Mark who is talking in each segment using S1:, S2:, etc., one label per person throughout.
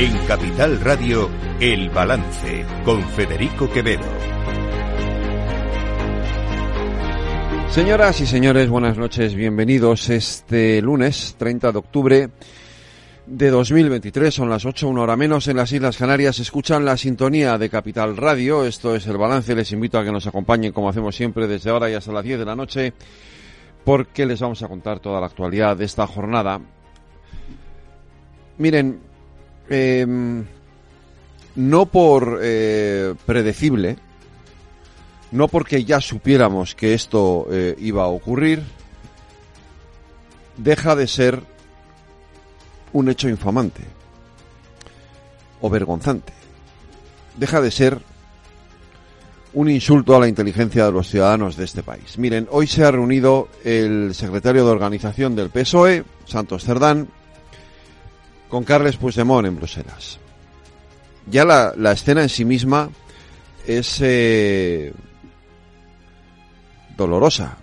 S1: En Capital Radio, El Balance, con Federico Quevedo.
S2: Señoras y señores, buenas noches, bienvenidos este lunes 30 de octubre de 2023, son las 8, una hora menos en las Islas Canarias, escuchan la sintonía de Capital Radio, esto es El Balance, les invito a que nos acompañen como hacemos siempre desde ahora y hasta las 10 de la noche, porque les vamos a contar toda la actualidad de esta jornada. Miren, Em, no por eh, predecible, no porque ya supiéramos que esto eh, iba a ocurrir, deja de ser un hecho infamante o vergonzante. Deja de ser un insulto a la inteligencia de los ciudadanos de este país. Miren, hoy se ha reunido el secretario de organización del PSOE, Santos Cerdán, con Carles Puigdemont en Bruselas. Ya la, escena en sí misma es eh, dolorosa,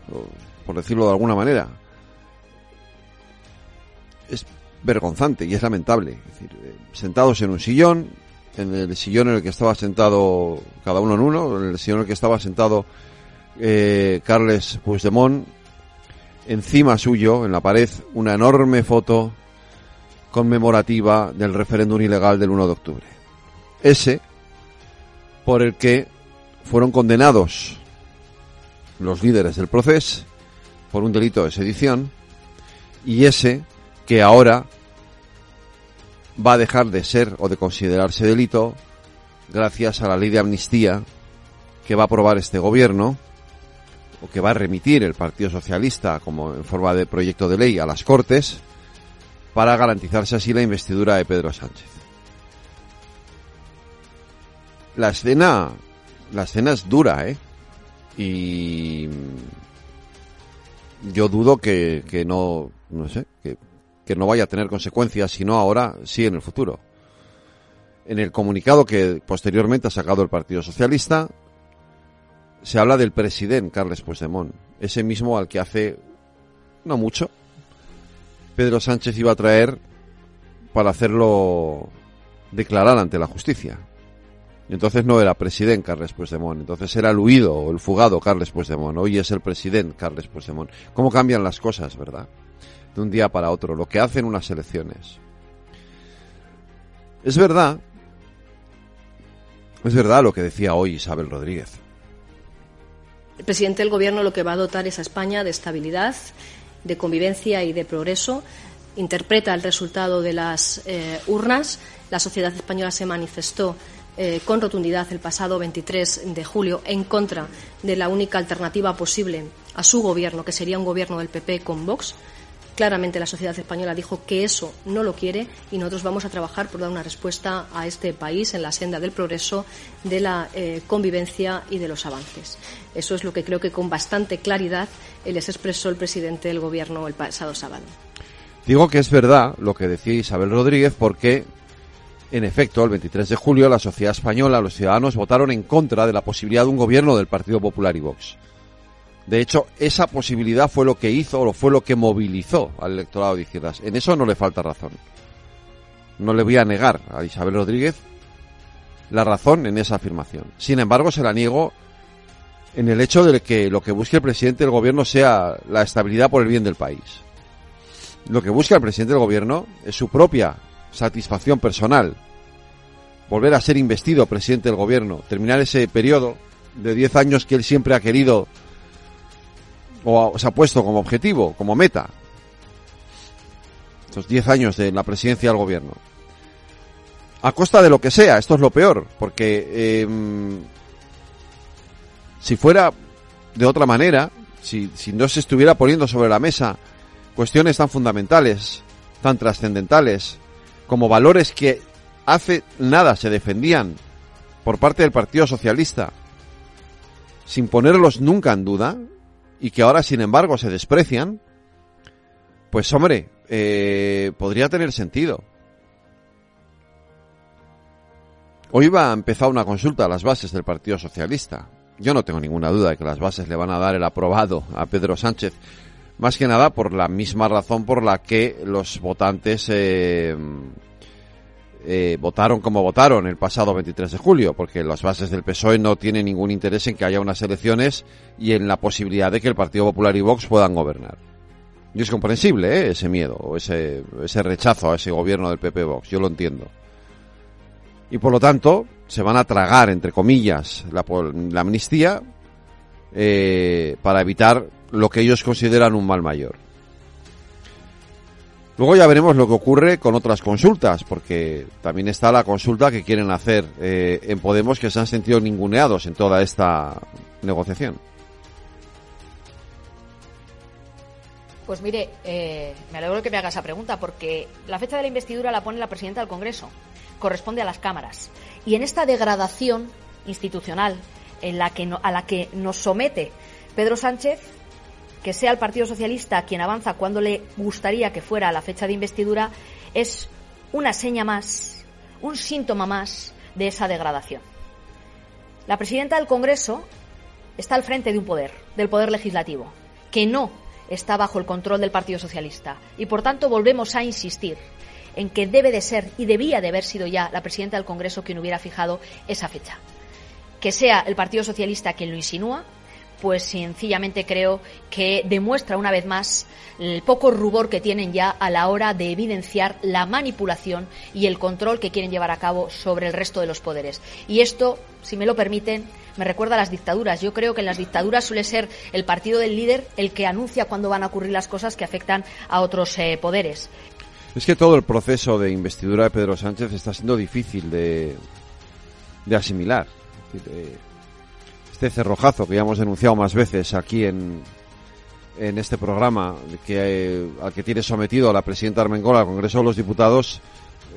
S2: por decirlo de alguna manera. Es vergonzante y es lamentable. Eh, sentados en un sillón, en el sillón en el que estaba sentado cada uno en uno, en el sillón en el que estaba sentado eh, Carles Puigdemont, encima suyo, en la pared, una enorme foto conmemorativa del referéndum ilegal del 1 de octubre. Ese por el que fueron condenados los líderes del proceso por un delito de sedición y ese que ahora va a dejar de ser o de considerarse delito gracias a la ley de amnistía que va a aprobar este gobierno o que va a remitir el Partido Socialista como en forma de proyecto de ley a las Cortes para garantizarse así la investidura de Pedro Sánchez. La escena, la escena es dura, ¿eh? Y yo dudo que, que no, no sé, que, que no vaya a tener consecuencias, sino ahora sí en el futuro. En el comunicado que posteriormente ha sacado el Partido Socialista, se habla del presidente Carles Puigdemont, ese mismo al que hace no mucho, Pedro Sánchez iba a traer para hacerlo declarar ante la justicia. Y entonces no era presidente Carles Puigdemont, entonces era el huido o el fugado Carles Puigdemont. Hoy es el presidente Carles Puigdemont. ¿Cómo cambian las cosas, verdad? De un día para otro, lo que hacen unas elecciones. Es verdad, es verdad lo que decía hoy Isabel Rodríguez.
S3: El presidente del Gobierno lo que va a dotar es a España de estabilidad de convivencia y de progreso. Interpreta el resultado de las eh, urnas. La sociedad española se manifestó eh, con rotundidad el pasado 23 de julio en contra de la única alternativa posible a su gobierno, que sería un gobierno del PP con Vox. Claramente la sociedad española dijo que eso no lo quiere y nosotros vamos a trabajar por dar una respuesta a este país en la senda del progreso, de la eh, convivencia y de los avances. Eso es lo que creo que con bastante claridad les expresó el presidente del Gobierno el pasado sábado.
S2: Digo que es verdad lo que decía Isabel Rodríguez porque, en efecto, el 23 de julio la sociedad española, los ciudadanos votaron en contra de la posibilidad de un gobierno del Partido Popular y Vox. De hecho, esa posibilidad fue lo que hizo o fue lo que movilizó al electorado de izquierdas. En eso no le falta razón. No le voy a negar a Isabel Rodríguez la razón en esa afirmación. Sin embargo, se la niego en el hecho de que lo que busque el presidente del gobierno sea la estabilidad por el bien del país. Lo que busca el presidente del gobierno es su propia satisfacción personal. Volver a ser investido presidente del gobierno, terminar ese periodo de 10 años que él siempre ha querido o se ha puesto como objetivo, como meta, estos 10 años de la presidencia del gobierno. A costa de lo que sea, esto es lo peor, porque em, si fuera de otra manera, si, si no se estuviera poniendo sobre la mesa cuestiones tan fundamentales, tan trascendentales, como valores que hace nada se defendían por parte del Partido Socialista, sin ponerlos nunca en duda, y que ahora sin embargo se desprecian, pues hombre, eh, podría tener sentido. Hoy va a empezar una consulta a las bases del Partido Socialista. Yo no tengo ninguna duda de que las bases le van a dar el aprobado a Pedro Sánchez, más que nada por la misma razón por la que los votantes eh, eh, votaron como votaron el pasado 23 de julio, porque las bases del PSOE no tienen ningún interés en que haya unas elecciones y en la posibilidad de que el Partido Popular y Vox puedan gobernar. Y es comprensible ¿eh? ese miedo, ese, ese rechazo a ese gobierno del PP Vox, yo lo entiendo. Y por lo tanto, se van a tragar, entre comillas, la, la amnistía eh, para evitar lo que ellos consideran un mal mayor. Luego ya veremos lo que ocurre con otras consultas, porque también está la consulta que quieren hacer eh, en Podemos, que se han sentido ninguneados en toda esta negociación.
S4: Pues mire, eh, me alegro que me haga esa pregunta, porque la fecha de la investidura la pone la presidenta del Congreso, corresponde a las cámaras. Y en esta degradación institucional en la que a la que nos somete Pedro Sánchez, que sea el Partido Socialista quien avanza cuando le gustaría que fuera la fecha de investidura, es una seña más, un síntoma más de esa degradación. La presidenta del Congreso está al frente de un poder, del poder legislativo, que no está bajo el control del Partido Socialista. Y por tanto volvemos a insistir en que debe de ser y debía de haber sido ya la presidenta del Congreso quien hubiera fijado esa fecha. Que sea el Partido Socialista quien lo insinúa, pues sencillamente creo que demuestra una vez más el poco rubor que tienen ya a la hora de evidenciar la manipulación y el control que quieren llevar a cabo sobre el resto de los poderes. Y esto, si me lo permiten, me recuerda a las dictaduras. Yo creo que en las dictaduras suele ser el partido del líder el que anuncia cuándo van a ocurrir las cosas que afectan a otros eh, poderes.
S2: Es que todo el proceso de investidura de Pedro Sánchez está siendo difícil de, de asimilar. Este cerrojazo que ya hemos denunciado más veces aquí en, en este programa, que, eh, al que tiene sometido a la presidenta Armengol al Congreso de los Diputados,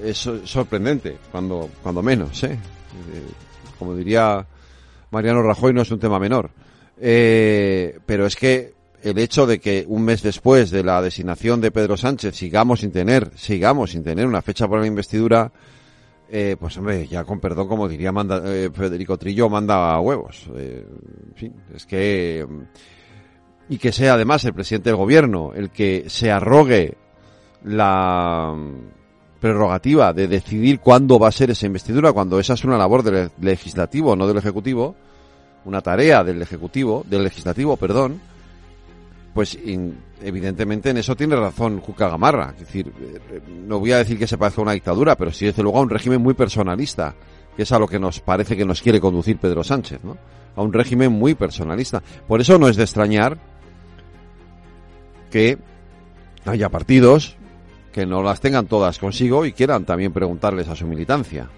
S2: es sorprendente, cuando, cuando menos. ¿eh? ¿eh? como diría Mariano Rajoy, no es un tema menor. Eh, pero es que el hecho de que un mes después de la designación de Pedro Sánchez sigamos sin tener, sigamos sin tener una fecha para la investidura, eh, pues hombre, ya con perdón, como diría manda, eh, Federico Trillo, manda huevos. Eh, en fin, es que... Y que sea además el presidente del gobierno el que se arrogue la prerrogativa de decidir cuándo va a ser esa investidura, cuando esa es una labor del legislativo, no del ejecutivo, una tarea del ejecutivo, del legislativo, perdón, pues evidentemente en eso tiene razón Juca Gamarra. Es decir, eh, no voy a decir que se parezca a una dictadura, pero sí desde luego a un régimen muy personalista, que es a lo que nos parece que nos quiere conducir Pedro Sánchez, ¿no? A un régimen muy personalista. Por eso no es de extrañar que haya partidos que no las tengan todas consigo y quieran también preguntarles a su militancia.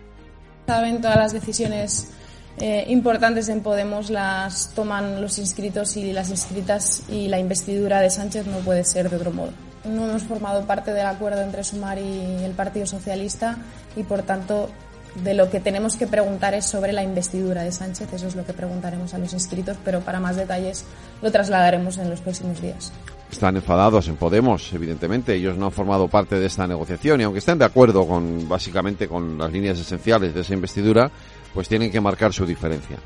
S5: Saben todas las decisiones eh, importantes en Podemos las toman los inscritos y las inscritas y la investidura de Sánchez no puede ser de otro modo. No hemos formado parte del acuerdo entre Sumar y el Partido Socialista y por tanto de lo que tenemos que preguntar es sobre la investidura de Sánchez, eso es lo que preguntaremos a los inscritos, pero para más detalles lo trasladaremos en los próximos días.
S2: Están enfadados en Podemos, evidentemente, ellos no han formado parte de esta negociación y aunque estén de acuerdo con básicamente con las líneas esenciales de esa investidura, pues tienen que marcar su diferencia.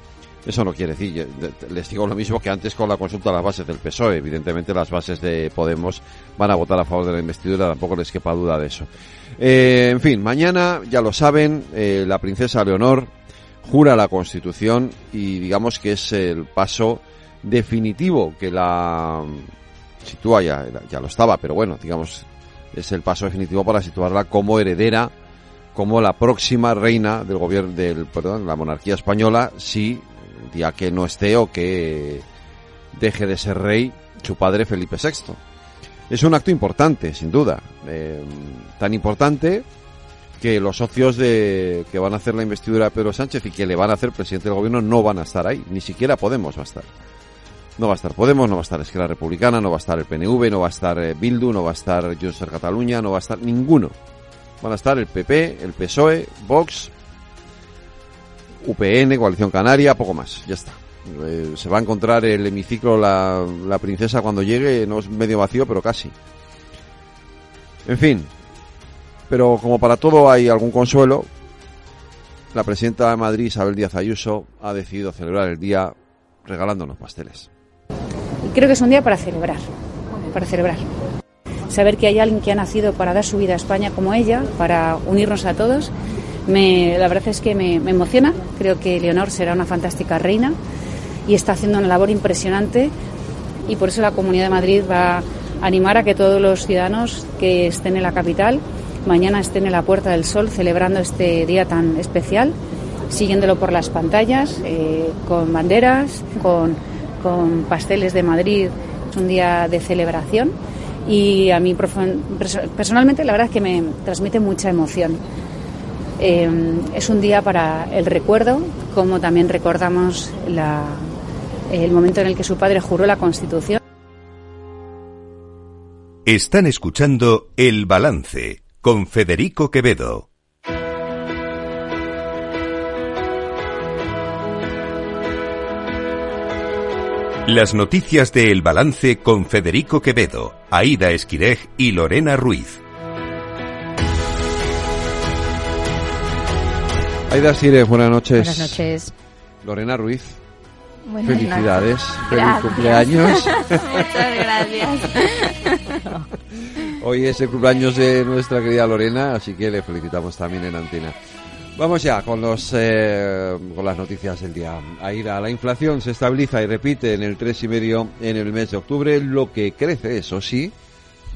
S2: Eso no quiere decir, les digo lo mismo que antes con la consulta a las bases del PSOE. Evidentemente las bases de Podemos van a votar a favor de la investidura, tampoco les quepa duda de eso. Eh, en fin, mañana, ya lo saben, eh, la princesa Leonor jura la Constitución y digamos que es el paso definitivo que la sitúa, ya, ya lo estaba, pero bueno, digamos, es el paso definitivo para situarla como heredera como la próxima reina del gobierno del perdón, la monarquía española si día que no esté o que deje de ser rey su padre Felipe VI. Es un acto importante, sin duda, eh, tan importante que los socios de que van a hacer la investidura de Pedro Sánchez y que le van a hacer presidente del gobierno no van a estar ahí, ni siquiera Podemos va a estar. No va a estar Podemos, no va a estar Esquerra Republicana, no va a estar el PNV, no va a estar eh, Bildu, no va a estar Junts Cataluña, no va a estar ninguno van a estar el PP, el PSOE, Vox, UPN, Coalición Canaria, poco más, ya está. Eh, se va a encontrar el hemiciclo la, princesa cuando llegue, no es medio vacío, pero casi. En fin, pero como para todo hay algún consuelo, la presidenta de Madrid, Isabel Díaz Ayuso, ha decidido celebrar el día regalándonos pasteles.
S6: Creo que es un día para celebrar, para celebrar saber que hay alguien que ha nacido para dar su vida a España como ella, para unirnos a todos. Me, la verdad es que me, emociona. Creo que Leonor será una fantástica reina y está haciendo una labor impresionante y por eso la Comunidad de Madrid va a animar a que todos los ciudadanos que estén en la capital mañana estén en la Puerta del Sol celebrando este día tan especial, siguiéndolo por las pantallas, eh, con banderas, con, con pasteles de Madrid. Es un día de celebración y a mí personalmente la verdad es que me transmite mucha emoción. Eh, es un día para el recuerdo, como también recordamos la, el momento en el que su padre juró la Constitución.
S1: Están escuchando El Balance con Federico Quevedo. Las noticias de El Balance con Federico Quevedo, Aida Esquirej y Lorena Ruiz.
S2: Aida Esquirej, buenas noches.
S7: Buenas noches.
S2: Lorena Ruiz.
S7: Buenas
S2: Felicidades,
S7: noches.
S2: feliz
S7: Gracias.
S2: cumpleaños.
S7: Muchas gracias.
S2: Hoy es el cumpleaños de nuestra querida Lorena, así que le felicitamos también en antena. Vamos ya con los eh, con las noticias del día. Aida, la inflación se estabiliza y repite en el tres y medio en el mes de octubre. Lo que crece, eso sí,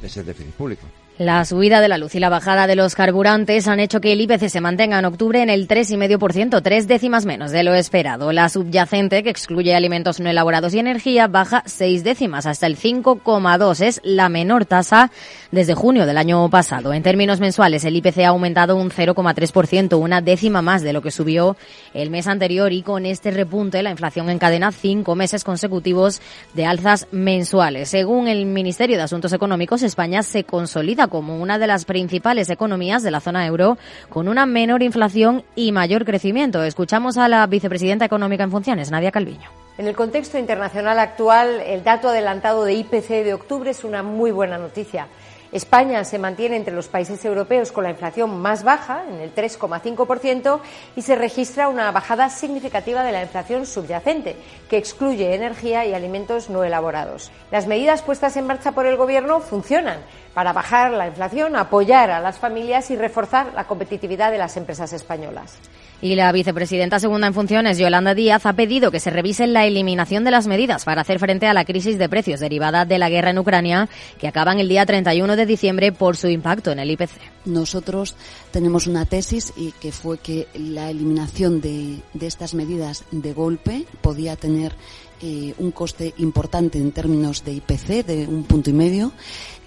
S2: es el déficit público.
S7: La subida de la luz y la bajada de los carburantes han hecho que el IPC se mantenga en octubre en el 3,5%, tres décimas menos de lo esperado. La subyacente, que excluye alimentos no elaborados y energía, baja seis décimas hasta el 5,2. Es la menor tasa desde junio del año pasado. En términos mensuales, el IPC ha aumentado un 0,3%, una décima más de lo que subió el mes anterior y con este repunte la inflación encadena cinco meses consecutivos de alzas mensuales. Según el Ministerio de Asuntos Económicos, España se consolida como una de las principales economías de la zona euro con una menor inflación y mayor crecimiento. Escuchamos a la vicepresidenta económica en funciones, Nadia Calviño.
S8: En el contexto internacional actual, el dato adelantado de IPC de octubre es una muy buena noticia. España se mantiene entre los países europeos con la inflación más baja, en el 3,5%, y se registra una bajada significativa de la inflación subyacente, que excluye energía y alimentos no elaborados. Las medidas puestas en marcha por el Gobierno funcionan para bajar la inflación, apoyar a las familias y reforzar la competitividad de las empresas españolas.
S7: Y la vicepresidenta segunda en funciones, Yolanda Díaz, ha pedido que se revise la eliminación de las medidas para hacer frente a la crisis de precios derivada de la guerra en Ucrania, que acaban el día 31 de diciembre por su impacto en el IPC.
S9: Nosotros tenemos una tesis y que fue que la eliminación de, de estas medidas de golpe podía tener eh, un coste importante en términos de IPC de un punto y medio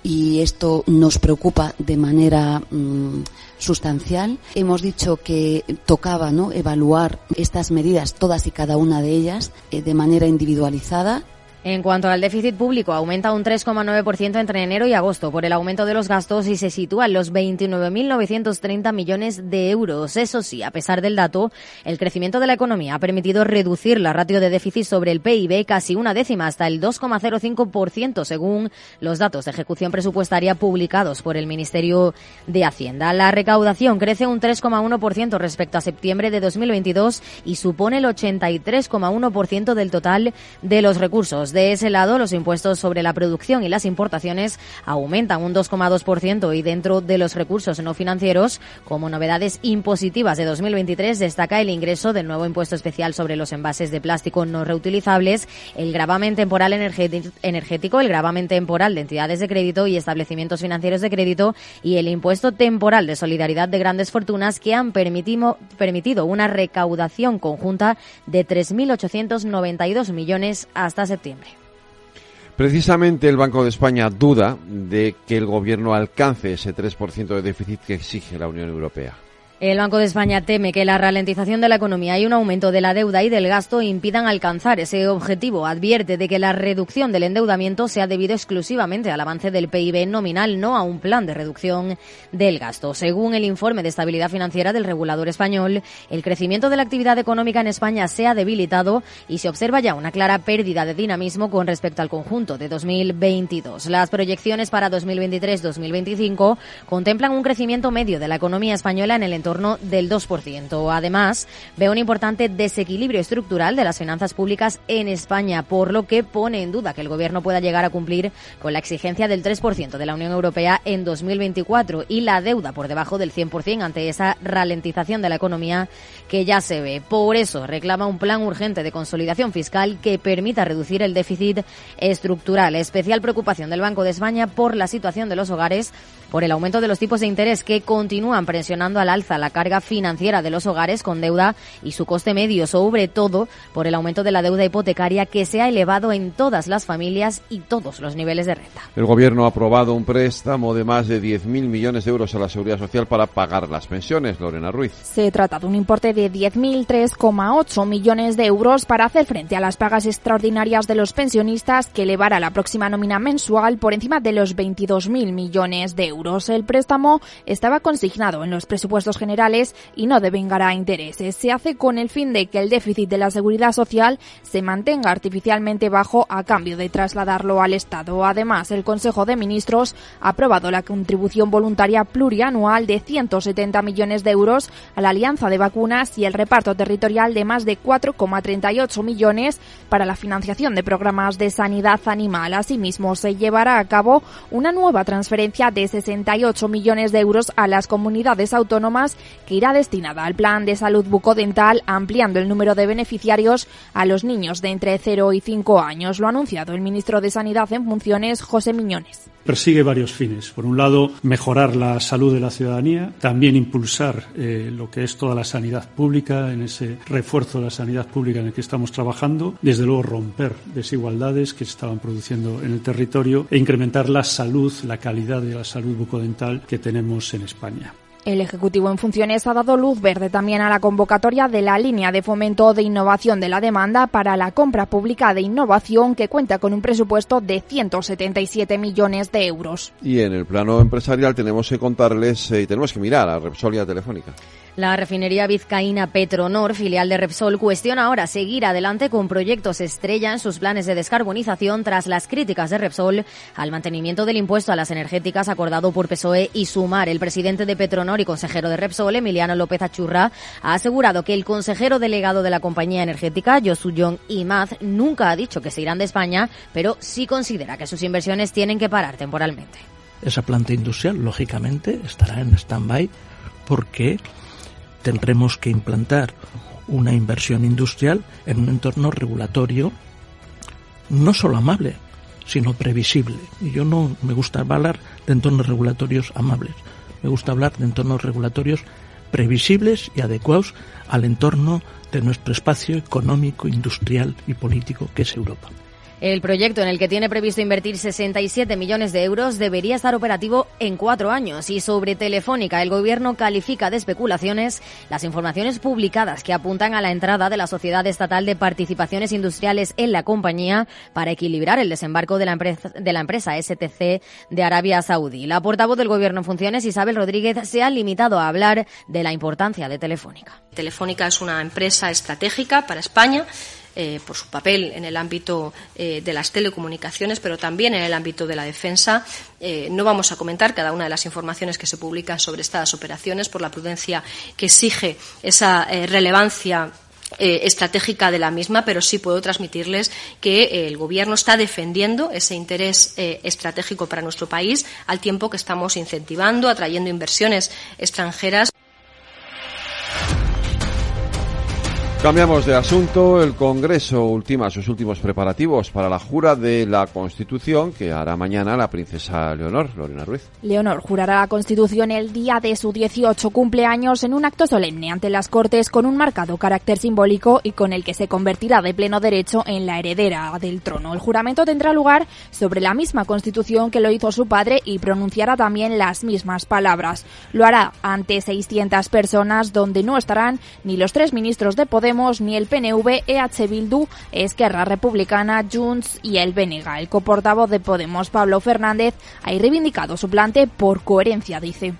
S9: y esto nos preocupa de manera mmm, sustancial. Hemos dicho que tocaba ¿no? evaluar estas medidas, todas y cada una de ellas, eh, de manera individualizada
S7: en cuanto al déficit público, aumenta un 3,9% entre enero y agosto por el aumento de los gastos y se sitúa en los 29.930 millones de euros. Eso sí, a pesar del dato, el crecimiento de la economía ha permitido reducir la ratio de déficit sobre el PIB casi una décima hasta el 2,05% según los datos de ejecución presupuestaria publicados por el Ministerio de Hacienda. La recaudación crece un 3,1% respecto a septiembre de 2022 y supone el 83,1% del total de los recursos de ese lado, los impuestos sobre la producción y las importaciones aumentan un 2,2% y dentro de los recursos no financieros, como novedades impositivas de 2023, destaca el ingreso del nuevo impuesto especial sobre los envases de plástico no reutilizables, el gravamen temporal energético, el gravamen temporal de entidades de crédito y establecimientos financieros de crédito y el impuesto temporal de solidaridad de grandes fortunas que han permitido una recaudación conjunta de 3.892 millones hasta septiembre.
S2: Precisamente el Banco de España duda de que el gobierno alcance ese 3% de déficit que exige la Unión Europea.
S7: El Banco de España teme que la ralentización de la economía y un aumento de la deuda y del gasto impidan alcanzar ese objetivo. Advierte de que la reducción del endeudamiento se ha debido exclusivamente al avance del PIB nominal, no a un plan de reducción del gasto. Según el informe de estabilidad financiera del regulador español, el crecimiento de la actividad económica en España se ha debilitado y se observa ya una clara pérdida de dinamismo con respecto al conjunto de 2022. Las proyecciones para 2023-2025 contemplan un crecimiento medio de la economía española en el entorno entorno del 2%. Además, ve un importante desequilibrio estructural de las finanzas públicas en España, por lo que pone en duda que el Gobierno pueda llegar a cumplir con la exigencia del 3% de la Unión Europea en 2024 y la deuda por debajo del 100% ante esa ralentización de la economía que ya se ve. Por eso reclama un plan urgente de consolidación fiscal que permita reducir el déficit estructural. Especial preocupación del Banco de España por la situación de los hogares por el aumento de los tipos de interés que continúan presionando al alza la carga financiera de los hogares con deuda y su coste medio, sobre todo por el aumento de la deuda hipotecaria que se ha elevado en todas las familias y todos los niveles de renta.
S2: El Gobierno ha aprobado un préstamo de más de 10.000 millones de euros a la Seguridad Social para pagar las pensiones. Lorena Ruiz.
S10: Se trata de un importe de 10.003,8 millones de euros para hacer frente a las pagas extraordinarias de los pensionistas que elevará la próxima nómina mensual por encima de los 22.000 millones de euros. El préstamo estaba consignado en los presupuestos generales y no devengará intereses. Se hace con el fin de que el déficit de la seguridad social se mantenga artificialmente bajo a cambio de trasladarlo al Estado. Además, el Consejo de Ministros ha aprobado la contribución voluntaria plurianual de 170 millones de euros a la Alianza de Vacunas y el reparto territorial de más de 4,38 millones para la financiación de programas de sanidad animal. Asimismo, se llevará a cabo una nueva transferencia de 60 68 millones de euros a las comunidades autónomas que irá destinada al plan de salud bucodental, ampliando el número de beneficiarios a los niños de entre 0 y 5 años. Lo ha anunciado el ministro de Sanidad en funciones, José Miñones.
S11: Persigue varios fines. Por un lado, mejorar la salud de la ciudadanía, también impulsar eh, lo que es toda la sanidad pública, en ese refuerzo de la sanidad pública en el que estamos trabajando, desde luego romper desigualdades que se estaban produciendo en el territorio e incrementar la salud, la calidad de la salud bucodental que tenemos en España.
S10: El Ejecutivo en funciones ha dado luz verde también a la convocatoria de la línea de fomento de innovación de la demanda para la compra pública de innovación que cuenta con un presupuesto de 177 millones de euros.
S2: Y en el plano empresarial tenemos que contarles eh, y tenemos que mirar a Repsol Telefónica.
S7: La refinería vizcaína Petronor, filial de Repsol, cuestiona ahora seguir adelante con proyectos estrella en sus planes de descarbonización tras las críticas de Repsol al mantenimiento del impuesto a las energéticas acordado por PSOE y Sumar. El presidente de Petronor y consejero de Repsol, Emiliano López Achurra, ha asegurado que el consejero delegado de la compañía energética, Josu Young Imaz, nunca ha dicho que se irán de España, pero sí considera que sus inversiones tienen que parar temporalmente.
S12: Esa planta industrial, lógicamente, estará en stand-by porque tendremos que implantar una inversión industrial en un entorno regulatorio no solo amable, sino previsible. Y yo no me gusta hablar de entornos regulatorios amables, me gusta hablar de entornos regulatorios previsibles y adecuados al entorno de nuestro espacio económico, industrial y político que es Europa.
S7: El proyecto en el que tiene previsto invertir 67 millones de euros debería estar operativo en cuatro años. Y sobre Telefónica, el Gobierno califica de especulaciones las informaciones publicadas que apuntan a la entrada de la Sociedad Estatal de Participaciones Industriales en la compañía para equilibrar el desembarco de la empresa, STC de Arabia Saudí. La portavoz del Gobierno en funciones, Isabel Rodríguez, se ha limitado a hablar de la importancia de Telefónica.
S3: Telefónica es una empresa estratégica para España eh, por su papel en el ámbito eh, de las telecomunicaciones, pero también en el ámbito de la defensa. Eh, no vamos a comentar cada una de las informaciones que se publican sobre estas operaciones por la prudencia que exige esa relevancia estratégica de la misma, pero sí puedo transmitirles que el Gobierno está defendiendo ese interés estratégico para nuestro país al tiempo que estamos incentivando, atrayendo inversiones extranjeras.
S2: Cambiamos de asunto. El Congreso ultima sus últimos preparativos para la jura de la Constitución que hará mañana la princesa Leonor, Lorena Ruiz.
S10: Leonor jurará la Constitución el día de su 18 cumpleaños en un acto solemne ante las Cortes con un marcado carácter simbólico y con el que se convertirá de pleno derecho en la heredera del trono. El juramento tendrá lugar sobre la misma Constitución que lo hizo su padre y pronunciará también las mismas palabras. Lo hará ante 600 personas donde no estarán ni los tres ministros de Podemos ni el PNV, EH Bildu, Esquerra Republicana, Junts y el Benega. El coportavoz de Podemos, Pablo Fernández, ha reivindicado su plante por coherencia, dice.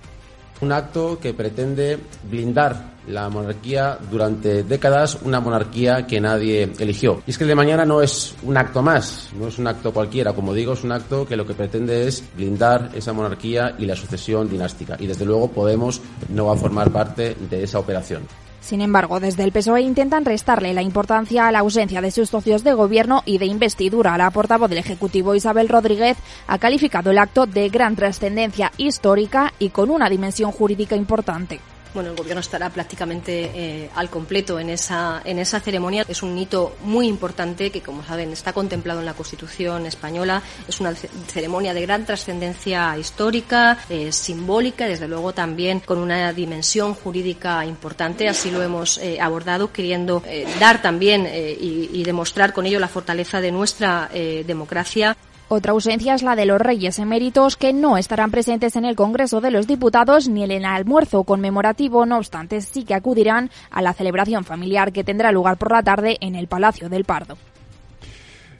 S13: Un acto que pretende blindar la monarquía durante décadas, una monarquía que nadie eligió. Y es que el de mañana no es un acto más, no es un acto cualquiera, como digo, es un acto que lo que pretende es blindar esa monarquía y la sucesión dinástica. Y desde luego Podemos no va a formar parte de esa operación.
S10: Sin embargo, desde el PSOE intentan restarle la importancia a la ausencia de sus socios de gobierno y de investidura. La portavoz del Ejecutivo Isabel Rodríguez ha calificado el acto de gran trascendencia histórica y con una dimensión jurídica importante
S3: bueno, el gobierno estará prácticamente eh, al completo en esa, en esa ceremonia. Es un hito muy importante que, como saben, está contemplado en la Constitución española. Es una ceremonia de gran trascendencia histórica, eh, simbólica, desde luego también con una dimensión jurídica importante. Así lo hemos eh, abordado, queriendo dar también y, y, demostrar con ello la fortaleza de nuestra democracia.
S10: Otra ausencia es la de los reyes eméritos que no estarán presentes en el Congreso de los Diputados ni en el almuerzo conmemorativo, no obstante sí que acudirán a la celebración familiar que tendrá lugar por la tarde en el Palacio del Pardo.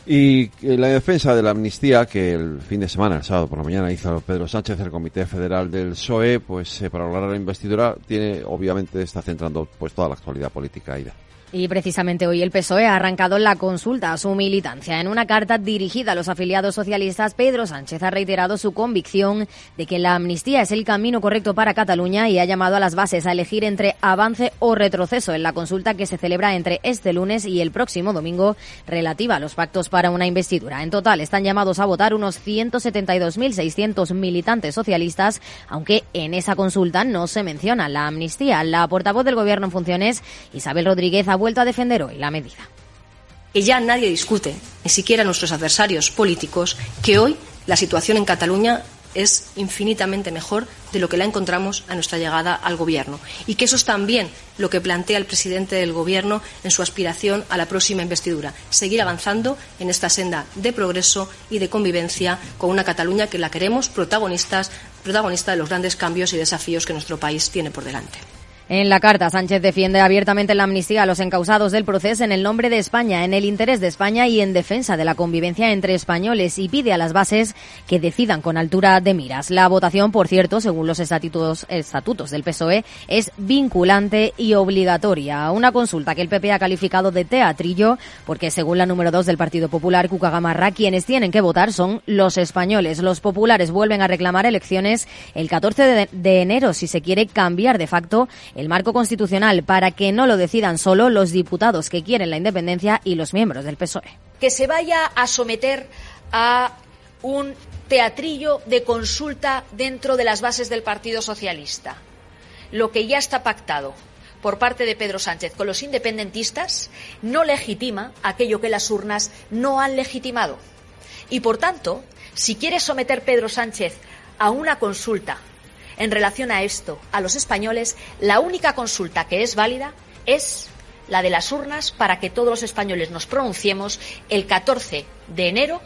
S2: Y la defensa de la amnistía que el fin de semana, el sábado por la mañana, hizo Pedro Sánchez, el Comité Federal del PSOE, pues eh, para hablar de la investidura, tiene, obviamente, está centrando pues toda la actualidad política ahí.
S7: Y precisamente hoy el PSOE ha arrancado la consulta a su militancia. En una carta dirigida a los afiliados socialistas, Pedro Sánchez ha reiterado su convicción de que la amnistía es el camino correcto para Cataluña y ha llamado a las bases a elegir entre avance o retroceso en la consulta que se celebra entre este lunes y el próximo domingo relativa a los pactos para una investidura. En total están llamados a votar unos 172.600 militantes socialistas, aunque en esa consulta no se menciona la amnistía. La portavoz del Gobierno en funciones, Isabel Rodríguez, ha vuelto a defender hoy la medida.
S3: Y ya nadie discute, ni siquiera nuestros adversarios políticos, que hoy la situación en Cataluña es infinitamente mejor de lo que la encontramos a nuestra llegada al Gobierno. Y que eso es también lo que plantea el presidente del Gobierno en su aspiración a la próxima investidura. Seguir avanzando en esta senda de progreso y de convivencia con una Cataluña que la queremos protagonistas, protagonista de los grandes cambios y desafíos que nuestro país tiene por delante.
S7: En la carta, Sánchez defiende abiertamente la amnistía a los encausados del proceso en el nombre de España, en el interés de España y en defensa de la convivencia entre españoles y pide a las bases que decidan con altura de miras. La votación, por cierto, según los estatutos, estatutos del PSOE, es vinculante y obligatoria. Una consulta que el PP ha calificado de teatrillo porque, según la número dos del Partido Popular, Cuca Gamarra, quienes tienen que votar son los españoles. Los populares vuelven a reclamar elecciones el 14 de, de enero si se quiere cambiar de facto el marco constitucional para que no lo decidan solo los diputados que quieren la independencia y los miembros del PSOE.
S4: Que se vaya a someter a un teatrillo de consulta dentro de las bases del Partido Socialista. Lo que ya está pactado por parte de Pedro Sánchez con los independentistas no legitima aquello que las urnas no han legitimado. Y, por tanto, si quiere someter Pedro Sánchez a una consulta en relación a esto, a los españoles, la única consulta que es válida es la de las urnas para que todos los españoles nos pronunciemos el 14 de enero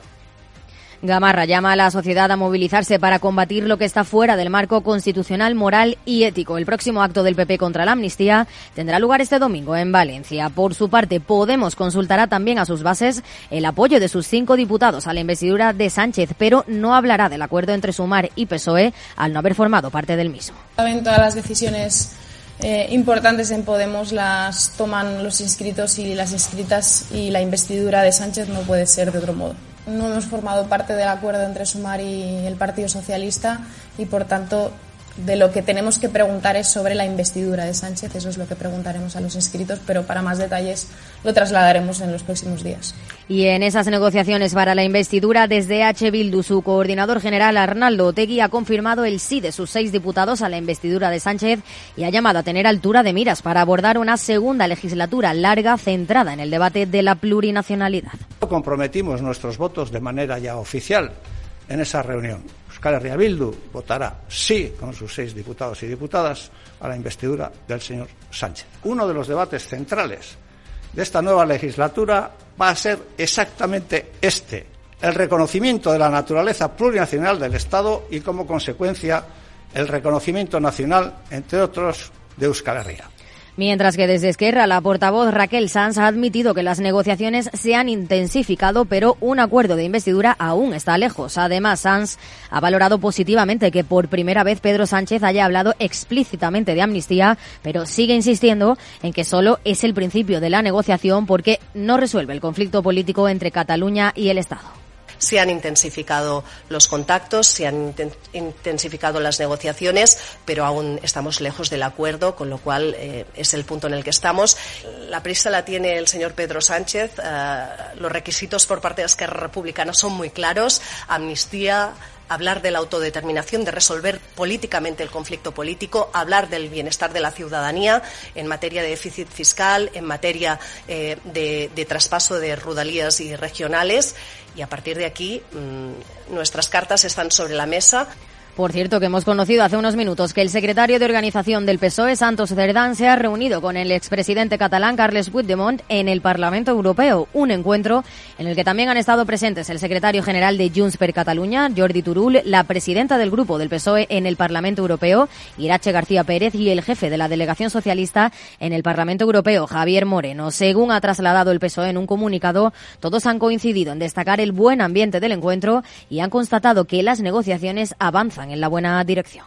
S7: Gamarra llama a la sociedad a movilizarse para combatir lo que está fuera del marco constitucional, moral y ético. El próximo acto del PP contra la amnistía tendrá lugar este domingo en Valencia. Por su parte, Podemos consultará también a sus bases el apoyo de sus cinco diputados a la investidura de Sánchez, pero no hablará del acuerdo entre Sumar y PSOE al no haber formado parte del mismo.
S5: Todas las decisiones eh, importantes en Podemos las toman los inscritos y las inscritas y la investidura de Sánchez no puede ser de otro modo no hemos formado parte del acuerdo entre Sumar y el Partido Socialista y, por tanto, de lo que tenemos que preguntar es sobre la investidura de Sánchez. Eso es lo que preguntaremos a los inscritos, pero para más detalles lo trasladaremos en los próximos días.
S7: Y en esas negociaciones para la investidura, desde H. Bildu, su coordinador general Arnaldo Otegui ha confirmado el sí de sus seis diputados a la investidura de Sánchez y ha llamado a tener altura de miras para abordar una segunda legislatura larga centrada en el debate de la plurinacionalidad.
S14: Comprometimos nuestros votos de manera ya oficial en esa reunión. Euskal Herria Bildu votará sí con sus seis diputados y diputadas a la investidura del señor Sánchez. Uno de los debates centrales de esta nueva legislatura va a ser exactamente este, el reconocimiento de la naturaleza plurinacional del Estado y, como consecuencia, el reconocimiento nacional, entre otros, de Euskal Herria.
S7: Mientras que desde Esquerra, la portavoz Raquel Sanz ha admitido que las negociaciones se han intensificado, pero un acuerdo de investidura aún está lejos. Además, Sanz ha valorado positivamente que por primera vez Pedro Sánchez haya hablado explícitamente de amnistía, pero sigue insistiendo en que solo es el principio de la negociación porque no resuelve el conflicto político entre Cataluña y el Estado
S15: se han intensificado los contactos, se han intensificado las negociaciones, pero aún estamos lejos del acuerdo, con lo cual eh, es el punto en el que estamos. La prisa la tiene el señor Pedro Sánchez. Eh, los requisitos por parte de Esquerra Republicana son muy claros. Amnistía, hablar de la autodeterminación, de resolver políticamente el conflicto político, hablar del bienestar de la ciudadanía en materia de déficit fiscal, en materia eh, de, traspaso de rudalías y regionales. Y a partir de aquí, mmm, nuestras cartas están sobre la mesa.
S7: Por cierto, que hemos conocido hace unos minutos que el secretario de organización del PSOE, Santos Cerdán, se ha reunido con el expresidente catalán, Carles Puigdemont, en el Parlamento Europeo. Un encuentro en el que también han estado presentes el secretario general de Junts per Catalunya, Jordi Turul, la presidenta del grupo del PSOE en el Parlamento Europeo, Irache García Pérez, y el jefe de la delegación socialista en el Parlamento Europeo, Javier Moreno. Según ha trasladado el PSOE en un comunicado, todos han coincidido en destacar el buen ambiente del encuentro y han constatado que las negociaciones avanzan en la buena dirección.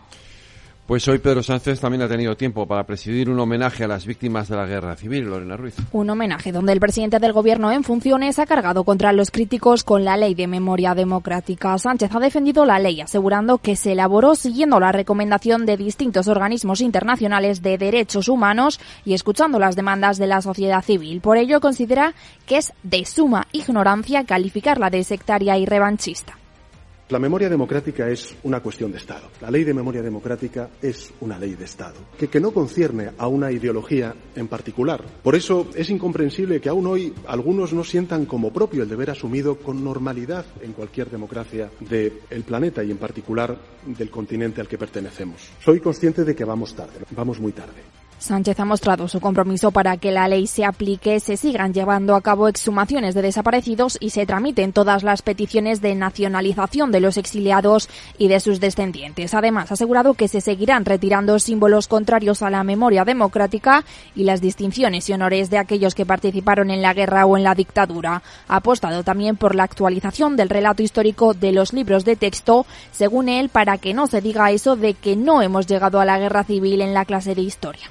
S2: Pues hoy Pedro Sánchez también ha tenido tiempo para presidir un homenaje a las víctimas de la guerra civil, Lorena Ruiz.
S10: Un homenaje donde el presidente del gobierno en funciones ha cargado contra los críticos con la ley de memoria democrática. Sánchez ha defendido la ley, asegurando que se elaboró siguiendo la recomendación de distintos organismos internacionales de derechos humanos y escuchando las demandas de la sociedad civil. Por ello considera que es de suma ignorancia calificarla de sectaria y revanchista.
S16: La memoria democrática es una cuestión de Estado. La ley de memoria democrática es una ley de Estado, que, no concierne a una ideología en particular. Por eso es incomprensible que aún hoy algunos no sientan como propio el deber asumido con normalidad en cualquier democracia del planeta y en particular del continente al que pertenecemos. Soy consciente de que vamos tarde, vamos muy tarde.
S10: Sánchez ha mostrado su compromiso para que la ley se aplique, se sigan llevando a cabo exhumaciones de desaparecidos y se tramiten todas las peticiones de nacionalización de los exiliados y de sus descendientes. Además, ha asegurado que se seguirán retirando símbolos contrarios a la memoria democrática y las distinciones y honores de aquellos que participaron en la guerra o en la dictadura. Ha apostado también por la actualización del relato histórico de los libros de texto, según él, para que no se diga eso de que no hemos llegado a la guerra civil en la clase de historia.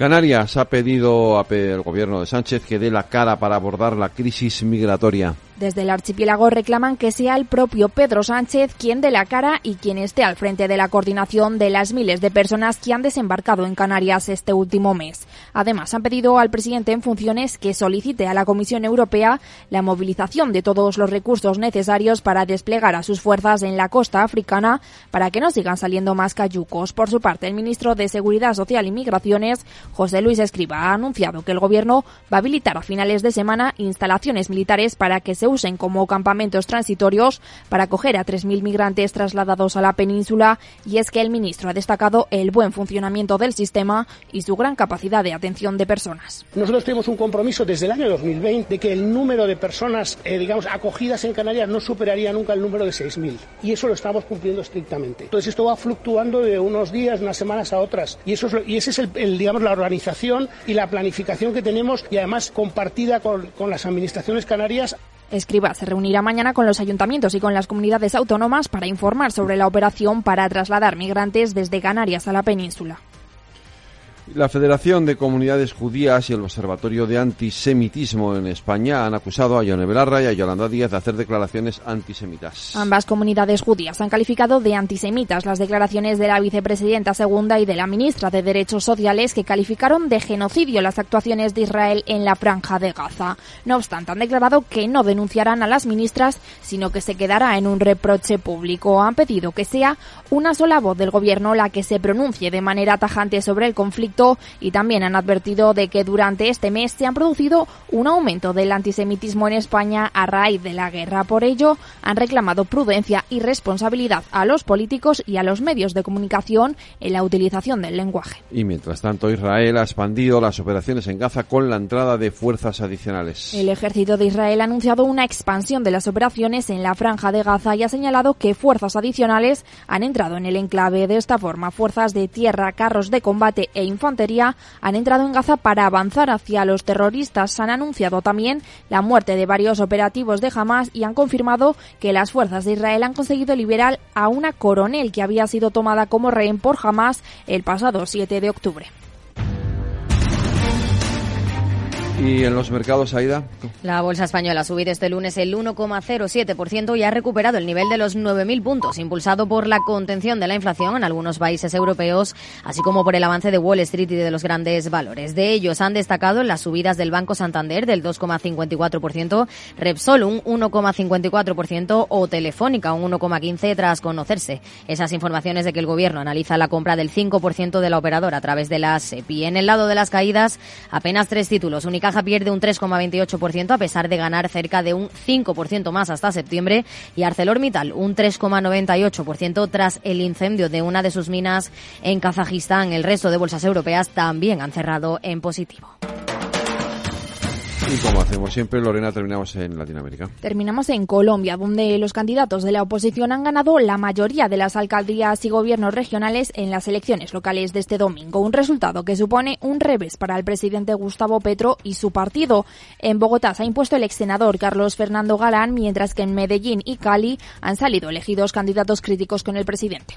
S2: Canarias ha pedido al gobierno de Sánchez que dé la cara para abordar la crisis migratoria.
S10: Desde el archipiélago reclaman que sea el propio Pedro Sánchez quien dé la cara y quien esté al frente de la coordinación de las miles de personas que han desembarcado en Canarias este último mes. Además, han pedido al presidente en funciones que solicite a la Comisión Europea la movilización de todos los recursos necesarios para desplegar a sus fuerzas en la costa africana para que no sigan saliendo más cayucos. Por su parte, el ministro de Seguridad Social y Migraciones, José Luis Escriba, ha anunciado que el gobierno va a habilitar a finales de semana instalaciones militares para que se usen como campamentos transitorios para acoger a 3.000 migrantes trasladados a la península y es que el ministro ha destacado el buen funcionamiento del sistema y su gran capacidad de atención de personas.
S17: Nosotros tenemos un compromiso desde el año 2020 de que el número de personas, eh, digamos, acogidas en Canarias no superaría nunca el número de 6.000 y eso lo estamos cumpliendo estrictamente. Entonces esto va fluctuando de unos días, unas semanas a otras y eso es, ese es el, digamos, la organización y la planificación que tenemos y además compartida con las administraciones canarias.
S10: Escriba se reunirá mañana con los ayuntamientos y con las comunidades autónomas para informar sobre la operación para trasladar migrantes desde Canarias a la península.
S2: La Federación de Comunidades Judías y el Observatorio de Antisemitismo en España han acusado a Yone Belarra y a Yolanda Díaz de hacer declaraciones antisemitas.
S10: Ambas comunidades judías han calificado de antisemitas las declaraciones de la vicepresidenta segunda y de la ministra de Derechos Sociales que calificaron de genocidio las actuaciones de Israel en la franja de Gaza. No obstante, han declarado que no denunciarán a las ministras, sino que se quedará en un reproche público. Han pedido que sea una sola voz del gobierno la que se pronuncie de manera tajante sobre el conflicto y también han advertido de que durante este mes se han producido un aumento del antisemitismo en España a raíz de la guerra. Por ello, han reclamado prudencia y responsabilidad a los políticos y a los medios de comunicación en la utilización del lenguaje.
S2: Y mientras tanto, Israel ha expandido las operaciones en Gaza con la entrada de fuerzas adicionales.
S10: El ejército de Israel ha anunciado una expansión de las operaciones en la franja de Gaza y ha señalado que fuerzas adicionales han entrado en el enclave. De esta forma, fuerzas de tierra, carros de combate e infantería han entrado en Gaza para avanzar hacia los terroristas. Han anunciado también la muerte de varios operativos de Hamas y han confirmado que las fuerzas de Israel han conseguido liberar a una coronel que había sido tomada como rehén por Hamas el pasado 7 de octubre.
S2: ¿Y en los mercados, Aida?
S7: La bolsa española ha subido este lunes el 1,07% y ha recuperado el nivel de los 9.000 puntos, impulsado por la contención de la inflación en algunos países europeos, así como por el avance de Wall Street y de los grandes valores. De ellos han destacado las subidas del Banco Santander del 2,54%, Repsol un 1,54% o Telefónica un 1,15% tras conocerse esas informaciones de que el gobierno analiza la compra del 5% de la operadora a través de la SEPI. En el lado de las caídas, apenas tres títulos, única Caja pierde un 3,28% a pesar de ganar cerca de un 5% más hasta septiembre y ArcelorMittal un 3,98% tras el incendio de una de sus minas en Kazajistán. El resto de bolsas europeas también han cerrado en positivo.
S2: Y como hacemos siempre, Lorena, terminamos en Latinoamérica.
S10: Terminamos en Colombia, donde los candidatos de la oposición han ganado la mayoría de las alcaldías y gobiernos regionales en las elecciones locales de este domingo. Un resultado que supone un revés para el presidente Gustavo Petro y su partido. En Bogotá se ha impuesto el ex senador Carlos Fernando Galán, mientras que en Medellín y Cali han salido elegidos candidatos críticos con el presidente.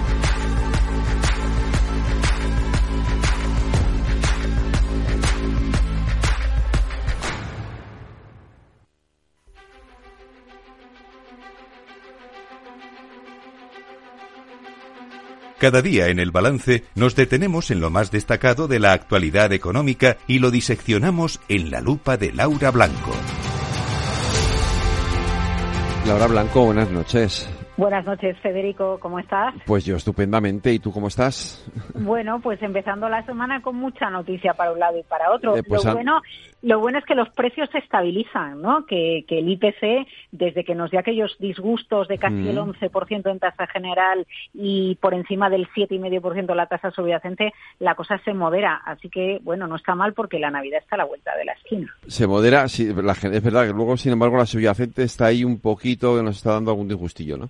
S1: Cada día en el balance nos detenemos en lo más destacado de la actualidad económica y lo diseccionamos en la lupa de Laura Blanco.
S2: Laura Blanco, buenas noches.
S18: Buenas noches, Federico, ¿cómo estás?
S2: Pues yo estupendamente, ¿y tú cómo estás?
S18: Bueno, pues empezando la semana con mucha noticia para un lado y para otro.
S2: Eh, pues
S18: lo, bueno, lo bueno es que los precios se estabilizan, ¿no? Que, que el IPC, desde que nos dio aquellos disgustos de casi
S2: Mm.
S18: el 11% en tasa general y por encima del 7,5% la tasa subyacente, la cosa se modera. Así que, bueno, no está mal porque la Navidad está a la vuelta de la esquina.
S2: Se modera, sí, la es verdad que luego, sin embargo, la subyacente está ahí un poquito, que nos está dando algún disgustillo, ¿no?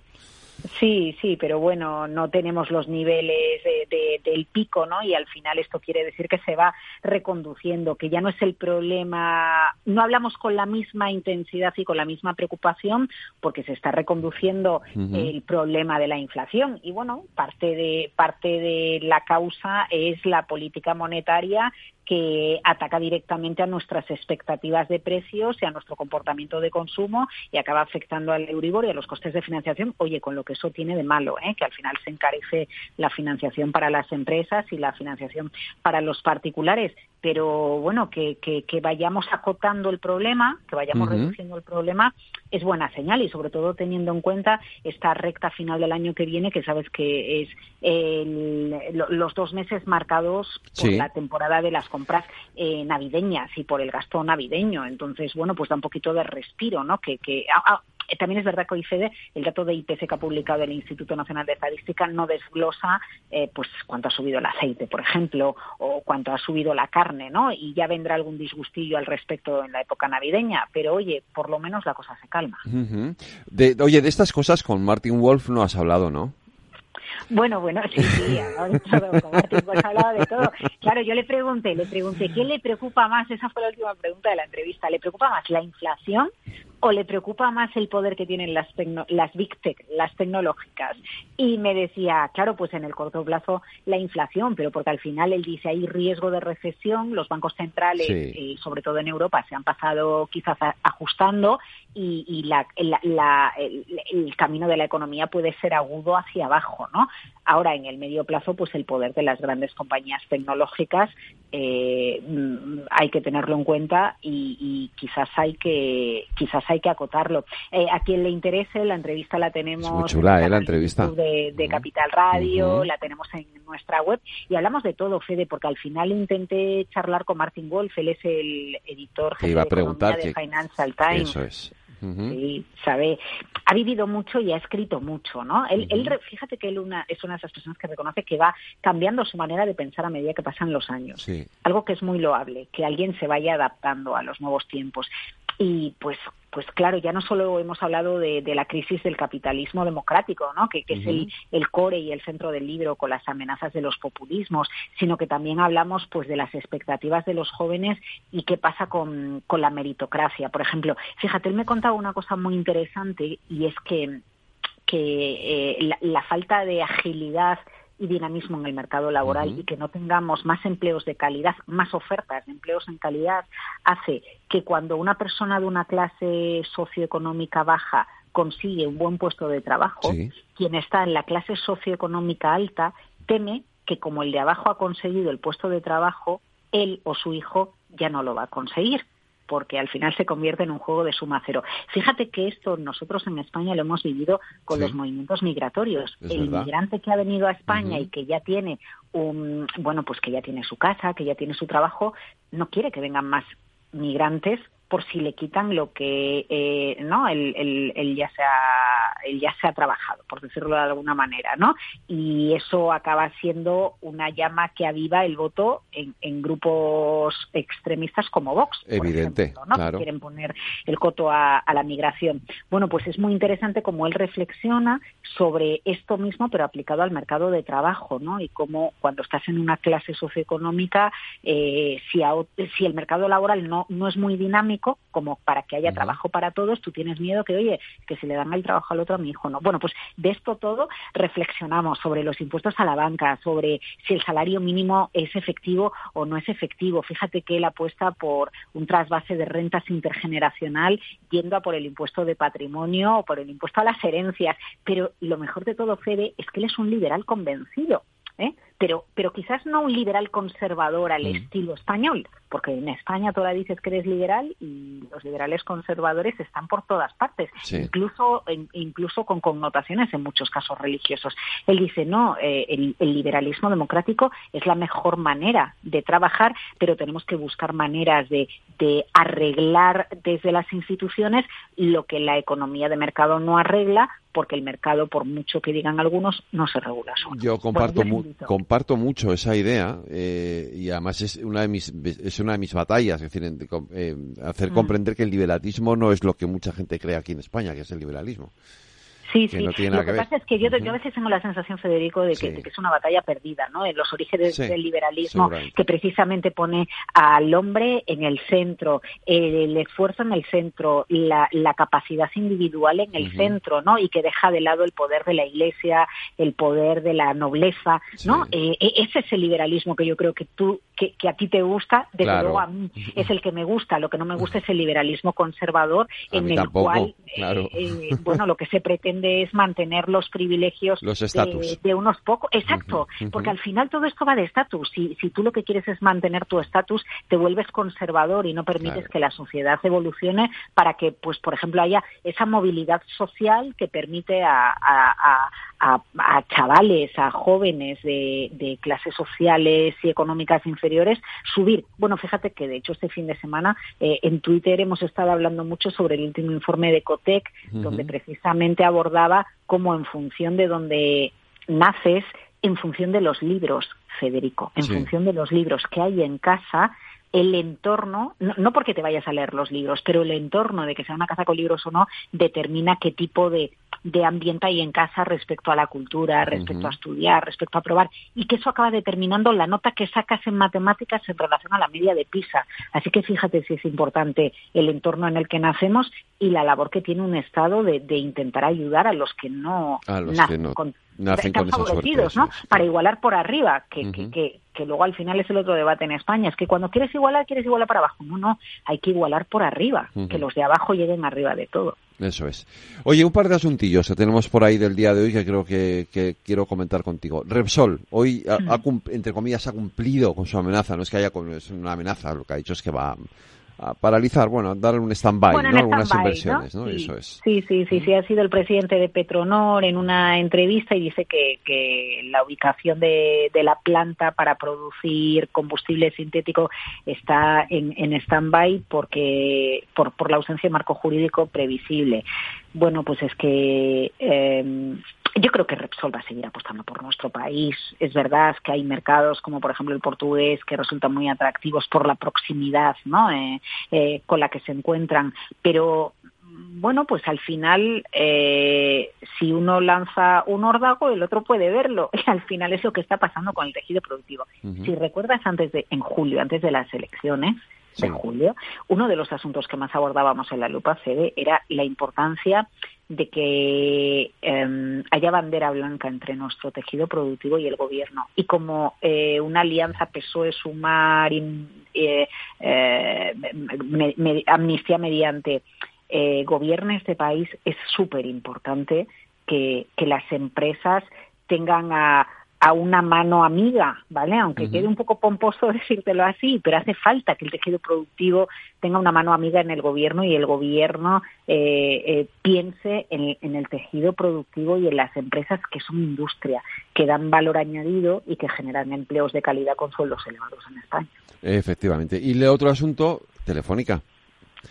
S18: Sí, sí, pero bueno, no tenemos los niveles de- de- del pico, ¿no? Y al final esto quiere decir que se va reconduciendo, que ya no es el problema, no hablamos con la misma intensidad y con la misma preocupación porque se está reconduciendo el problema de la inflación. Y bueno, parte de, parte de la causa es la política monetaria que ataca directamente a nuestras expectativas de precios y a nuestro comportamiento de consumo y acaba afectando al Euribor y a los costes de financiación. Oye, con lo que eso tiene de malo, ¿eh? que al final se encarece la financiación para las empresas y la financiación para los particulares. Pero bueno, que, que, que vayamos acotando el problema, que vayamos reduciendo el problema, es buena señal y sobre todo teniendo en cuenta esta recta final del año que viene, que sabes que es el- lo- los dos meses marcados por
S19: Sí.
S18: la temporada de las compras eh, navideñas y por el gasto navideño. Entonces, bueno, pues da un poquito de respiro, ¿no? Que, que ah, ah, también es verdad que hoy Fede, el dato de IPC que ha publicado el Instituto Nacional de Estadística no desglosa eh, pues cuánto ha subido el aceite, por ejemplo, o cuánto ha subido la carne, ¿no? Y ya vendrá algún disgustillo al respecto en la época navideña, pero oye, por lo menos la cosa se calma.
S2: Ujú. de, oye, de estas cosas con Martin Wolf no has hablado, ¿no?
S18: Bueno, bueno, sí, sí, ha hablado de todo. Claro, yo le pregunté, le pregunté, ¿qué le preocupa más? Esa fue la última pregunta de la entrevista. ¿Le preocupa más la inflación o le preocupa más el poder que tienen las, tecno- las Big Tech, las tecnológicas? Y me decía, claro, pues en el corto plazo la inflación, pero porque al final él dice hay riesgo de recesión, los bancos centrales,
S19: Sí.
S18: eh, sobre todo en Europa, se han pasado quizás ajustando y, y la- la- la- el, el camino de la economía puede ser agudo hacia abajo, ¿no? Ahora, en el medio plazo, pues el poder de las grandes compañías tecnológicas eh, mm, hay que tenerlo en cuenta y, quizás hay que quizás hay que acotarlo. Eh, a quien le interese, la entrevista la tenemos
S2: muy chula, la entrevista
S18: de, Capital Radio, la tenemos en nuestra web y hablamos de todo, Fede, porque al final intenté charlar con Martin Wolf, él es el editor
S2: jefe de, preguntar
S18: de Financial Times.
S2: Eso es.
S18: Sí, sabe, ha vivido mucho y ha escrito mucho, ¿no? Él, él fíjate que él una, es una de esas personas que reconoce que va cambiando su manera de pensar a medida que pasan los años. Algo que es muy loable, que alguien se vaya adaptando a los nuevos tiempos. Y pues pues claro, ya no solo hemos hablado de, la crisis del capitalismo democrático, ¿no? que, es el, core y el centro del libro con las amenazas de los populismos, sino que también hablamos pues de las expectativas de los jóvenes y qué pasa con, la meritocracia. Por ejemplo, fíjate, él me contaba una cosa muy interesante y es que, que eh, la falta de agilidad y dinamismo en el mercado laboral y que no tengamos más empleos de calidad, más ofertas de empleos en calidad, hace que cuando una persona de una clase socioeconómica baja consigue un buen puesto de trabajo, quien está en la clase socioeconómica alta teme que como el de abajo ha conseguido el puesto de trabajo, él o su hijo ya no lo va a conseguir porque al final se convierte en un juego de suma cero. Fíjate que esto nosotros en España lo hemos vivido con los movimientos migratorios. el inmigrante que ha venido a España y que ya tiene un, bueno, pues que ya tiene su casa, que ya tiene su trabajo, no quiere que vengan más migrantes por si le quitan lo que eh, no el, el, ya se ha el ya se ha trabajado por decirlo de alguna manera no y eso acaba siendo una llama que aviva el voto en, en grupos extremistas como Vox
S2: evidente
S18: ¿no? que quieren poner el coto a, a, la migración. Bueno pues es muy interesante como él reflexiona sobre esto mismo pero aplicado al mercado de trabajo no y cómo cuando estás en una clase socioeconómica eh, si, si el mercado laboral no no es muy dinámico como para que haya trabajo para todos, tú tienes miedo que, oye, que se le dan el trabajo al otro a mi hijo, ¿no? Bueno, pues de esto todo reflexionamos sobre los impuestos a la banca, sobre si el salario mínimo es efectivo o no es efectivo. Fíjate que él apuesta por un trasvase de rentas intergeneracional yendo a por el impuesto de patrimonio o por el impuesto a las herencias. Pero lo mejor de todo, Fede, es que él es un liberal convencido. ¿eh? Pero, pero quizás no un liberal conservador al mm. estilo español, porque en España tú dices que eres liberal y los liberales conservadores están por todas partes, incluso, incluso con connotaciones en muchos casos religiosos. Él dice, no, eh, el, liberalismo democrático es la mejor manera de trabajar, pero tenemos que buscar maneras de, de arreglar desde las instituciones lo que la economía de mercado no arregla, porque el mercado, por mucho que digan algunos, no se regula solo.
S2: Yo comparto, comparto mucho esa idea eh, y además es una de mis es una de mis batallas, es decir, eh, hacer mm. comprender que el liberalismo no es lo que mucha gente cree aquí en España, que es el liberalismo.
S18: Sí, sí. lo que, pasa es que yo, a veces tengo la sensación, Federico, de que, es una batalla perdida, ¿no? En los orígenes del liberalismo, que precisamente pone al hombre en el centro, el, esfuerzo en el centro, la, capacidad individual en el centro, ¿no? Y que deja de lado el poder de la Iglesia, el poder de la nobleza, ¿no? Eh, e, ese es el liberalismo que yo creo que tú, que, a ti te gusta, desde luego a mí es el que me gusta. Lo que no me gusta es el liberalismo conservador, en el cual, eh, eh, bueno, lo que se pretende es mantener los privilegios de, unos pocos. Exacto, porque al final todo esto va de estatus. Si, si tú lo que quieres es mantener tu estatus, te vuelves conservador y no permites que la sociedad evolucione para que, pues, por ejemplo, haya esa movilidad social que permite a, a, chavales, a jóvenes de, clases sociales y económicas inferiores subir. Bueno, fíjate que de hecho este fin de semana eh, en Twitter hemos estado hablando mucho sobre el último informe de Cotec, donde precisamente abordaba cómo en función de donde naces, en función de los libros, Federico, en función de los libros que hay en casa, el entorno, no, porque te vayas a leer los libros, pero el entorno de que sea una casa con libros o no, determina qué tipo de, de ambiente hay en casa respecto a la cultura, respecto a estudiar, respecto a probar, y que eso acaba determinando la nota que sacas en matemáticas en relación a la media de PISA. Así que fíjate si es importante el entorno en el que nacemos y la labor que tiene un Estado de, intentar ayudar a los que no nacen con ¿no? Para igualar por arriba, que, que, que, luego al final es el otro debate en España, es que cuando quieres igualar, quieres igualar para abajo. No, no, hay que igualar por arriba, que los de abajo lleguen arriba de todo.
S2: Eso es. Oye, un par de asuntillos que tenemos por ahí del día de hoy que creo que, que quiero comentar contigo. Repsol, hoy, ha, ha entre comillas, ha cumplido con su amenaza. No es que haya es una amenaza, lo que ha dicho es que va a paralizar, bueno, darle un stand-by, ¿no? Algunas inversiones, ¿no?
S18: Sí.
S2: Eso es.
S18: Sí, sí, sí, sí, ha sido el presidente de Petronor en una entrevista y dice que, que la ubicación de, de la planta para producir combustible sintético está en, en stand-by porque por, por la ausencia de marco jurídico previsible. Bueno, pues es que eh, yo creo que Repsol va a seguir apostando por nuestro país. Es verdad que hay mercados como por ejemplo el portugués que resultan muy atractivos por la proximidad ¿no? Eh, eh, con la que se encuentran, pero bueno, pues al final, eh, si uno lanza un órdago, el otro puede verlo. Y al final es lo que está pasando con el tejido productivo. Si recuerdas, antes de, en julio, antes de las elecciones de julio, uno de los asuntos que más abordábamos en la lupa Fede era la importancia de que eh, haya bandera blanca entre nuestro tejido productivo y el gobierno. Y como eh, una alianza PSOE-Sumar, eh, eh, me- me- amnistía mediante eh, gobierne este país, es súper importante que, que las empresas tengan a, a una mano amiga, ¿vale? Aunque quede un poco pomposo decírtelo así, pero hace falta que el tejido productivo tenga una mano amiga en el gobierno y el gobierno eh, eh, piense en, en el tejido productivo y en las empresas que son industria, que dan valor añadido y que generan empleos de calidad con sueldos elevados en España.
S2: Efectivamente. Y el otro asunto, Telefónica.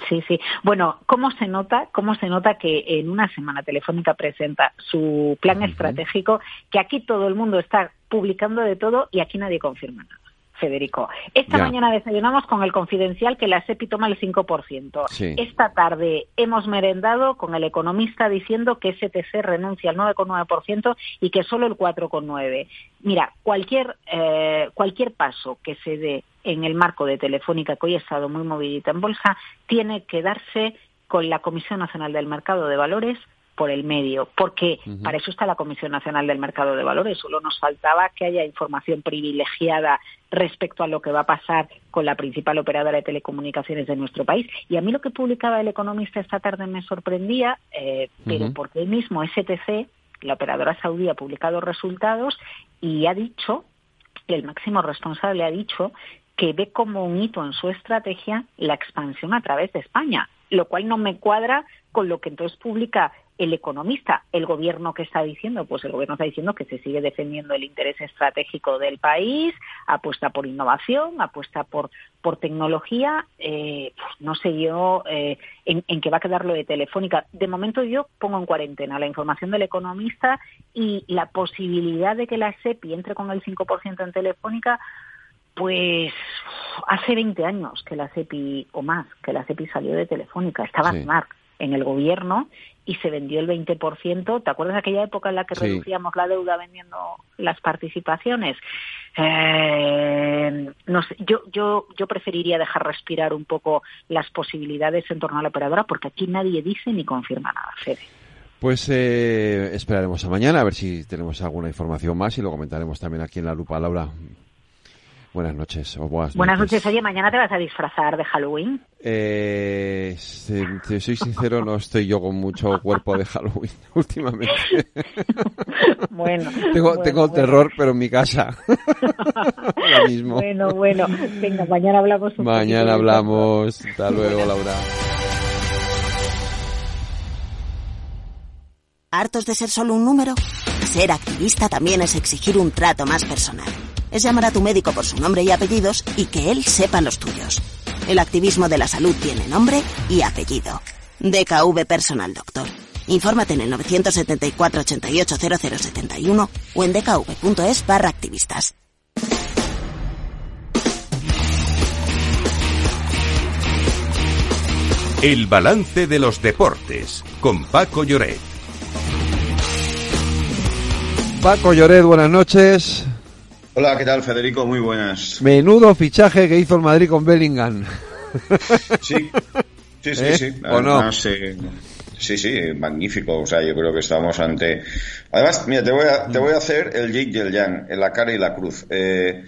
S18: Sí, sí. Bueno, ¿cómo se nota? ¿Cómo se nota que en una semana Telefónica presenta su plan estratégico? Que aquí todo el mundo está publicando de todo y aquí nadie confirma nada. Federico. Esta
S19: Ya.
S18: mañana desayunamos con el confidencial que la SEPI toma el 5%.
S19: Sí.
S18: Esta tarde hemos merendado con el economista diciendo que STC renuncia al 9,9% y que solo el 4,9%. Mira, cualquier, eh, cualquier paso que se dé en el marco de Telefónica, que hoy ha estado muy movidita en bolsa, tiene que darse con la Comisión Nacional del Mercado de Valores por el medio, porque para eso está la Comisión Nacional del Mercado de Valores. Solo nos faltaba que haya información privilegiada respecto a lo que va a pasar con la principal operadora de telecomunicaciones de nuestro país. Y a mí lo que publicaba el economista esta tarde me sorprendía, eh, pero porque el mismo STC, la operadora saudí, ha publicado resultados y ha dicho, el máximo responsable ha dicho que ve como un hito en su estrategia la expansión a través de España, lo cual no me cuadra con lo que entonces publica el economista. El gobierno que está diciendo, pues el gobierno está diciendo que se sigue defendiendo el interés estratégico del país, apuesta por innovación, apuesta por por tecnología. Eh, pues no sé yo eh, en, en qué va a quedar lo de Telefónica. De momento yo pongo en cuarentena la información del economista y la posibilidad de que la SEPI entre con el 5% en Telefónica pues hace 20 años que la CEPI, o más, que la CEPI salió de Telefónica. Estaba
S19: Sí.
S18: Aznar en el gobierno y se vendió el 20%. ¿Te acuerdas de aquella época en la que
S19: Sí.
S18: reducíamos la deuda vendiendo las participaciones? Eh, no sé, yo, yo, yo preferiría dejar respirar un poco las posibilidades en torno a la operadora porque aquí nadie dice ni confirma nada, Fede.
S2: Pues eh, esperaremos a mañana a ver si tenemos alguna información más y lo comentaremos también aquí en la lupa. Laura, buenas noches o buenas,
S18: Buenas noches. Oye, mañana te vas a disfrazar de Halloween.
S2: Eh, si te soy sincero, no estoy yo con mucho cuerpo de Halloween últimamente.
S18: Bueno,
S2: tengo
S18: bueno,
S2: tengo
S18: bueno.
S2: terror, pero en mi casa. Ahora mismo.
S18: Bueno, bueno. Venga, mañana hablamos un
S2: Mañana hablamos. Hasta luego, Laura.
S20: ¿Hartos de ser solo un número? Ser activista también es exigir un trato más personal. Es llamar a tu médico por su nombre y apellidos y que él sepa los tuyos. El activismo de la salud tiene nombre y apellido. DKV Personal Doctor. Infórmate en el 974 88 0071 o en dkv.es barra activistas.
S1: El balance de los deportes con Paco Lloret.
S2: Paco Lloret, buenas noches.
S19: Hola, ¿qué tal, Federico? Muy buenas.
S2: Menudo fichaje que hizo el Madrid con Bellingham.
S19: Sí, sí, sí.
S2: ¿Eh?
S19: sí.
S2: ¿O no?
S19: Eh, sí, sí, magnífico. O sea, yo creo que estamos ante. Además, mira, te voy a, te voy a hacer el yig y el yang, en la cara y la cruz. Eh,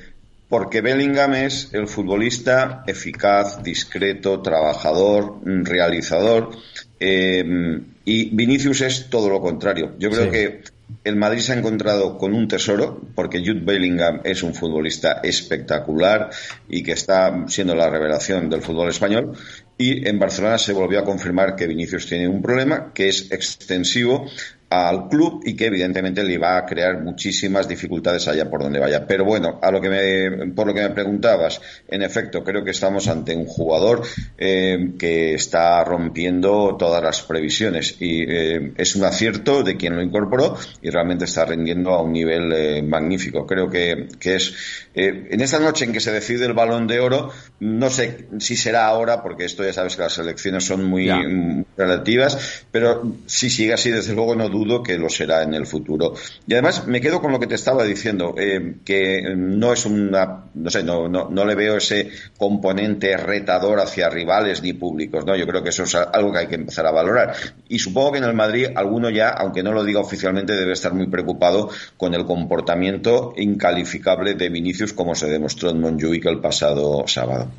S19: porque Bellingham es el futbolista eficaz, discreto, trabajador, realizador, eh, y Vinicius es todo lo contrario. Yo creo que el Madrid se ha encontrado con un tesoro, porque Jude Bellingham es un futbolista espectacular y que está siendo la revelación del fútbol español. Y en Barcelona se volvió a confirmar que Vinicius tiene un problema que es extensivo al club y que evidentemente le va a crear muchísimas dificultades allá por donde vaya. Pero bueno, a lo que me, por lo que me preguntabas, en efecto, creo que estamos ante un jugador eh, que está rompiendo todas las previsiones y eh, es un acierto de quien lo incorporó y realmente está rindiendo a un nivel eh, magnífico. Creo que, que es en esta noche en que se decide el balón de oro, no sé si será ahora, porque esto ya sabes que las elecciones son muy, muy relativas, pero si sigue así, desde luego no dudo que lo será en el futuro. Y además me quedo con lo que te estaba diciendo, eh, que no es una, no sé, no, no, no, le veo ese componente retador hacia rivales ni públicos, ¿no? Yo creo que eso es algo que hay que empezar a valorar. Y supongo que en el Madrid alguno ya, aunque no lo diga oficialmente, debe estar muy preocupado con el comportamiento incalificable de Vinicius como se demostró en Montjuic el pasado sábado.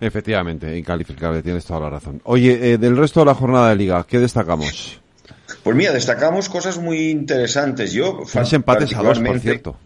S2: Efectivamente, incalificable, tienes toda la razón. Oye, eh, del resto de la jornada de liga, ¿qué destacamos?
S19: Pues mira, destacamos cosas muy interesantes. Yo,
S2: Tres empates a dos, por cierto.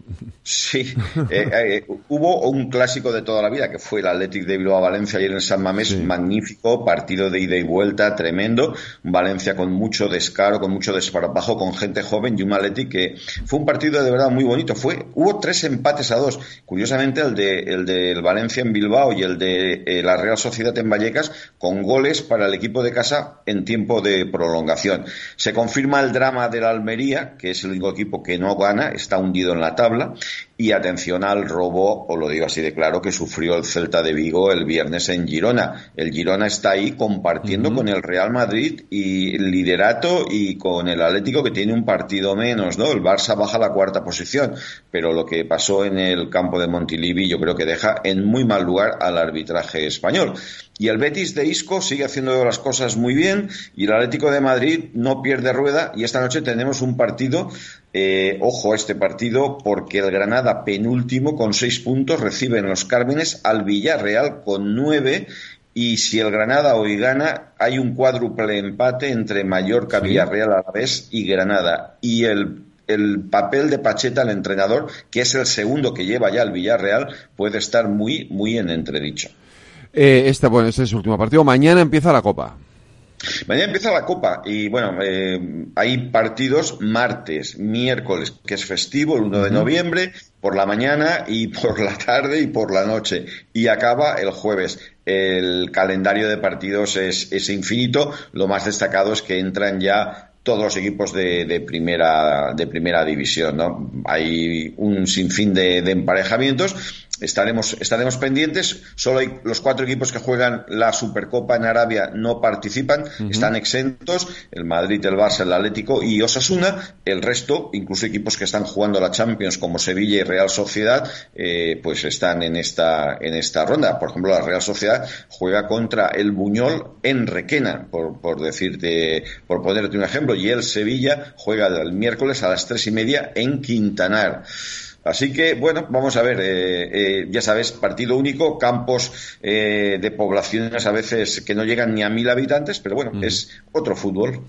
S19: Sí, eh, eh, hubo un clásico de toda la vida que fue el Athletic de Bilbao Valencia ayer en San Mamés, magnífico, partido de ida y vuelta, tremendo. Valencia con mucho descaro, con mucho desparpajo, con gente joven y un Athletic que fue un partido de verdad muy bonito. Fue, hubo tres empates a dos. Curiosamente, el de el del Valencia en Bilbao y el de eh, la Real Sociedad en Vallecas, con goles para el equipo de casa en tiempo de prolongación. Se confirma el drama de la Almería, que es el único equipo que no gana, está hundido en la tabla. Y atención al robo, o lo digo así de claro, que sufrió el Celta de Vigo el viernes en Girona. El Girona está ahí compartiendo con el Real Madrid y el liderato y con el Atlético que tiene un partido menos, ¿no? El Barça baja la cuarta posición, pero lo que pasó en el campo de Montilivi yo creo que deja en muy mal lugar al arbitraje español. Y el Betis de Isco sigue haciendo las cosas muy bien y el Atlético de Madrid no pierde rueda y esta noche tenemos un partido, eh, ojo a este partido, porque el Granada penúltimo con seis puntos recibe en los Cármenes al Villarreal con nueve y si el Granada hoy gana, hay un cuádruple empate entre Mallorca, Villarreal a la vez y Granada. Y el el papel de Pacheta, el entrenador, que es el segundo que lleva ya el Villarreal, puede estar muy, muy en entredicho.
S2: Eh, este, bueno, este es el último partido. Mañana empieza la Copa.
S19: Mañana empieza la Copa y bueno, eh, hay partidos martes, miércoles, que es festivo, el 1 de noviembre, por la mañana y por la tarde y por la noche. Y acaba el jueves. El calendario de partidos es, es infinito. Lo más destacado es que entran ya todos los equipos de, de, primera de primera división ¿no? hay un sinfín de, de emparejamientos estaremos, estaremos pendientes. Solo hay los cuatro equipos que juegan la Supercopa en Arabia no participan, están exentos, el Madrid, el Barça, el Atlético y Osasuna. El resto, incluso equipos que están jugando la Champions como Sevilla y Real Sociedad, eh, pues están en esta, en esta ronda. Por ejemplo, la Real Sociedad juega contra el Buñol en Requena, por, por decirte, por ponerte un ejemplo, y el Sevilla juega el miércoles a las tres y media en Quintanar. Así que, bueno, vamos a ver, eh, eh, ya sabes, partido único, campos eh, de poblaciones a veces que no llegan ni a mil habitantes, pero bueno, es otro fútbol.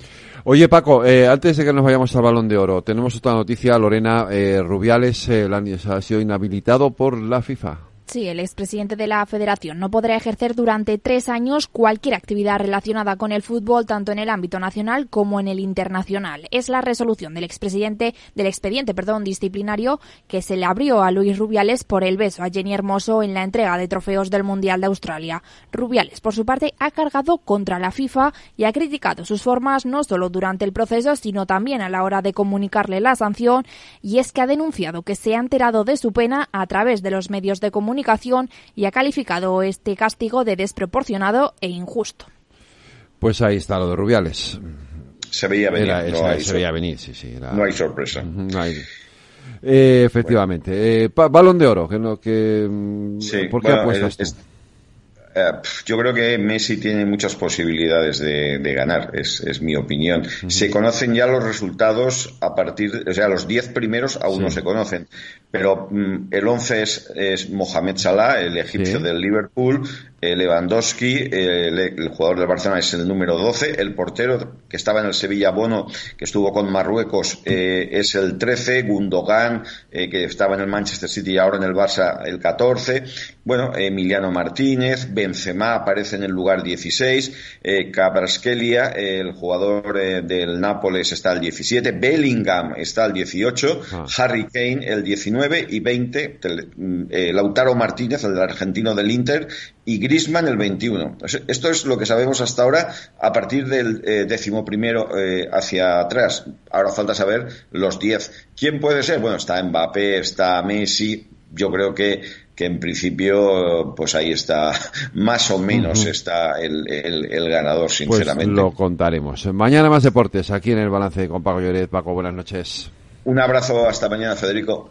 S2: Oye, Paco, antes de que nos vayamos al balón de oro, tenemos otra noticia. Lorena Rubiales ha sido inhabilitado por la FIFA.
S10: Sí, el expresidente de la Federación no podrá ejercer durante tres años cualquier actividad relacionada con el fútbol, tanto en el ámbito nacional como en el internacional. Es la resolución del expresidente del expediente, perdón, disciplinario que se le abrió a Luis Rubiales por el beso a Jenny Hermoso en la entrega de trofeos del Mundial de Australia. Rubiales, por su parte, ha cargado contra la FIFA y ha criticado sus formas no solo durante el proceso, sino también a la hora de comunicarle la sanción, y es que ha denunciado que se ha enterado de su pena a través de los medios de comunicación y ha calificado este castigo de desproporcionado e injusto.
S2: Pues ahí está lo de Rubiales.
S19: Se veía venir.
S2: no hay se veía venir, sí, sí.
S19: No hay sorpresa.
S2: Eh, efectivamente. Eh, balón de oro, que, que mm, ¿por qué apuestas tú?
S19: Eh, yo creo que Messi tiene muchas posibilidades de, ganar, es, mi opinión. Se conocen ya los resultados a partir, o sea, los 10 primeros aún no se conocen, pero mm, el 11 es, Mohamed Salah, el egipcio del Liverpool, eh, Lewandowski, el, jugador del Barcelona es el número 12, el portero que estaba en el Sevilla Bono, que estuvo con Marruecos, eh, es el 13, Gundogan, que estaba en el Manchester City y ahora en el Barça, el 14, bueno, Emiliano Martínez, Benzema aparece en el lugar 16, eh, el jugador eh, del Nápoles, está al 17, Bellingham está al 18, ah. Harry Kane el 19 y 20, mm, eh, Lautaro Martínez, el argentino del Inter, y Griezmann el 21. Esto es lo que sabemos hasta ahora a partir del eh, décimo primero hacia atrás. Ahora falta saber los 10. ¿Quién puede ser? Bueno, está Mbappé, está Messi. Yo creo que que en principio, pues ahí está, más o menos está el, ganador, pues sinceramente.
S2: Pues lo contaremos. Mañana más deportes, aquí en el balance con Paco Lloret. Paco, buenas noches.
S19: Un abrazo, hasta mañana, Federico.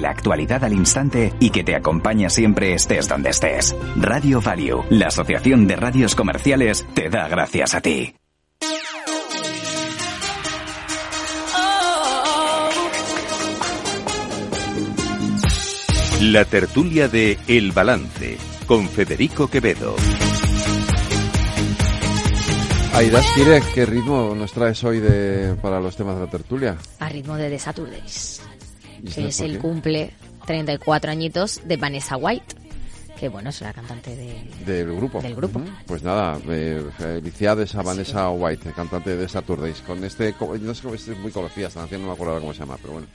S21: la actualidad al instante y que te acompaña siempre estés donde estés. Radio Value, la Asociación de Radios Comerciales, te da gracias a ti.
S1: La tertulia de El Balance con Federico Quevedo.
S2: Aidas Kirek, ¿qué ritmo nos traes hoy de, para los temas de la tertulia?
S7: A ritmo de The Saturdays que es el cumple 34 añitos de Vanessa White que bueno, es la cantante
S2: del grupo.
S7: Del grupo.
S2: Pues nada, eh, felicidades a Vanessa White, cantante de Saturdays, con este, no sé cómo es muy conocida esta canción, no me acuerdo cómo se llama, pero bueno,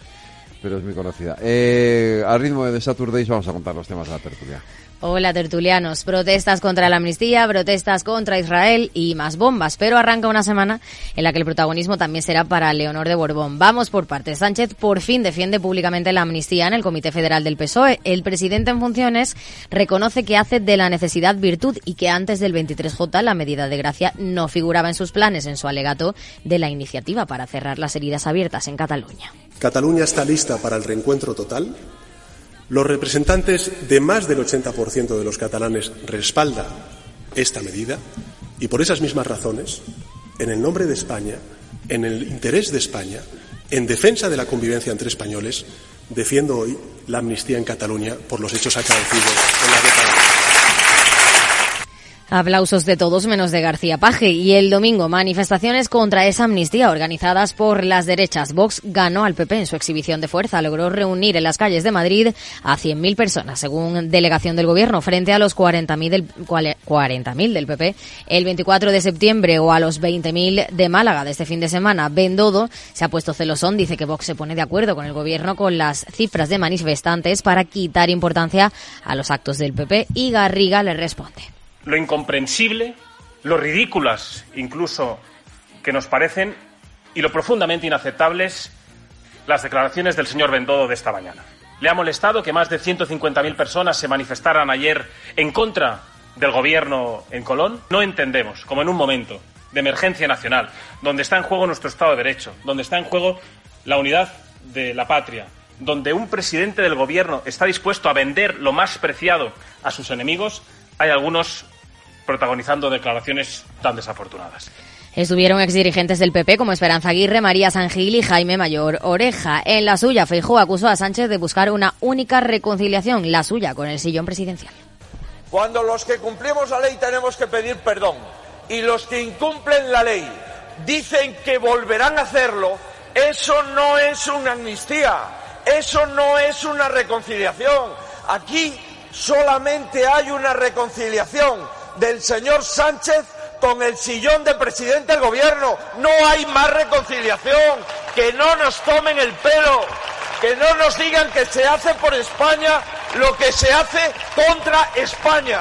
S2: pero es muy conocida. Eh, al ritmo de The Saturdays vamos a contar los temas de la tertulia.
S7: Hola tertulianos, protestas contra la amnistía, protestas contra Israel y más bombas, pero arranca una semana en la que el protagonismo también será para Leonor de Borbón. Vamos por partes. Sánchez por fin defiende públicamente la amnistía en el Comité Federal del PSOE. El presidente en funciones reconoce que hace de la necesidad virtud y que antes del 23J la medida de gracia no figuraba en sus planes en su alegato de la iniciativa para cerrar las heridas abiertas en Cataluña.
S16: Cataluña está lista para el reencuentro total los representantes de más del 80% de los catalanes respaldan esta medida y por esas mismas razones, en el nombre de España, en el interés de España, en defensa de la convivencia entre españoles, defiendo hoy la amnistía en Cataluña por los hechos acaecidos en la década.
S7: Aplausos de todos menos de García Paje. Y el domingo, manifestaciones contra esa amnistía organizadas por las derechas. Vox ganó al PP en su exhibición de fuerza. Logró reunir en las calles de Madrid a 100.000 personas, según delegación del gobierno, frente a los 40.000 del, 40 del PP el 24 de septiembre o a los 20.000 de Málaga de este fin de semana. Bendodo se ha puesto celosón. Dice que Vox se pone de acuerdo con el gobierno con las cifras de manifestantes para quitar importancia a los actos del PP y Garriga le responde
S22: lo incomprensible, lo ridículas incluso que nos parecen y lo profundamente inaceptables las declaraciones del señor Bendodo de esta mañana. Le ha molestado que más de 150.000 personas se manifestaran ayer en contra del gobierno en Colón. No entendemos, como en un momento de emergencia nacional, donde está en juego nuestro Estado de Derecho, donde está en juego la unidad de la patria, donde un presidente del gobierno está dispuesto a vender lo más preciado a sus enemigos, hay algunos protagonizando declaraciones tan desafortunadas.
S7: Estuvieron exdirigentes del PP como Esperanza Aguirre, María Sangil y Jaime Mayor Oreja. En la suya, Feijóo acusó a Sánchez de buscar una única reconciliación, la suya con el sillón presidencial.
S23: Cuando los que cumplimos la ley tenemos que pedir perdón y los que incumplen la ley dicen que volverán a hacerlo, eso no es una amnistía, eso no es una reconciliación. Aquí solamente hay una reconciliación del señor Sánchez con el sillón de presidente del gobierno. No hay más reconciliación. Que no nos tomen el pelo. Que no nos digan que se hace por España lo que se hace contra España.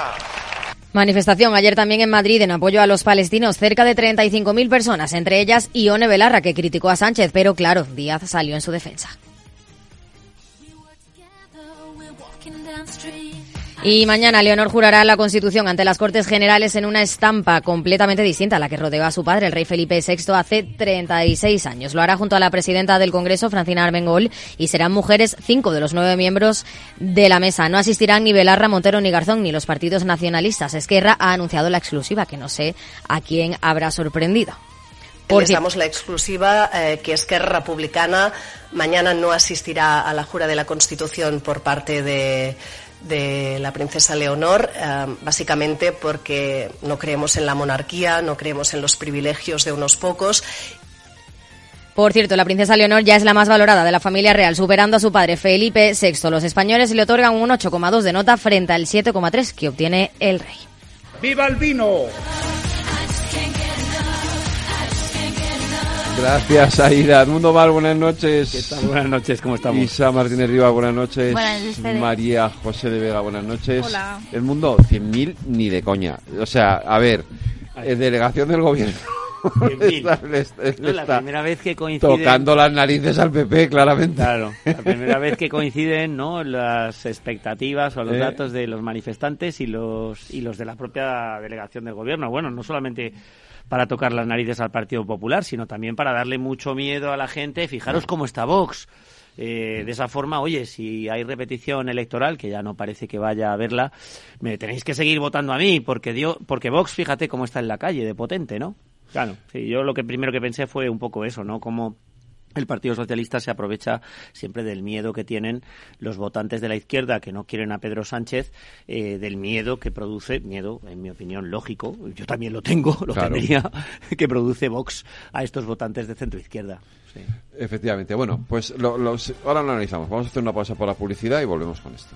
S7: Manifestación ayer también en Madrid en apoyo a los palestinos. Cerca de 35.000 personas, entre ellas Ione Belarra, que criticó a Sánchez, pero claro, Díaz salió en su defensa. Y mañana Leonor jurará la Constitución ante las Cortes Generales en una estampa completamente distinta a la que rodeó a su padre, el rey Felipe VI, hace 36 años. Lo hará junto a la presidenta del Congreso, Francina Armengol, y serán mujeres cinco de los nueve miembros de la mesa. No asistirán ni Belarra, Montero ni Garzón ni los partidos nacionalistas. Esquerra ha anunciado la exclusiva, que no sé a quién habrá sorprendido.
S3: Les damos la exclusiva eh, que Esquerra Republicana mañana no asistirá a la jura de la Constitución por parte de de la princesa Leonor, eh, básicamente porque no creemos en la monarquía, no creemos en los privilegios de unos pocos
S7: por cierto, la princesa Leonor ya es la más valorada de la familia real, superando a su padre Felipe VI. Los españoles le otorgan un 8,2 de nota frente al 7,3 que obtiene el rey.
S23: ¡Viva el vino!
S2: Gracias, Aida. Mundo Mal, buenas noches.
S24: ¿Qué tal? Buenas noches, ¿cómo estamos?
S2: Isa Martínez Riva, buenas noches.
S25: Buenas noches,
S2: María José de Vega, buenas noches.
S25: Hola.
S2: El mundo, 100.000 ni de coña. O sea, a ver, eh, delegación del gobierno. Está- le- le
S24: No, la primera vez que coinciden...
S2: Tocando las narices al PP, claramente.
S24: Claro, la primera vez que coinciden ¿no? las expectativas o los
S2: Eh.
S24: datos de los manifestantes y los, y los de la propia delegación del gobierno. Bueno, no solamente para tocar las narices al Partido Popular, sino también para darle mucho miedo a la gente. Fijaros cómo está Vox. Eh, de esa forma, oye, si hay repetición electoral, que ya no parece que vaya a haberla, me tenéis que seguir votando a mí, porque, dio, porque Vox, fíjate cómo está en la calle, de potente, ¿no? Claro, yo lo que primero que pensé fue un poco eso, ¿no? Como el Partido Socialista se aprovecha siempre del miedo que tienen los votantes de la izquierda que no quieren a Pedro Sánchez, eh, del miedo que produce, miedo, en mi opinión, lógico, yo también lo tengo, lo
S2: Claro.
S24: tendría, que produce Vox a estos votantes de centro izquierda. Sí.
S2: Efectivamente. Bueno, pues lo- los- ahora lo analizamos. Vamos a hacer una pausa por la publicidad y volvemos con esto.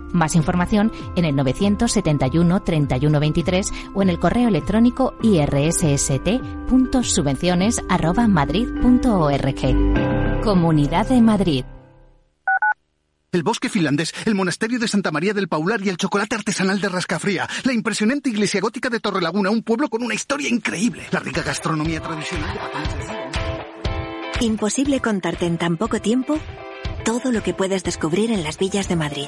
S26: Más información en el 971 31 23 o en el correo electrónico irsst.subvenciones@madrid.org. Comunidad de Madrid.
S27: El bosque finlandés, el monasterio de Santa María del Paular y el chocolate artesanal de Rascafría. La impresionante iglesia gótica de Torrelaguna, un pueblo con una historia increíble. La rica gastronomía tradicional de.
S28: Imposible contarte en tan poco tiempo todo lo que puedes descubrir en las villas de Madrid.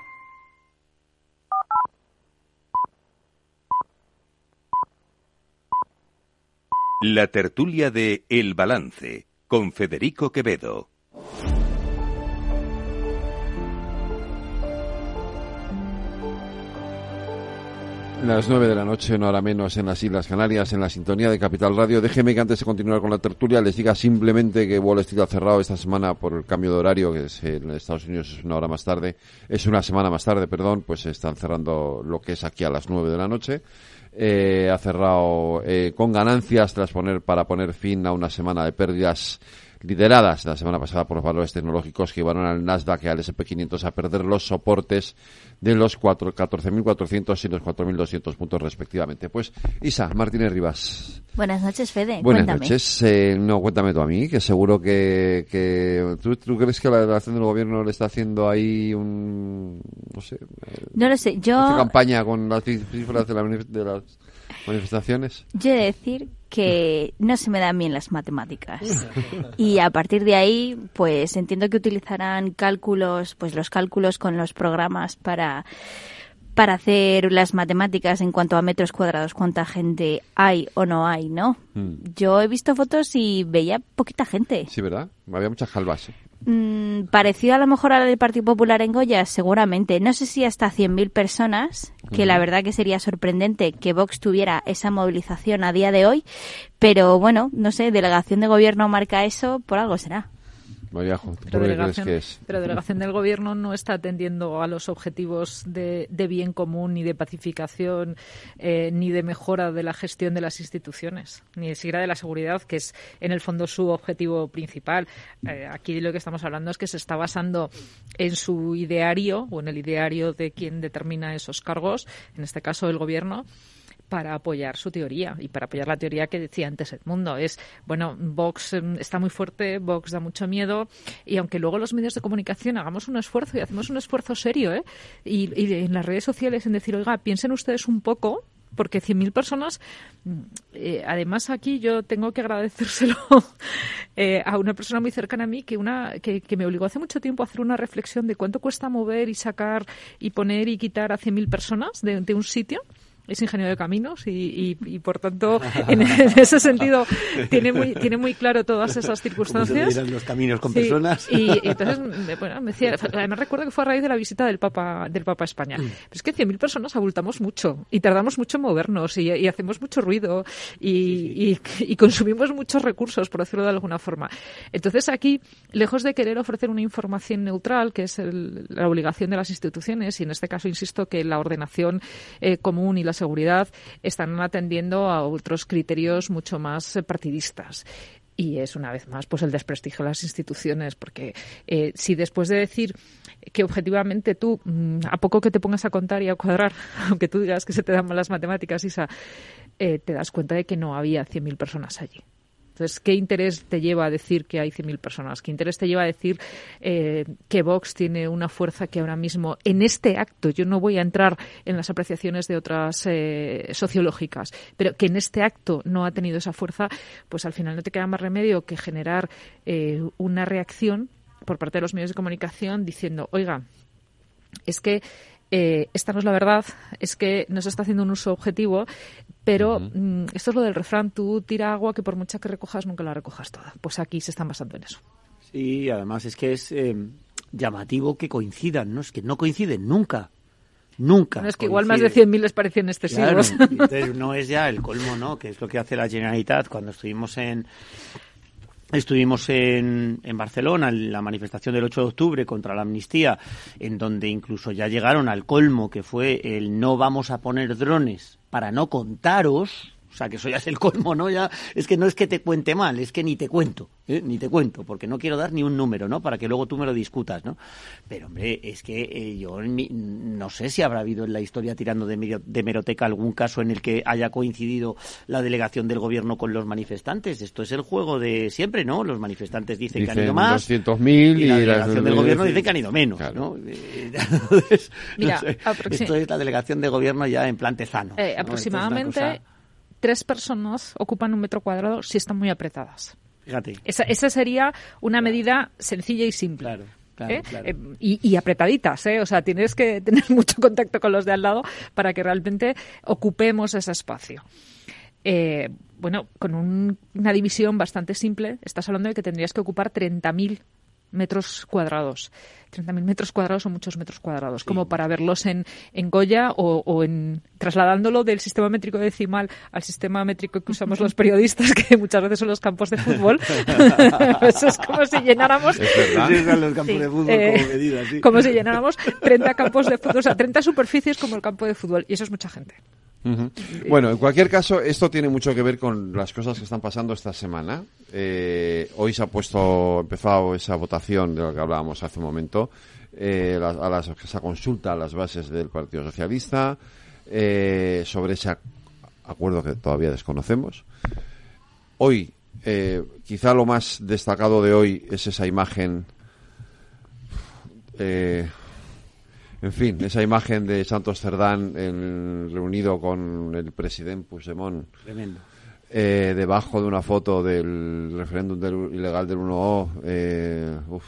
S1: La tertulia de El Balance con Federico Quevedo.
S2: Las nueve de la noche, una hora menos en las Islas Canarias, en la sintonía de Capital Radio. Déjeme que antes de continuar con la tertulia les diga simplemente que Wall Street ha cerrado esta semana por el cambio de horario, que es en Estados Unidos es una hora más tarde, es una semana más tarde, perdón, pues están cerrando lo que es aquí a las nueve de la noche. Eh, ha cerrado eh, con ganancias tras poner para poner fin a una semana de pérdidas lideradas la semana pasada por los valores tecnológicos que llevaron al Nasdaq y al S&P 500 a perder los soportes de los 14.400 y los 4.200 puntos respectivamente. Pues Isa Martínez Rivas.
S25: Buenas noches, Fede.
S2: Buenas noches. Eh, no, cuéntame tú a mí, que seguro que... que ¿tú, crees que la delegación del gobierno le está haciendo ahí un... no sé...
S25: no lo sé, yo...
S2: campaña con las cifras de, de las manifestaciones?
S25: Yo he de decir que no se me dan bien las matemáticas. Y a partir de ahí, pues entiendo que utilizarán cálculos, pues los cálculos con los programas para para hacer las matemáticas en cuanto a metros cuadrados, cuánta gente hay o no hay, ¿no? Hmm. Yo he visto fotos y veía poquita gente.
S2: Sí, ¿verdad? Había muchas calvas.
S25: Mm, parecido a lo mejor al del Partido Popular en Goya, seguramente. No sé si hasta 100.000 personas, que la verdad que sería sorprendente que Vox tuviera esa movilización a día de hoy, pero bueno, no sé, delegación de gobierno marca eso, por algo será
S2: pero delegación,
S29: Pero delegación del gobierno no está atendiendo a los objetivos de, bien común, ni de pacificación, eh, ni de mejora de la gestión de las instituciones, ni siquiera de la seguridad, que es en el fondo su objetivo principal. Eh, aquí lo que estamos hablando es que se está basando en su ideario o en el ideario de quien determina esos cargos, en este caso el gobierno para apoyar su teoría y para apoyar la teoría que decía antes Edmundo. Es, bueno, Vox em, está muy fuerte, Vox da mucho miedo y aunque luego los medios de comunicación hagamos un esfuerzo y hacemos un esfuerzo serio, ¿eh? y, en las redes sociales en decir, oiga, piensen ustedes un poco porque 100.000 personas, mm, eh, además aquí yo tengo que agradecérselo eh, a una persona muy cercana a mí que, una, que, me obligó hace mucho tiempo a hacer una reflexión de cuánto cuesta mover y sacar y poner y quitar a 100.000 personas de un sitio es ingeniero de caminos y, y, por tanto en, ese sentido tiene muy tiene muy claro todas esas circunstancias.
S30: los caminos con personas.
S29: y, entonces bueno, me decía además recuerdo que fue a raíz de la visita del Papa del Papa a España. Mm. pero es que 100.000 personas abultamos mucho y tardamos mucho en movernos y, hacemos mucho ruido y, consumimos muchos recursos por decirlo de alguna forma. Entonces aquí lejos de querer ofrecer una información neutral que es la obligación de las instituciones y en este caso insisto que la ordenación eh, común y la seguridad están atendiendo a otros criterios mucho más eh, partidistas. Y es una vez más pues el desprestigio de las instituciones porque eh, si después de decir que objetivamente tú mm, a poco que te pongas a contar y a cuadrar aunque tú digas que se te dan malas matemáticas Isa eh, te das cuenta de que no había 100.000 personas allí entonces, ¿qué interés te lleva a decir que hay 100.000 personas? ¿Qué interés te lleva a decir eh, que Vox tiene una fuerza que ahora mismo, en este acto, yo no voy a entrar en las apreciaciones de otras eh, sociológicas, pero que en este acto no ha tenido esa fuerza, pues al final no te queda más remedio que generar eh, una reacción por parte de los medios de comunicación diciendo, oiga, es que eh, esta no es la verdad, es que no se está haciendo un uso objetivo, pero mm, esto es lo del refrán, tú tira agua que por mucha que recojas nunca la recojas toda. Pues aquí se están basando en eso.
S30: Sí, además es que es eh, llamativo que coincidan, ¿no? Es que no coinciden nunca. Nunca.
S29: No, es que igual más de 100.000 les parecen excesivos.
S30: entonces no es ya el colmo, ¿no? Que es lo que hace la Generalitat cuando estuvimos en
S24: Estuvimos en, en, Barcelona en la manifestación del 8 de octubre contra la amnistía, en donde incluso ya llegaron al colmo, que fue el no vamos a poner drones para no contaros, o sea, que eso ya es el colmo, ¿no? Ya es que no es que te cuente mal, es que ni te cuento, ¿eh? ni te cuento, porque no quiero dar ni un número, ¿no? Para que luego tú me lo discutas, ¿no? Pero, hombre, es que eh, yo no sé si habrá habido en la historia tirando de, de meroteca algún caso en el que haya coincidido la delegación del gobierno con los manifestantes. Esto es el juego de siempre, ¿no? Los manifestantes dicen, que han ido más.
S2: 200.000
S24: y, la delegación del gobierno dice que han ido menos, ¿no? Mira, no sé, esto es la delegación de gobierno ya en plan tezano.
S29: Eh,
S24: ¿no?
S29: Tres personas ocupan un metro cuadrado si están muy apretadas.
S24: Fíjate.
S29: Esa, esa sería una medida sencilla y simple.
S24: Claro. Claro,
S29: ¿eh?
S24: claro.
S29: Eh, y, y, apretaditas, ¿eh? O sea, tienes que tener mucho contacto con los de al lado para que realmente ocupemos ese espacio. Eh, bueno, con un, una división bastante simple, estás hablando de que tendrías que ocupar 30.000 metros cuadrados. 30.000 metros cuadrados son muchos metros cuadrados, sí. como para verlos en, en Goya o, o, en trasladándolo del sistema métrico decimal al sistema métrico que usamos los periodistas, que muchas veces son los campos de fútbol. Eso es como si llenáramos.
S24: Eh, como
S29: si llenáramos 30 campos de fútbol, o sea, 30 superficies como el campo de fútbol, y eso es mucha gente.
S2: Uh -huh. Bueno, en cualquier caso, esto tiene mucho que ver con las cosas que están pasando esta semana. Eh, hoy se ha puesto, empezado esa votación de la que hablábamos hace un momento, eh, a las, esa consulta a las bases del Partido Socialista eh, sobre ese acuerdo que todavía desconocemos. Hoy, eh, quizá lo más destacado de hoy es esa imagen. En fin, esa imagen de Santos Cerdán en, reunido con el presidente Puigdemont.
S24: Tremendo.
S2: Eh, debajo de una foto del referéndum del, ilegal del 1O. Eh, uf,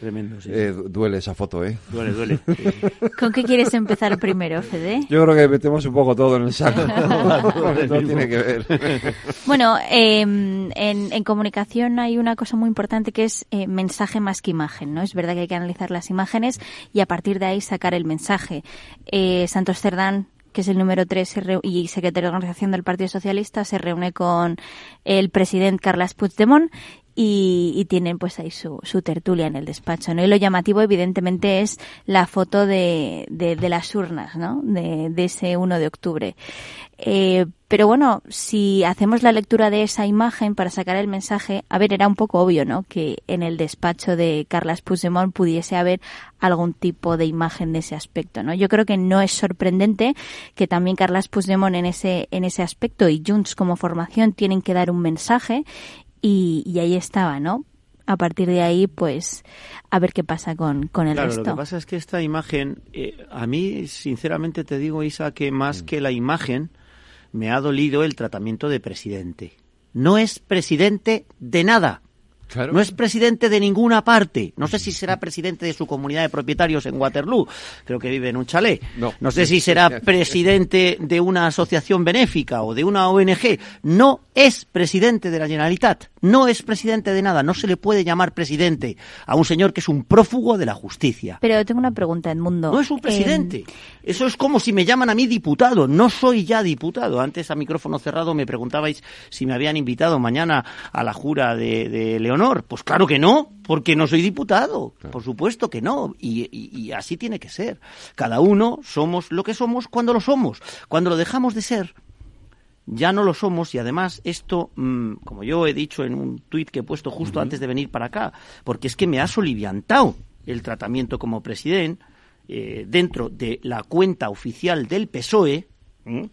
S24: Tremendo, sí.
S2: Eh, duele esa foto, ¿eh?
S24: Duele, duele.
S25: ¿Con qué quieres empezar primero, Fede?
S2: Yo creo que metemos un poco todo en el saco. todo tiene que ver.
S25: Bueno, eh, en, en, comunicación hay una cosa muy importante que es eh, mensaje más que imagen, ¿no? Es verdad que hay que analizar las imágenes y a partir de ahí sacar el mensaje. Eh, Santos Cerdán que es el número 3 y secretario de organización del Partido Socialista, se reúne con el presidente Carles Puigdemont y, y, tienen pues ahí su, su, tertulia en el despacho, ¿no? Y lo llamativo evidentemente es la foto de, de, de las urnas, ¿no? De, de, ese 1 de octubre. Eh, pero bueno, si hacemos la lectura de esa imagen para sacar el mensaje, a ver, era un poco obvio, ¿no? Que en el despacho de Carles Puigdemont pudiese haber algún tipo de imagen de ese aspecto, ¿no? Yo creo que no es sorprendente que también Carles Puigdemont en ese, en ese aspecto y Junts como formación tienen que dar un mensaje y, y, ahí estaba, ¿no? A partir de ahí, pues, a ver qué pasa con, con el
S24: claro,
S25: resto.
S24: Lo que pasa es que esta imagen, eh, a mí, sinceramente te digo, Isa, que más mm. que la imagen, me ha dolido el tratamiento de presidente. No es presidente de nada.
S2: Claro.
S24: No es presidente de ninguna parte. No sé si será presidente de su comunidad de propietarios en Waterloo. Creo que vive en un chalet.
S2: No,
S24: no sé si será presidente de una asociación benéfica o de una ONG. No es presidente de la Generalitat. No es presidente de nada. No se le puede llamar presidente a un señor que es un prófugo de la justicia.
S25: Pero tengo una pregunta, Edmundo.
S24: No es un presidente. Eh... Eso es como si me llaman a mí diputado. No soy ya diputado. Antes a micrófono cerrado me preguntabais si me habían invitado mañana a la jura de, de León honor? Pues claro que no, porque no soy diputado. Claro. Por supuesto que no. Y, y, y, así tiene que ser. Cada uno somos lo que somos cuando lo somos. Cuando lo dejamos de ser, ya no lo somos. Y además, esto, mmm, como yo he dicho en un tuit que he puesto justo uh -huh. antes de venir para acá, porque es que me ha soliviantado el tratamiento como presidente eh, dentro de la cuenta oficial del PSOE. ¿eh?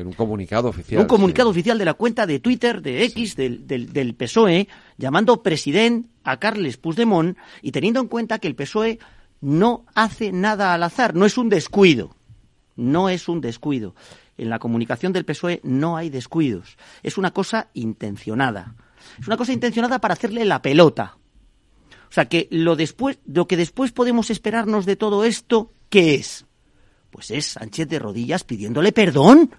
S2: En un comunicado oficial.
S24: Un comunicado sí. oficial de la cuenta de Twitter de X sí. del, del, del, PSOE, llamando presidente a Carles Puigdemont y teniendo en cuenta que el PSOE no hace nada al azar, no es un descuido. No es un descuido. En la comunicación del PSOE no hay descuidos. Es una cosa intencionada. Es una cosa intencionada para hacerle la pelota. O sea que lo después, lo que después podemos esperarnos de todo esto, ¿qué es? Pues es Sánchez de rodillas pidiéndole perdón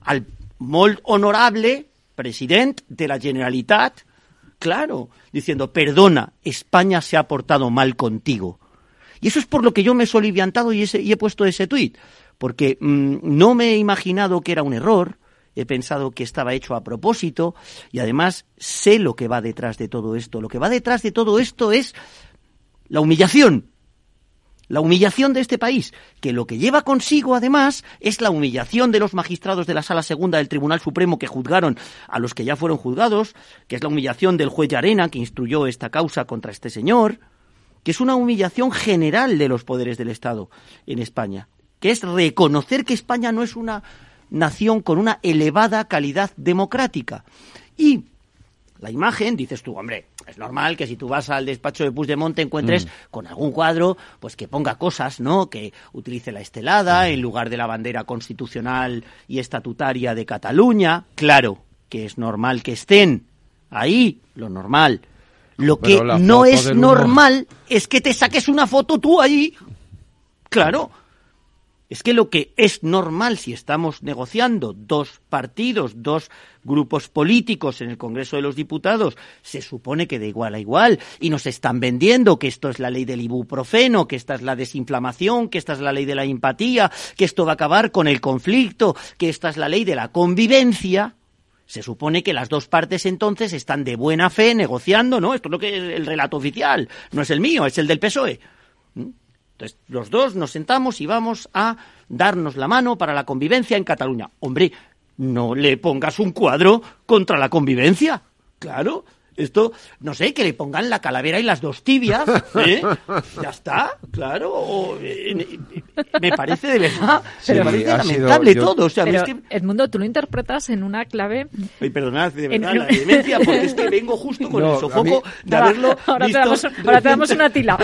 S24: al molt honorable presidente de la Generalitat, claro, diciendo, perdona, España se ha portado mal contigo. Y eso es por lo que yo me he soliviantado y, ese, y he puesto ese tuit, porque mmm, no me he imaginado que era un error, he pensado que estaba hecho a propósito y además sé lo que va detrás de todo esto. Lo que va detrás de todo esto es la humillación. La humillación de este país, que lo que lleva consigo además es la humillación de los magistrados de la Sala Segunda del Tribunal Supremo que juzgaron a los que ya fueron juzgados, que es la humillación del juez Arena que instruyó esta causa contra este señor, que es una humillación general de los poderes del Estado en España, que es reconocer que España no es una nación con una elevada calidad democrática. Y la imagen, dices tú, hombre, es normal que si tú vas al despacho de Puigdemont te encuentres
S2: Mm.
S24: con algún cuadro, pues que ponga cosas, ¿no? Que utilice la estelada en lugar de la bandera constitucional y estatutaria de Cataluña. Claro que es normal que estén ahí, lo normal. Lo que
S2: Pero
S24: no es normal es que te saques una foto tú ahí. Claro. Es que lo que es normal si estamos negociando dos partidos, dos grupos políticos en el Congreso de los Diputados, se supone que de igual a igual, y nos están vendiendo que esto es la ley del ibuprofeno, que esta es la desinflamación, que esta es la ley de la empatía, que esto va a acabar con el conflicto, que esta es la ley de la convivencia, se supone que las dos partes entonces están de buena fe negociando, ¿no? Esto es lo que es el relato oficial, no es el mío, es el del PSOE. Entonces, los dos nos sentamos y vamos a darnos la mano para la convivencia en Cataluña. Hombre, no le pongas un cuadro contra la convivencia. Claro. Esto, no sé, que le pongan la calavera y las dos tibias, ¿eh? Ya está, claro. o, eh, me parece de verdad,
S2: Sí,
S24: me parece
S2: sido-
S24: lamentable
S2: yo-
S24: todo. O sea,
S29: Pero,
S24: es que
S29: Edmundo, tú lo interpretas en una clave...
S24: Ay, perdonad, de
S29: En-
S24: verdad, la demencia, porque es que vengo justo con
S2: No,
S24: el sofoco
S2: mí-
S24: de
S29: Ahora-
S24: haberlo
S29: ahora te damos- ahora te damos una tila.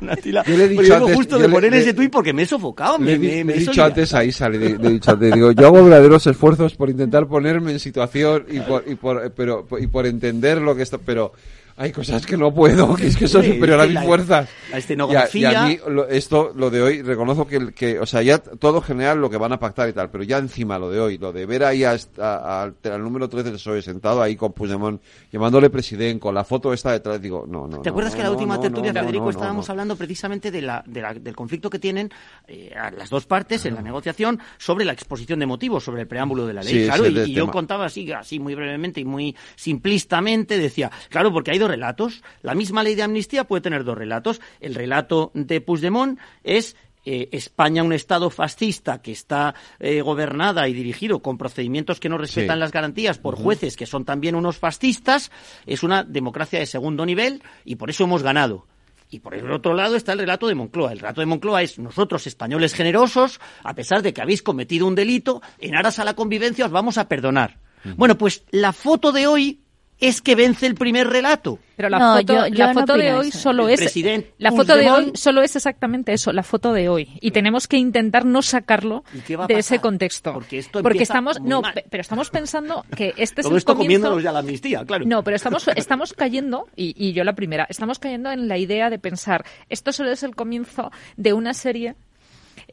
S24: Una tila.
S2: Yo le he
S24: Porque
S2: dicho
S24: vengo
S2: antes-
S24: justo de
S2: le-
S24: poner
S2: le-
S24: ese tuit porque me he sofocado.
S2: Le
S24: me,
S2: he dicho
S24: soy-
S2: antes a Isa, le, le he dicho antes, digo, yo hago verdaderos esfuerzos por intentar ponerme en situación y por, y por, pero, y por entender lo que está, pero hay cosas que no puedo, que es que son
S24: Sí,
S2: superior a mis
S24: la-
S2: fuerzas.
S24: la
S2: Y a,
S24: escenografía-
S2: y a mí lo- esto, lo de hoy, reconozco que, que, o sea, ya todo general lo que van a pactar y tal, pero ya encima lo de hoy, lo de ver ahí al al número 13 del PSOE sentado ahí con Puigdemont, llamándole presidente, con la foto esta detrás, digo, no, no.
S24: ¿Te
S2: no,
S24: acuerdas
S2: no,
S24: que en la última
S2: no,
S24: tertulia, Federico, estábamos hablando precisamente de la, de la- del conflicto que tienen eh, a las dos partes en la negociación sobre la exposición de motivos, sobre el preámbulo de la ley?
S2: Sí,
S24: claro, y, y yo contaba así, así muy brevemente y muy simplistamente, decía, claro, porque hay dos relatos. La misma ley de amnistía puede tener dos relatos. El relato de Puigdemont es eh, España un Estado fascista que está eh, gobernada y dirigido con procedimientos que no respetan
S2: Sí.
S24: las garantías por jueces que son también unos fascistas, es una democracia de segundo nivel y por eso hemos ganado. Y por el otro lado está el relato de Moncloa. El relato de Moncloa es nosotros, españoles generosos, a pesar de que habéis cometido un delito, en aras a la convivencia os vamos a perdonar. Bueno, pues la foto de hoy es que vence el primer relato.
S29: Pero la
S25: No,
S29: foto,
S25: yo- yo
S29: la
S25: no
S29: foto de hoy
S25: eso.
S29: solo
S24: El
S29: es la foto de hoy solo es exactamente eso, la foto de hoy y tenemos que intentar no sacarlo
S24: ¿Y qué va a
S29: de
S24: pasar?
S29: ese contexto.
S24: Porque esto
S29: Porque estamos
S24: muy
S29: no,
S24: mal.
S29: pero estamos pensando que este es el
S24: esto
S29: comienzo
S24: comiéndonos ya la amnistía, claro.
S29: No, pero estamos, estamos cayendo, y, y yo la primera, estamos cayendo en la idea de pensar, esto solo es el comienzo de una serie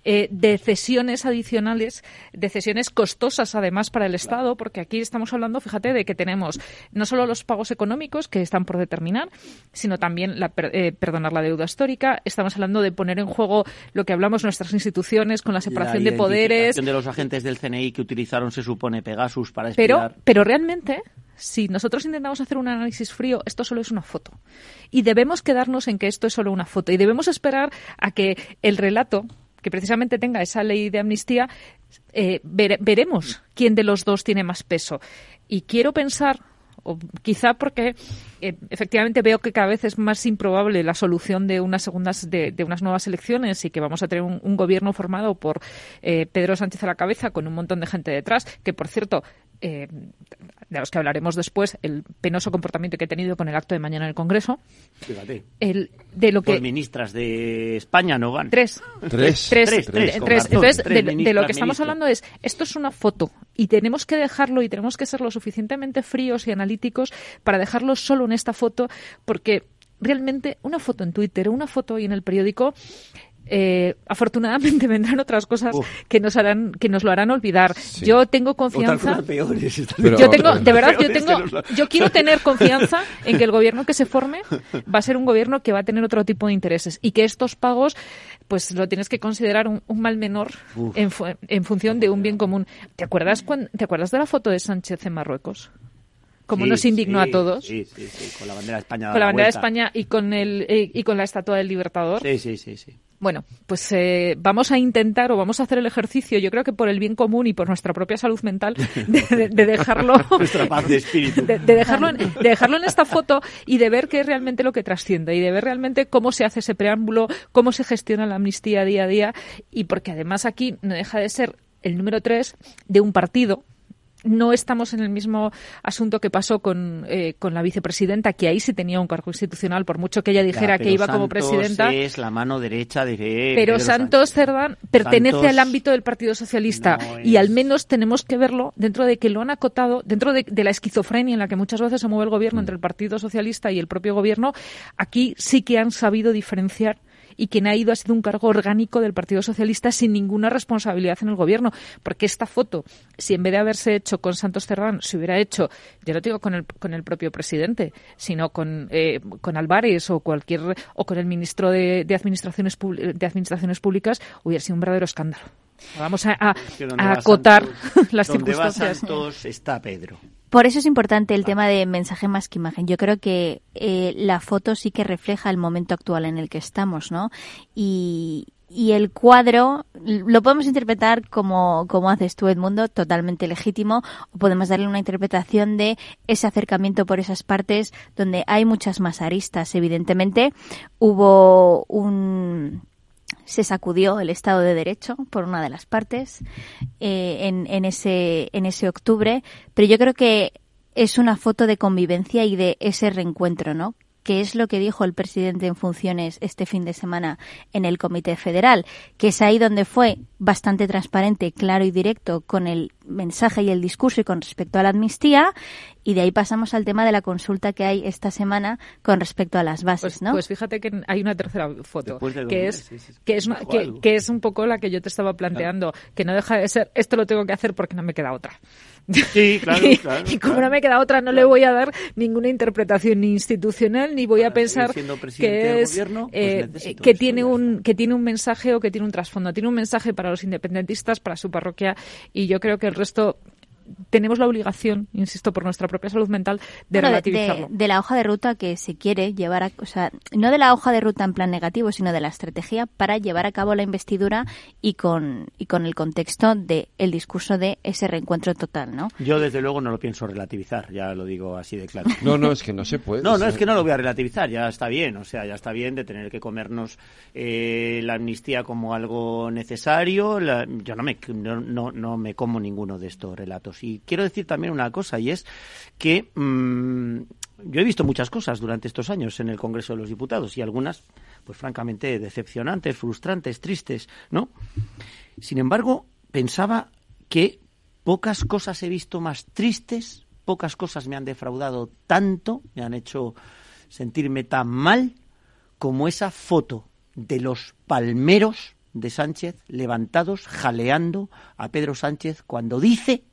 S29: eh, de cesiones adicionales, de cesiones costosas además para el Estado, porque aquí estamos hablando, fíjate, de que tenemos no solo los pagos económicos que están por determinar, sino también la, eh, perdonar la deuda histórica. Estamos hablando de poner en juego lo que hablamos nuestras instituciones con la separación
S24: La
S29: de poderes,
S24: de los agentes del CNI que utilizaron, se supone, Pegasus para
S29: pero,
S24: espiar.
S29: pero realmente, si nosotros intentamos hacer un análisis frío, esto solo es una foto. Y debemos quedarnos en que esto es solo una foto. Y debemos esperar a que el relato, que precisamente tenga esa ley de amnistía, eh, vere- veremos quién de los dos tiene más peso. Y quiero pensar, o quizá porque eh, efectivamente veo que cada vez es más improbable la solución de unas segundas de, de unas nuevas elecciones y que vamos a tener un, un gobierno formado por eh, Pedro Sánchez a la cabeza con un montón de gente detrás que por cierto eh, de los que hablaremos después el penoso comportamiento que he tenido con el acto de mañana en el Congreso
S24: Fíjate.
S29: el de lo que
S24: Dos ministras de España no van.
S29: Tres.
S2: Tres.
S29: Tres,
S24: Tres,
S29: Entonces,
S24: tres
S29: de, de lo que estamos hablando es, esto es una foto y tenemos que dejarlo y tenemos que ser lo suficientemente fríos y analíticos para dejarlo solo en esta foto, porque realmente una foto en Twitter, una foto hoy en el periódico, eh, afortunadamente vendrán otras cosas que nos harán, que nos lo harán olvidar. Yo tengo confianza. yo tengo, de verdad, yo tengo, yo quiero tener confianza en que el gobierno que se forme va a ser un gobierno que va a tener otro tipo de intereses y que estos pagos, pues lo tienes que considerar un, mal menor en, en, función de un bien común. ¿Te acuerdas ¿Te acuerdas de la foto de Sánchez en Marruecos? como nos indignó a todos.
S24: Sí, sí, sí, con la bandera de España.
S29: Con la bandera de España y con, el, eh, y con la estatua del Libertador.
S24: Sí, sí, sí, sí.
S29: Bueno, pues eh, vamos a intentar o vamos a hacer el ejercicio, yo creo que por el bien común y por nuestra propia salud mental, de, dejarlo.
S24: nuestra paz de espíritu.
S29: De, dejarlo en, de dejarlo en esta foto y de ver qué es realmente lo que trasciende y de ver realmente cómo se hace ese preámbulo, cómo se gestiona la amnistía día a día y porque además aquí no deja de ser el número tres de un partido no estamos en el mismo asunto que pasó con, eh, con la vicepresidenta, que ahí sí tenía un cargo institucional, por mucho que ella dijera que iba como presidenta.
S24: es la mano derecha de.
S29: Pero Santos Cerdán pertenece al ámbito del Partido Socialista y al menos tenemos que verlo dentro de que lo han acotado, dentro de, de, la esquizofrenia en la que muchas veces se mueve el gobierno mm. entre el Partido Socialista y el propio gobierno. Aquí sí que han sabido diferenciar y quien ha ido ha sido un cargo orgánico del Partido Socialista sin ninguna responsabilidad en el gobierno. Porque esta foto, si en vez de haberse hecho con Santos Cerrán, se hubiera hecho, ya no digo con el, con el propio presidente, sino con, eh, con Álvarez o cualquier, o con el ministro de, de, Administraciones, de Administraciones Públicas, hubiera sido un verdadero escándalo. Vamos a, a, acotar las circunstancias.
S24: Santos está Pedro.
S25: Por eso es importante el tema de mensaje más que imagen. Yo creo que eh, la foto sí que refleja el momento actual en el que estamos, ¿no? Y, y el cuadro lo podemos interpretar como, como haces tú, Edmundo, totalmente legítimo, o podemos darle una interpretación de ese acercamiento por esas partes donde hay muchas más aristas. Evidentemente, hubo un, se sacudió el Estado de Derecho por una de las partes eh, en, en, ese, en ese octubre, pero yo creo que es una foto de convivencia y de ese reencuentro, ¿no? Que es lo que dijo el presidente en funciones este fin de semana en el Comité Federal, que es ahí donde fue bastante transparente, claro y directo con el mensaje y el discurso y con respecto a la amnistía, y de ahí pasamos al tema de la consulta que hay esta semana con respecto a las bases,
S29: pues,
S25: ¿no?
S29: Pues fíjate que hay una tercera foto, que es, que, es que, es un poco la que yo te estaba planteando, que no deja de ser, esto lo tengo que hacer porque no me queda otra.
S24: Sí, claro,
S29: y, como no me queda otra, no le voy a dar ninguna interpretación ni institucional ni voy a pensar que es
S24: pues
S29: eh, que tiene un que tiene un mensaje o que tiene un trasfondo. Tiene un mensaje para los independentistas, para su parroquia y yo creo que el resto tenemos la obligación, insisto, por nuestra propia salud mental, de relativizarlo.
S25: De, la hoja de ruta que se quiere llevar a, o sea, no de la hoja de ruta en plan negativo, sino de la estrategia para llevar a cabo la investidura y con, y con el contexto del el discurso de ese reencuentro total, ¿no?
S24: Yo, desde luego, no lo pienso relativizar, ya lo digo así de claro.
S2: No, no, es que no se puede.
S24: No, no, es que no lo voy a relativizar, ya está bien, o sea, ya está bien de tener que comernos eh, la amnistía como algo necesario. yo no me, no, no me como ninguno de estos relatos y quiero decir también una cosa, y es que mm, yo he visto muchas cosas durante estos años en el Congreso de los Diputados, y algunas, pues francamente, decepcionantes, frustrantes, tristes, ¿no? Sin embargo, pensaba que pocas cosas he visto más tristes, pocas cosas me han defraudado tanto, me han hecho sentirme tan mal como esa foto de los palmeros de Sánchez levantados, jaleando a Pedro Sánchez cuando dice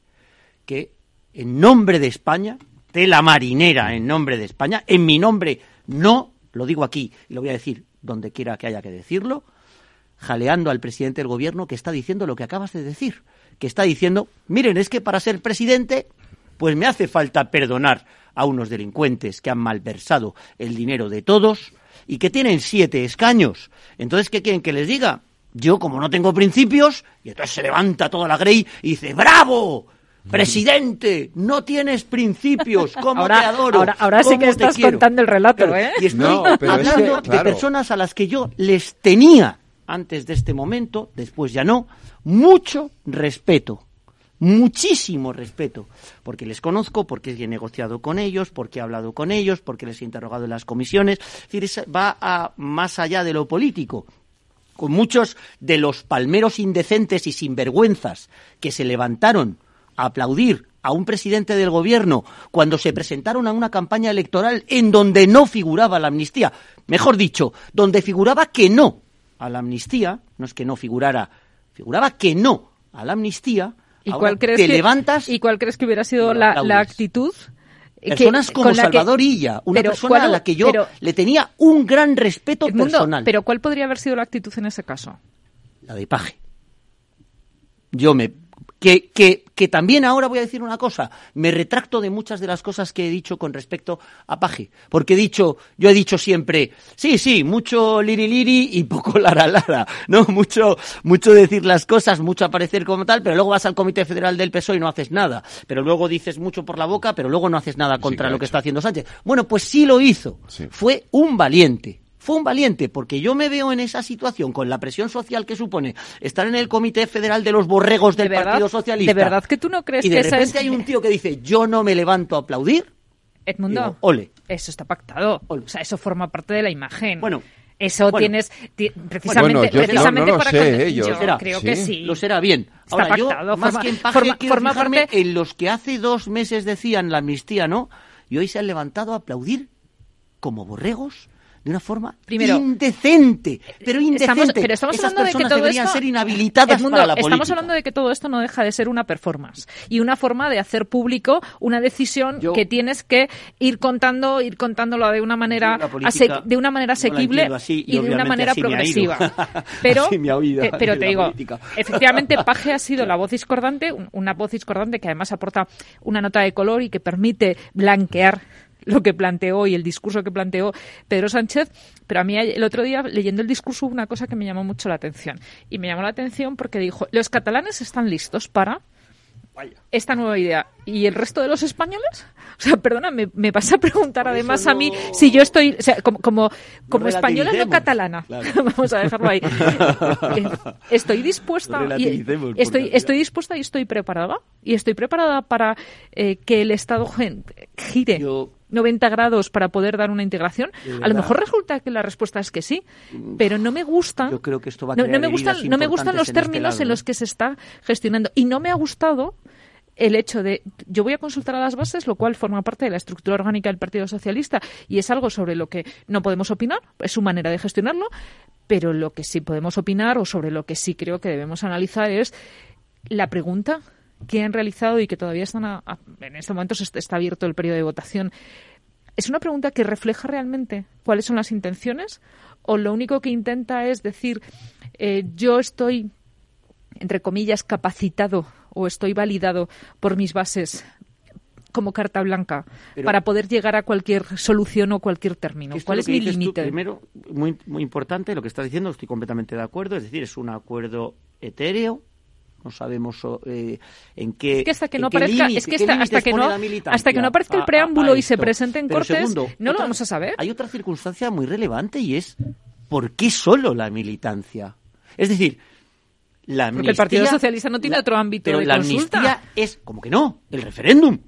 S24: que en nombre de España, de la marinera en nombre de España, en mi nombre no, lo digo aquí y lo voy a decir donde quiera que haya que decirlo, jaleando al presidente del gobierno que está diciendo lo que acabas de decir, que está diciendo, miren, es que para ser presidente, pues me hace falta perdonar a unos delincuentes que han malversado el dinero de todos y que tienen siete escaños. Entonces, ¿qué quieren que les diga? Yo, como no tengo principios, y entonces se levanta toda la grey y dice, ¡bravo! Presidente, no tienes principios, ¿cómo
S29: ahora,
S24: te adoro?
S29: Ahora, sí que estás contando el relato, ¿eh?
S24: Y estoy hablando de personas a las que yo les tenía, antes de este momento, después ya no, mucho respeto. Muchísimo respeto, porque les conozco, porque he negociado con ellos, porque he hablado con ellos, porque les he interrogado en las comisiones. Es decir, va a, más allá de lo político con muchos de los palmeros indecentes y sinvergüenzas que se levantaron aplaudir a un presidente del gobierno cuando se presentaron a una campaña electoral en donde no figuraba la amnistía, mejor dicho, donde figuraba que no a la amnistía, no es que no figurara, figuraba que no a la amnistía,
S29: ¿Y
S24: ahora
S29: cuál crees
S24: te
S29: que,
S24: levantas
S29: ¿Y cuál crees que hubiera sido la, actitud? que-
S24: Personas como
S29: la que-
S24: Salvador Illa, una persona
S29: ¿cuál-
S24: a la que yo
S29: pero-
S24: le tenía un gran respeto personal.
S29: Pero ¿cuál podría haber sido la actitud en ese caso?
S24: La de Paje. Yo me... Que, que, que también ahora voy a decir una cosa, me retracto de muchas de las cosas que he dicho con respecto a Paje, porque he dicho, yo he dicho siempre, sí, sí, mucho liri liri y poco lara lara, ¿no? Mucho, mucho decir las cosas, mucho aparecer como tal, pero luego vas al Comité Federal del PSOE y no haces nada, pero luego dices mucho por la boca, pero luego no haces nada contra lo que está haciendo Sánchez. Bueno, pues sí lo hizo,
S2: Sí.
S24: fue un valiente. Fue un valiente, porque yo me veo en esa situación con la presión social que supone estar en el Comité Federal de los borregos del. Partido Socialista.
S29: ¿De verdad que tú no crees
S24: y de
S29: que
S24: repente hay un tío que dice, yo no me levanto a aplaudir.
S29: Edmundo,
S24: Digo, ole.
S29: eso está pactado. O sea, eso forma parte de la imagen.
S24: Bueno,
S29: eso
S24: bueno.
S29: tienes ti- precisamente,
S2: Bueno, yo-
S29: precisamente
S2: no, no lo
S29: para
S2: sé,
S29: contar-
S2: eh, yo-
S29: yo
S24: será,
S29: creo
S2: sí.
S29: que sí.
S24: Lo será bien.
S29: Está
S24: Ahora, yo,
S29: pactado,
S24: más
S29: forma-
S24: que en paje,
S29: forma-
S24: quiero
S29: forma
S24: fijarme
S29: parte-
S24: en los que hace dos meses decían la amnistía, ¿no? Y hoy se han levantado a aplaudir como borregos de una forma
S29: Primero,
S24: indecente, pero indecente.
S29: Estamos, pero estamos
S24: Esas
S29: hablando de que todo
S24: deberían
S29: esto,
S24: ser inhabilitadas
S29: Edmundo,
S24: para la
S29: estamos hablando de que todo esto no deja de ser una performance y una forma de hacer público una decisión
S24: Yo-
S29: que tienes que ir contando, ir contándolo de una manera de una manera asequible
S24: así, y
S29: y, de una manera progresiva. Pero, eh, pero te digo,
S24: política.
S29: efectivamente, Paje ha sido la voz discordante, un- una voz discordante que además aporta una nota de color y que permite blanquear lo que planteó y el discurso que planteó Pedro Sánchez, pero a mí el otro día leyendo el discurso hubo una cosa que me llamó mucho la atención y me llamó la atención porque dijo, los catalanes están listos para esta nueva idea. ¿Y el resto de los españoles? O sea, perdona, me, me vas a preguntar además a mí si yo estoy, o sea, como, como, como española no catalana,
S24: Claro.
S29: vamos a dejarlo ahí. Estoy dispuesta, y, estoy, estoy dispuesta y estoy preparada. Y estoy preparada para eh, que el Estado gire. 90 grados para poder dar una integración. A lo mejor resulta que la respuesta es que sí, pero no me gusta.
S24: Yo creo que esto va a
S29: no, me gustan, no me gustan los
S24: en este
S29: términos en los que se está gestionando. Y no me ha gustado el hecho de yo voy a consultar a las bases, lo cual forma parte de la estructura orgánica del Partido Socialista y es algo sobre lo que no podemos opinar, es su manera de gestionarlo, pero lo que sí podemos opinar o sobre lo que sí creo que debemos analizar es la pregunta que han realizado y que todavía están a- a- en este momento se está, está abierto el periodo de votación. ¿Es una pregunta que refleja realmente cuáles son las intenciones? ¿O lo único que intenta es decir, eh, yo estoy, entre comillas, capacitado o estoy validado por mis bases como carta blanca
S24: Pero-
S29: para poder llegar a cualquier solución o cualquier término? ¿Cuál es mi límite?
S24: Primero, muy, muy importante lo que está diciendo, estoy completamente de acuerdo, es decir, es un acuerdo etéreo, no sabemos eh, en qué
S29: Es que hasta que no aparezca, es que hasta, que no hasta que no aparezca el
S24: a-
S29: preámbulo
S24: a
S29: y se presente en
S24: Pero
S29: cortes,
S24: segundo,
S29: no lo vamos a saber.
S24: Hay otra circunstancia muy relevante y es ¿por qué solo la militancia? Es decir, la
S29: Porque el Partido
S24: amnistía-
S29: Socialista no tiene
S24: la-
S29: otro ámbito
S24: pero
S29: de
S24: la
S29: consulta.
S24: amnistía es como que no, el referéndum.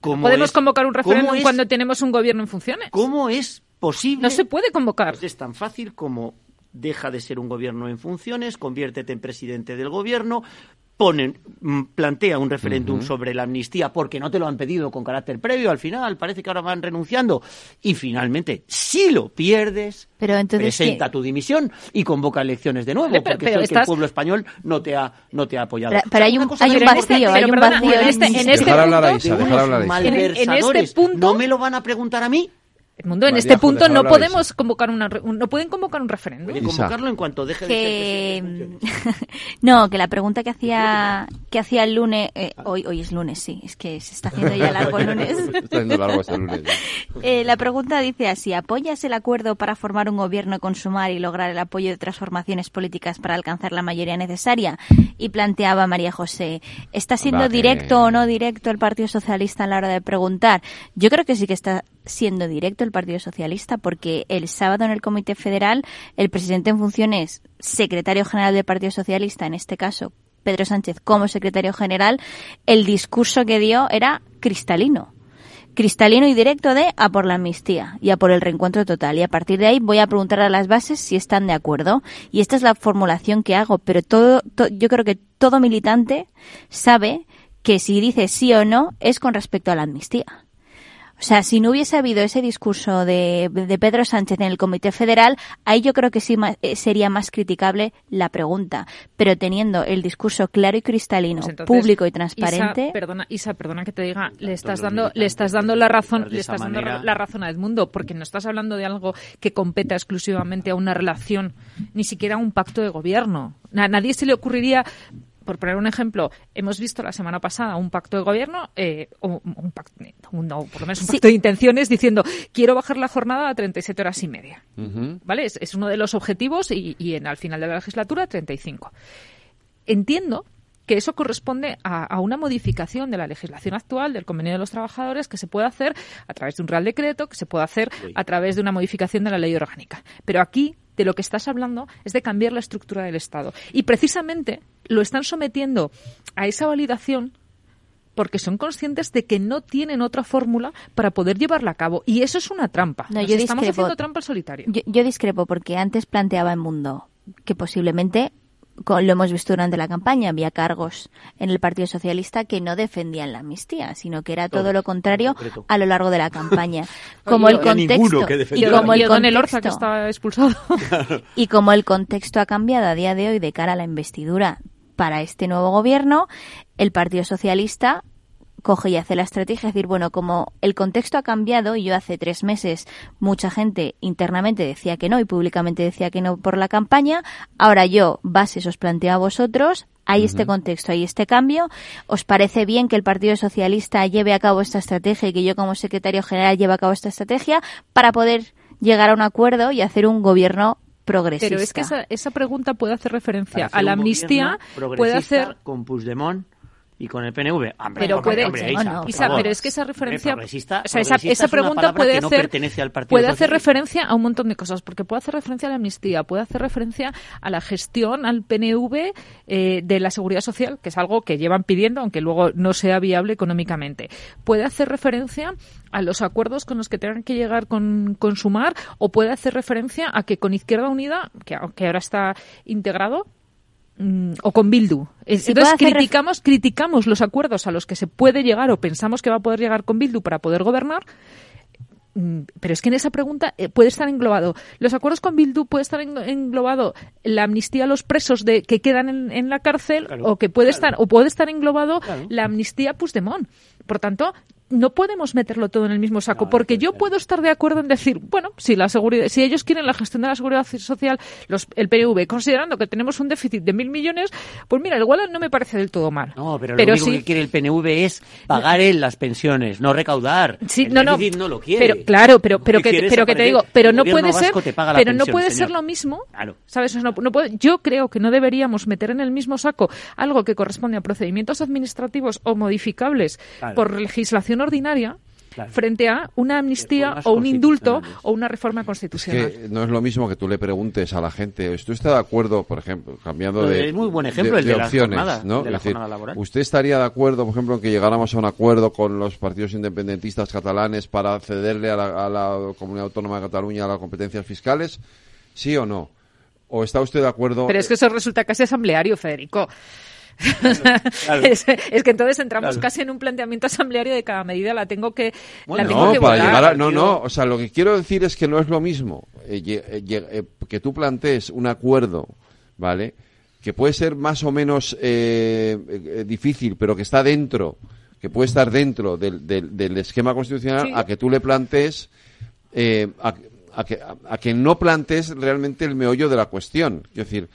S24: ¿Cómo
S29: Podemos
S24: es-
S29: convocar un referéndum
S24: es-
S29: cuando tenemos un gobierno en funciones.
S24: ¿Cómo es posible?
S29: No se puede convocar.
S24: Pues es tan fácil como deja de ser un gobierno en funciones, conviértete en presidente del gobierno, ponen, mm, plantea un referéndum sobre la amnistía porque no te lo han pedido con carácter previo, al final parece que ahora van renunciando y finalmente si lo pierdes
S25: Pero entonces,
S24: presenta
S25: ¿qué?
S24: tu dimisión y convoca elecciones de nuevo
S29: pero-
S24: porque
S29: pero
S24: que el pueblo español no te ha no te ha apoyado.
S25: Pero- pero hay un-
S24: Una cosa
S25: hay un
S24: muy
S25: vacío, hay un vacío
S24: en este, en
S25: amnistía.
S2: Dejar hablar a
S24: punto,
S2: Isa,
S24: de
S2: dejar
S24: unos
S2: hablar a Isa.
S29: En- en
S24: malversadores,
S29: punto-
S24: no me lo van a preguntar a mí
S29: En
S2: María
S29: este
S2: Jo,
S29: punto no podemos convocar una, re- un- no pueden convocar un referéndum.
S24: Oye, convocarlo en cuanto deje de ser
S25: que no que la pregunta que hacía que hacía el lunes eh, hoy hoy es lunes sí es que se está haciendo ya largo el lunes
S2: Está haciendo largo este lunes. ¿eh?
S25: Eh, la pregunta dice así apoyas el acuerdo para formar un gobierno con Sumar y lograr el apoyo de otras formaciones políticas para alcanzar la mayoría necesaria y planteaba María José está siendo
S2: Vale.
S25: directo o no directo el Partido Socialista a la hora de preguntar yo creo que sí que está siendo directo el Partido Socialista porque el sábado en el Comité Federal el presidente en funciones, secretario general del Partido Socialista, en este caso Pedro Sánchez como secretario general, el discurso que dio era cristalino. Cristalino y directo de a por la amnistía y a por el reencuentro total. Y a partir de ahí voy a preguntar a las bases si están de acuerdo. Y esta es la formulación que hago. Pero todo, to- yo creo que todo militante sabe que si dice sí o no es con respecto a la amnistía. O sea, si no hubiese habido ese discurso de, de Pedro Sánchez en el Comité Federal, ahí yo creo que sí ma- eh, sería más criticable la pregunta. Pero teniendo el discurso claro y cristalino,
S29: Pues entonces,
S25: público y
S29: Isa,
S25: transparente,
S29: perdona, Isa, perdona que te diga, le estás dando, le estás dando la razón, le estás dando
S30: manera.
S29: la razón a Edmundo, porque no estás hablando de algo que competa exclusivamente a una relación, ni siquiera a un pacto de gobierno. A nadie se le ocurriría por poner un ejemplo, hemos visto la semana pasada un pacto de gobierno, eh, o un pacto, un- no, por lo menos un
S25: Sí.
S29: pacto de intenciones diciendo quiero bajar la jornada a 37 horas y media. ¿Vale? Es, es uno de los objetivos y, y en, al final de la legislatura 35. Entiendo que eso corresponde a, a una modificación de la legislación actual del convenio de los trabajadores que se puede hacer a través de un real decreto, que se puede hacer a través de una modificación de la ley orgánica. Pero aquí de lo que estás hablando es de cambiar la estructura del Estado. Y precisamente lo están sometiendo a esa validación porque son conscientes de que no tienen otra fórmula para poder llevarla a cabo. Y eso es una trampa.
S25: No,
S29: Nos
S25: yo
S29: estamos
S25: discrepo.
S29: haciendo trampa al solitario.
S25: yo, yo discrepo porque antes planteaba en Mundo que posiblemente lo hemos visto durante la campaña, había cargos en el Partido Socialista que no defendían la amnistía, sino que era todo
S29: Todos,
S25: lo contrario a lo largo de la campaña. Como el contexto y como el
S29: que
S25: contexto
S29: está expulsado.
S25: y como el contexto ha cambiado a día de hoy de cara a la investidura para este nuevo gobierno, el Partido Socialista coge y hace la estrategia, es decir, bueno, como el contexto ha cambiado y yo hace tres meses mucha gente internamente decía que no y públicamente decía que no por la campaña, ahora yo, bases, os planteo a vosotros, hay este contexto, hay este cambio, ¿os parece bien que el Partido Socialista lleve a cabo esta estrategia y que yo como secretario general lleve a cabo esta estrategia para poder llegar a un acuerdo y hacer un gobierno progresista?
S29: Pero es que esa, esa pregunta puede hacer referencia a la amnistía, puede hacer
S30: con Puigdemont y con el PNV. Hombre,
S29: pero
S30: hombre,
S29: puede
S30: hombre,
S29: Isa,
S30: Isa, favor.
S29: pero es que esa referencia o sea, esa,
S30: es
S29: pregunta puede
S30: que no
S29: hacer
S30: al
S29: puede hacer referencia a un montón de cosas porque puede hacer referencia a la amnistía puede hacer referencia a la gestión al PNV eh, de la seguridad social que es algo que llevan pidiendo aunque luego no sea viable económicamente puede hacer referencia a los acuerdos con los que tengan que llegar con, con Sumar o puede hacer referencia a que con Izquierda Unida que aunque ahora está integrado mm, o con Bildu. Entonces criticamos, criticamos los acuerdos a los que se puede llegar o pensamos que va a poder llegar con Bildu para poder gobernar. Mm, Pero es que en esa pregunta eh, puede estar englobado los acuerdos con Bildu, puede estar en- englobado la amnistía a los presos de que quedan en, en la cárcel o que puede estar o puede estar englobado la amnistía a Puigdemont. Por tanto, no podemos meterlo todo en el mismo saco porque yo puedo estar de acuerdo en decir, bueno, si la seguridad, si ellos quieren la gestión de la seguridad social, los, el PNV, considerando que tenemos un déficit de mil millones, pues mira, igual no me parece del todo mal.
S30: No, pero,
S29: Pero
S30: lo único
S29: sí-
S30: que quiere el PNV es pagar él las pensiones, no recaudar.
S29: Sí,
S30: el
S29: no, no.
S30: no lo quiere.
S29: Pero claro, pero pero que pero que te digo, pero
S30: el
S29: no puede ser, pero no puede
S30: señor.
S29: ser lo mismo.
S30: Claro.
S29: ¿Sabes? No, no puede- yo creo que no deberíamos meter en el mismo saco algo que corresponde a procedimientos administrativos o modificables
S2: Claro.
S29: por legislación ordinaria
S2: Claro.
S29: frente a una amnistía o un indulto o una reforma constitucional.
S2: que no es lo mismo que tú le preguntes a la gente, ¿usted está de acuerdo, por ejemplo, cambiando de,
S30: es muy buen ejemplo el de las
S2: opciones,
S30: jornadas,
S2: ¿no?
S30: de la
S2: Es decir,
S30: jornada laboral.
S2: ¿usted estaría de acuerdo, por ejemplo, en que llegáramos a un acuerdo con los partidos independentistas catalanes para cederle a la, a la Comunidad Autónoma de Cataluña las competencias fiscales? ¿Sí o no? ¿O está usted de acuerdo?
S29: Pero es que eso resulta casi asambleario, Federico.
S2: Claro.
S29: es, es que entonces entramos
S2: Claro.
S29: casi en un planteamiento asambleario de cada medida la tengo que la
S2: no,
S29: tengo que
S2: para
S29: votar.
S2: llegar a- no, no, o sea, lo que quiero decir es que no es lo mismo eh, eh, eh, que tú plantees un acuerdo, ¿vale? Que puede ser más o menos eh, eh, difícil, pero que está dentro, que puede estar dentro del, del- del esquema constitucional,
S29: Sí.
S2: a que tú le plantees, eh, a, a que, a- a que no plantees realmente el meollo de la cuestión. Es decir,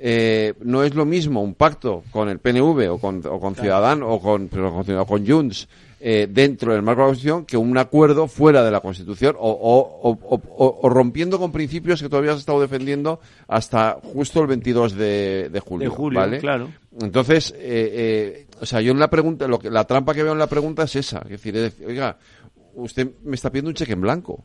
S2: eh, no es lo mismo un pacto con el PNV o con, o con Ciudadanos o con, o con Junts eh, dentro del marco de la Constitución que un acuerdo fuera de la Constitución o, o- o- rompiendo con principios que todavía has estado defendiendo hasta justo el 22 de, de julio.
S30: De julio,
S2: ¿vale?
S30: claro.
S2: Entonces, eh, eh, o sea, yo en la pregunta, lo que, la trampa que veo en la pregunta es esa. Es decir, es decir, oiga, usted me está pidiendo un cheque en blanco.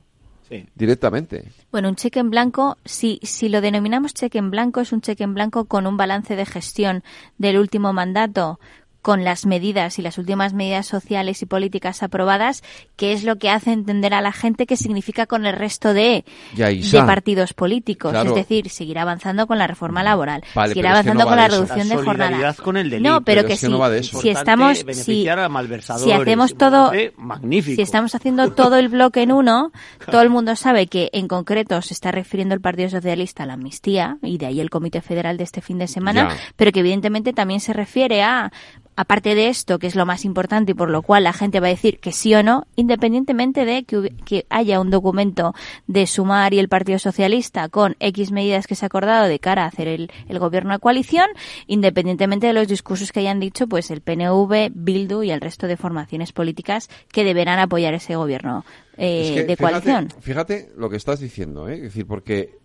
S2: Directamente.
S25: Bueno, un cheque en blanco, si, si lo denominamos cheque en blanco, es un cheque en blanco con un balance de gestión del último mandato con las medidas y las últimas medidas sociales y políticas aprobadas, qué es lo que hace entender a la gente qué significa con el resto de, de partidos políticos. Es decir, seguir avanzando con la reforma laboral, seguir avanzando con la reducción de jornada.
S24: Con el
S25: no, pero, que, si, si estamos, si, si hacemos todo,
S24: magnífico.
S25: si estamos haciendo todo el bloque en uno, todo el mundo sabe que en concreto se está refiriendo el Partido Socialista a la amnistía y de ahí el Comité Federal de este fin de semana, pero que evidentemente también se refiere a aparte de esto, que es lo más importante y por lo cual la gente va a decir que sí o no, independientemente de que, haya un documento de Sumar y el Partido Socialista con X medidas que se ha acordado de cara a hacer el, gobierno de coalición, independientemente de los discursos que hayan dicho pues el PNV, Bildu y el resto de formaciones políticas que deberán apoyar ese gobierno eh, de coalición.
S2: Fíjate lo que estás diciendo, ¿eh? es decir, porque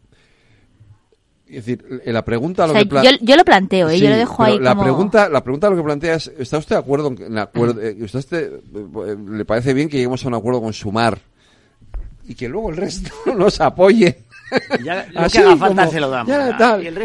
S2: es decir, la pregunta lo
S25: yo, lo planteo, ¿eh? yo lo dejo ahí
S2: la pregunta La pregunta lo que plantea es, ¿está usted de acuerdo? En acuerdo eh, ¿Usted eh, le parece bien que lleguemos a un acuerdo con Sumar y que luego el resto nos apoye?
S24: Ya, lo que haga falta se lo damos.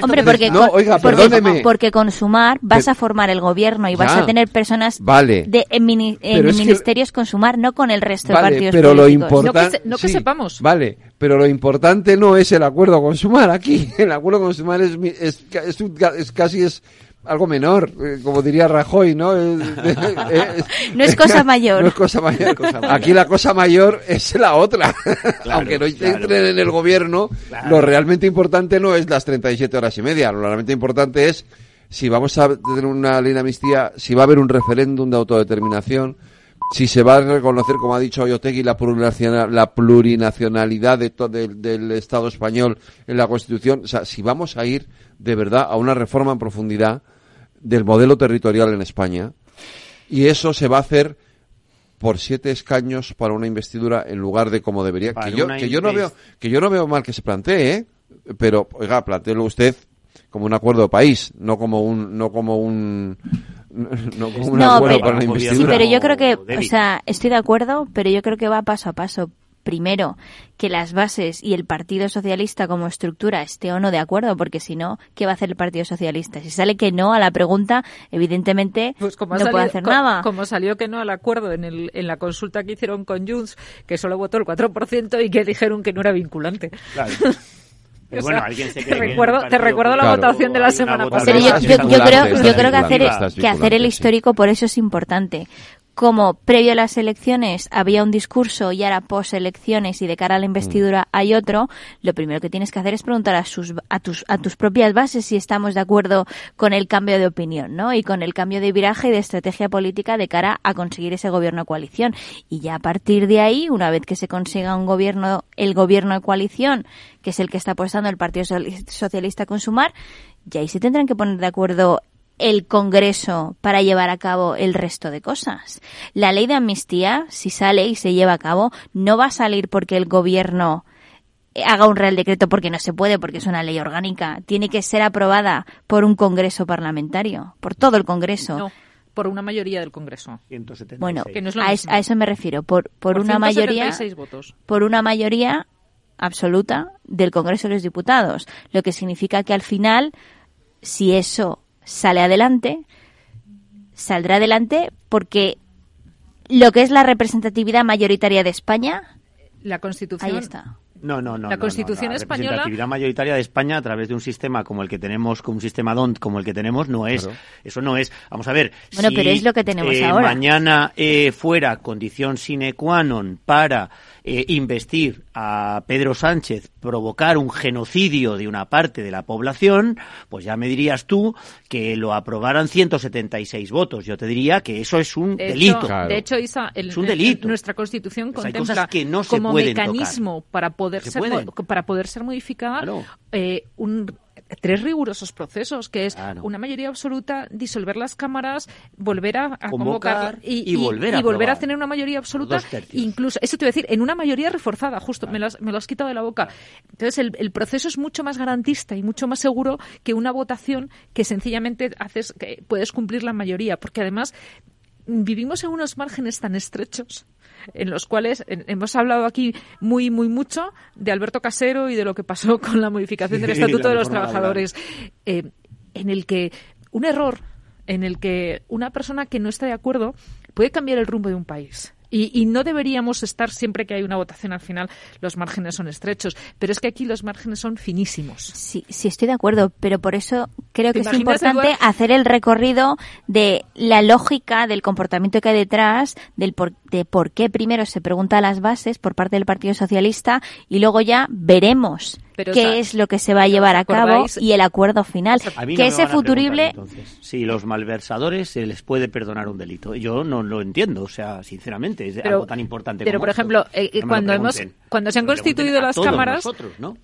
S25: Hombre, porque, no, oiga, porque, porque, con Sumar vas a formar el gobierno y vas a tener personas de, en, ministerios con Sumar, no con el resto de partidos
S2: pero Lo importante,
S29: no que, sepamos.
S2: Vale, pero lo importante no es el acuerdo con Sumar aquí. El acuerdo con Sumar es, es, es, es casi es algo menor, eh, como diría Rajoy, ¿no? no
S25: es cosa mayor.
S2: No es cosa mayor. Aquí la cosa mayor es la otra. Aunque no entren en el gobierno, lo realmente importante no es las 37 horas y media. Lo realmente importante es si vamos a tener una ley de amnistía, si va a haber un referéndum de autodeterminación, si se va a reconocer, como ha dicho Oyotegui, la, la plurinacionalidad de del Estado español en la Constitución, o sea, si vamos a ir de verdad a una reforma en profundidad del modelo territorial en España. Y eso se va a hacer por siete escaños para una investidura en lugar de como debería. que yo, que yo no veo, que yo no veo mal que se plantee, ¿eh? Pero, oiga, planteelo usted como un acuerdo de país, no como un, no como un, no como un acuerdo para una investidura.
S25: Sí, pero yo creo que, o sea, estoy de acuerdo, pero yo creo que va paso a paso primero, que las bases y el Partido Socialista como estructura esté o no de acuerdo, porque si no, ¿qué va a hacer el Partido Socialista? Si sale que no a la pregunta, evidentemente pues no puede hacer nada.
S29: Como salió que no al acuerdo en, el, en la consulta que hicieron con Junts, que solo votó el 4% y que dijeron que no era vinculante.
S24: Claro. bueno, alguien se
S29: te recuerdo, te recuerdo la votación de la semana pasada.
S25: yo, creo, yo creo que hacer, que hacer el histórico por eso es importante como previo a las elecciones había un discurso y ahora post elecciones y de cara a la investidura mm. hay otro, lo primero que tienes que hacer es preguntar a, sus, a, tus, a tus propias bases si estamos de acuerdo con el cambio de opinión, ¿no? Y con el cambio de viraje y de estrategia política de cara a conseguir ese gobierno de coalición. Y ya a partir de ahí, una vez que se consiga un gobierno, el gobierno de coalición, que es el que está apostando el Partido Socialista con Sumar, ya ahí se tendrán que poner de acuerdo el Congreso para llevar a cabo el resto de cosas. La ley de amnistía, si sale y se lleva a cabo, no va a salir porque el Gobierno haga un real decreto porque no se puede, porque es una ley orgánica. Tiene que ser aprobada por un Congreso parlamentario, por todo el Congreso.
S29: No, por una mayoría del Congreso.
S25: Bueno, a, eso me refiero, por, por, una mayoría,
S29: votos.
S25: por una mayoría absoluta del Congreso de los Diputados, lo que significa que al final, si eso sale adelante, saldrá adelante porque lo que es la representatividad mayoritaria de España,
S29: la Constitución,
S25: ahí está.
S24: No, no, no.
S29: La Constitución
S24: La
S29: española.
S24: representatividad mayoritaria de España a través de un sistema como el que tenemos, como un sistema DONT como el que tenemos, no es. Eso no es. Vamos a ver.
S25: Bueno, pero es lo que tenemos eh, ahora.
S24: Mañana eh, fuera condición sine qua non para eh, investir a Pedro Sánchez, provocar un genocidio de una parte de la población, pues ya me dirías tú que lo aprobaran 176 votos. Yo te diría que eso es un delito.
S29: De hecho, Isa,
S24: es un delito.
S29: nuestra Constitución
S24: pues
S29: contempla
S24: que no
S29: como mecanismo para poder ser para poder ser modificada eh, un tres rigurosos procesos, que es una mayoría absoluta, disolver las cámaras, volver a, convocar
S24: y, volver,
S29: a, tener una mayoría absoluta, incluso, eso te voy a decir, en una mayoría reforzada, justo, me, lo has, quitado de la boca. Entonces, el, proceso es mucho más garantista y mucho más seguro que una votación que sencillamente haces, que puedes cumplir la mayoría, porque además vivimos en unos márgenes tan estrechos en los cuales hemos hablado aquí muy, muy mucho de Alberto Casero y de lo que pasó con la modificación del Estatuto de los Trabajadores, eh, en el que un error en el que una persona que no está de acuerdo puede cambiar el rumbo de un país. Y, no deberíamos estar siempre que hay una votación al final, los márgenes son estrechos. Pero es que aquí los márgenes son finísimos.
S25: Sí, sí estoy de acuerdo, pero por eso creo que es importante hacer el recorrido de la lógica del comportamiento que hay detrás, del por, de por qué primero se pregunta a las bases por parte del Partido Socialista y luego ya veremos qué es lo que se va a llevar a cabo y el acuerdo final. que ese futurible...
S24: si los malversadores se les puede perdonar un delito. Yo no lo entiendo, o sea, sinceramente, es algo tan importante
S29: Pero, por ejemplo, eh, eh, cuando, hemos, cuando se han constituido las cámaras,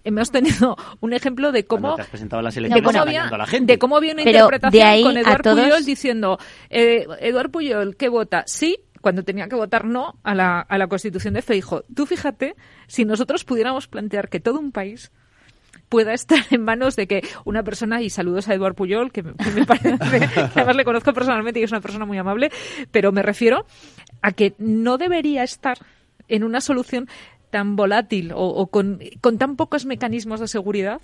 S29: hemos tenido un ejemplo de cómo...
S24: de cómo había,
S29: la gente. De cómo había una interpretación con Eduard Puyol diciendo, eh, Eduard Puyol, ¿qué vota? Sí, cuando tenía que votar no a la, a la Constitución de Feijo. Tú fíjate, si nosotros pudiéramos plantear que todo un país pueda estar en manos de que una persona, y saludos a Eduard Puyol, que me, parece, que además le conozco personalmente y es una persona muy amable, pero me refiero a que no debería estar en una solución tan volátil o, con, tan pocos mecanismos de seguridad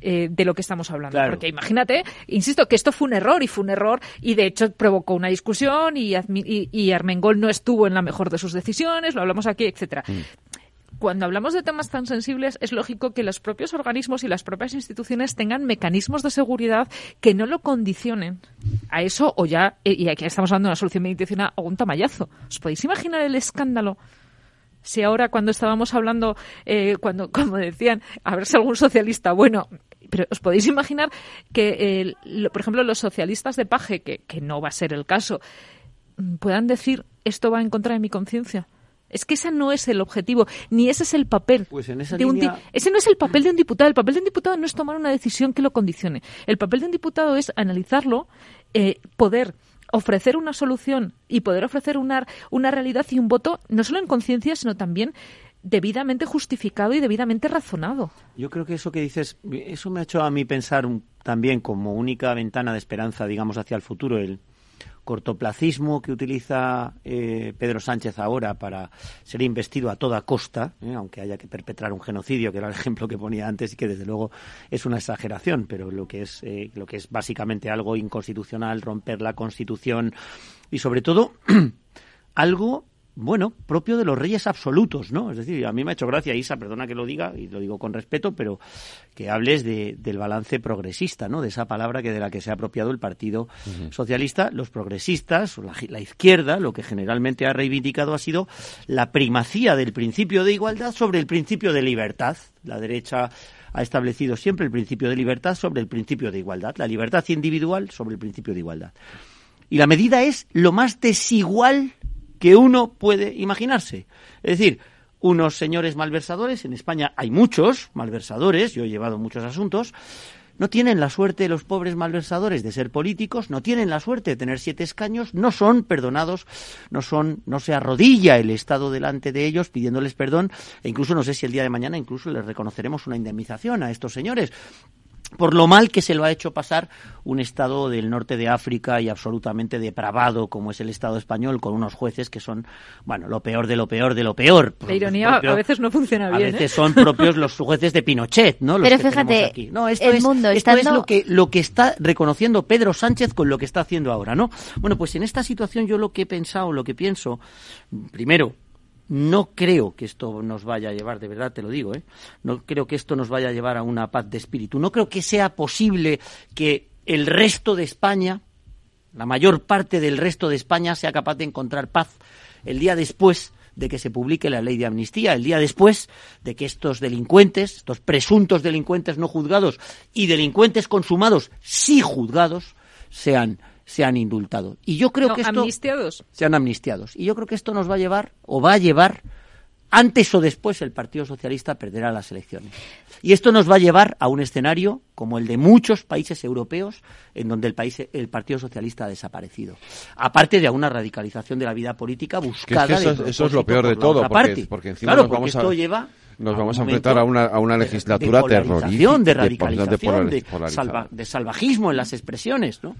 S29: eh, de lo que estamos hablando. Porque imagínate, insisto, que esto fue un error y fue un error y de hecho provocó una discusión y, y, Armengol no estuvo en la mejor de sus decisiones, lo hablamos aquí, etcétera. Mm cuando hablamos de temas tan sensibles, es lógico que los propios organismos y las propias instituciones tengan mecanismos de seguridad que no lo condicionen a eso o ya, y aquí estamos hablando de una solución meditacional o un tamallazo. ¿Os podéis imaginar el escándalo? Si ahora cuando estábamos hablando, eh, cuando, como decían, a ver si algún socialista, bueno, pero os podéis imaginar que, por ejemplo, los socialistas de Paje, que, que no va a ser el caso, puedan decir esto va en contra de mi conciencia. Es que ese no es el objetivo, ni ese es el papel.
S24: Pues en esa
S29: de un ese no es el papel de un diputado. El papel de un diputado no es tomar una decisión que lo condicione. El papel de un diputado es analizarlo, eh, poder ofrecer una solución y poder ofrecer una, una realidad y un voto, no solo en conciencia, sino también debidamente justificado y debidamente razonado.
S24: Yo creo que eso que dices, eso me ha hecho a mí pensar también como única ventana de esperanza, digamos, hacia el futuro, el, cortoplacismo que utiliza eh, Pedro Sánchez ahora para ser investido a toda costa, eh, aunque haya que perpetrar un genocidio, que era el ejemplo que ponía antes y que desde luego es una exageración, pero lo que es eh, lo que es básicamente algo inconstitucional, romper la Constitución y sobre todo algo bueno, propio de los reyes absolutos, ¿no? Es decir, a mí me ha hecho gracia, Isa, perdona que lo diga, y lo digo con respeto, pero que hables de, del balance progresista, ¿no? De esa palabra que de la que se ha apropiado el Partido Socialista. Los progresistas, la, la izquierda, lo que generalmente ha reivindicado ha sido la primacía del principio de igualdad sobre el principio de libertad. La derecha ha establecido siempre el principio de libertad sobre el principio de igualdad, la libertad individual sobre el principio de igualdad. Y la medida es lo más desigual que uno puede imaginarse. Es decir, unos señores malversadores, en España hay muchos malversadores, yo he llevado muchos asuntos, no tienen la suerte los pobres malversadores de ser políticos, no tienen la suerte de tener siete escaños, no son perdonados, no son, no se arrodilla el Estado delante de ellos pidiéndoles perdón, e incluso no sé si el día de mañana incluso les reconoceremos una indemnización a estos señores por lo mal que se lo ha hecho pasar un Estado del norte de África y absolutamente depravado como es el Estado español, con unos jueces que son, bueno, lo peor de lo peor de lo peor.
S29: La ironía a veces no funciona bien.
S24: A veces
S29: ¿eh?
S24: son propios los jueces de Pinochet, ¿no?
S25: Pero fíjate, aquí.
S24: No, esto, es, esto es lo que, lo que está reconociendo Pedro Sánchez con lo que está haciendo ahora, ¿no? Bueno, pues en esta situación yo lo que he pensado, lo que pienso, primero, no creo que esto nos vaya a llevar, de verdad te lo digo, ¿eh? no creo que esto nos vaya a llevar a una paz de espíritu. No creo que sea posible que el resto de España, la mayor parte del resto de España, sea capaz de encontrar paz el día después de que se publique la ley de amnistía, el día después de que estos delincuentes, estos presuntos delincuentes no juzgados y delincuentes consumados sí juzgados, sean se han indultado. Y yo creo que esto
S29: amnistiados.
S24: han amnistiados. Y yo creo que esto nos va a llevar o va a llevar antes o después el Partido Socialista perderá las elecciones. Y esto nos va a llevar a un escenario como el de muchos países europeos en donde el, país, el Partido Socialista ha desaparecido. Aparte de una radicalización de la vida política buscada.
S2: eso, es lo peor de todo, porque, encima
S24: claro,
S2: nos vamos
S24: esto lleva
S2: nos vamos a enfrentar a una, a una legislatura
S24: de
S2: terrorífica.
S24: De radicalización, de, salvajismo en las expresiones, ¿no?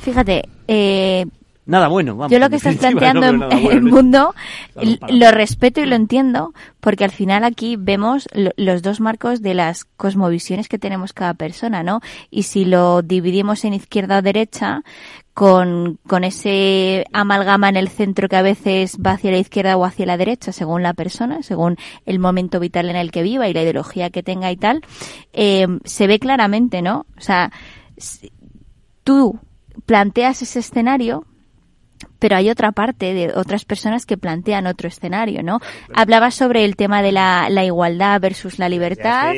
S25: Fíjate, eh,
S24: nada bueno. Vamos,
S25: Yo lo que estás planteando
S24: no
S25: en
S24: bueno
S25: el mundo
S24: Claro,
S25: lo respeto y lo entiendo, porque al final aquí vemos lo- los dos marcos de las cosmovisiones que tenemos cada persona, ¿no? Y si lo dividimos en izquierda o derecha, con, con ese amalgama en el centro que a veces va hacia la izquierda o hacia la derecha, según la persona, según el momento vital en el que viva y la ideología que tenga y tal, eh, se ve claramente, ¿no? O sea, tú planteas ese escenario, pero hay otra parte de otras personas que plantean otro escenario, ¿no? Hablabas sobre el tema de la, la igualdad versus la libertad.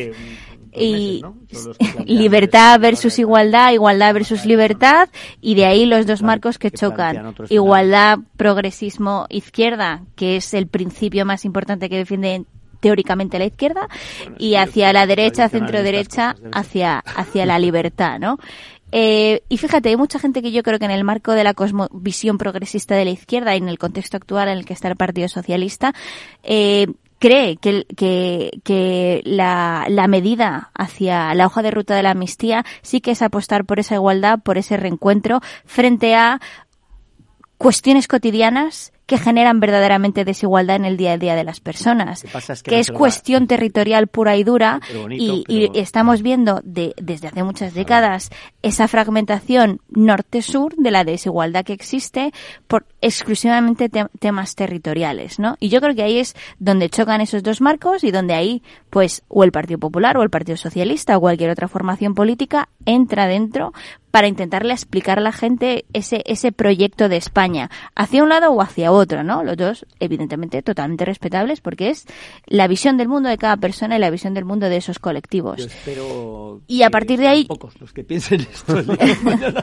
S25: Y libertad versus igualdad, igualdad versus libertad, y de ahí los dos marcos que chocan. Igualdad, progresismo, izquierda, que es el principio más importante que defiende teóricamente la izquierda, y hacia la derecha, centro derecha, hacia, hacia la libertad, ¿no? Eh, y fíjate, hay mucha gente que yo creo que en el marco de la cosmovisión progresista de la izquierda y en el contexto actual en el que está el Partido Socialista, eh, cree que, que, que la, la medida hacia la hoja de ruta de la amnistía sí que es apostar por esa igualdad, por ese reencuentro, frente a cuestiones cotidianas que generan verdaderamente desigualdad en el día a día de las personas,
S24: que pasa es que
S25: que cuestión territorial pura y dura
S24: bonito,
S25: y, estamos viendo de, desde hace muchas décadas esa fragmentación norte-sur de la desigualdad que existe por exclusivamente te- temas territoriales, ¿no? Y yo creo que ahí es donde chocan esos dos marcos y donde ahí, pues, o el Partido Popular o el Partido Socialista o cualquier otra formación política entra dentro para intentarle explicar a la gente ese, ese proyecto de España, hacia un lado o hacia otro, ¿no? Los dos, evidentemente, totalmente respetables porque es la visión del mundo de cada persona y la visión del mundo de esos colectivos.
S24: Yo espero
S25: Y a partir de ahí,
S24: pocos los que piensen esto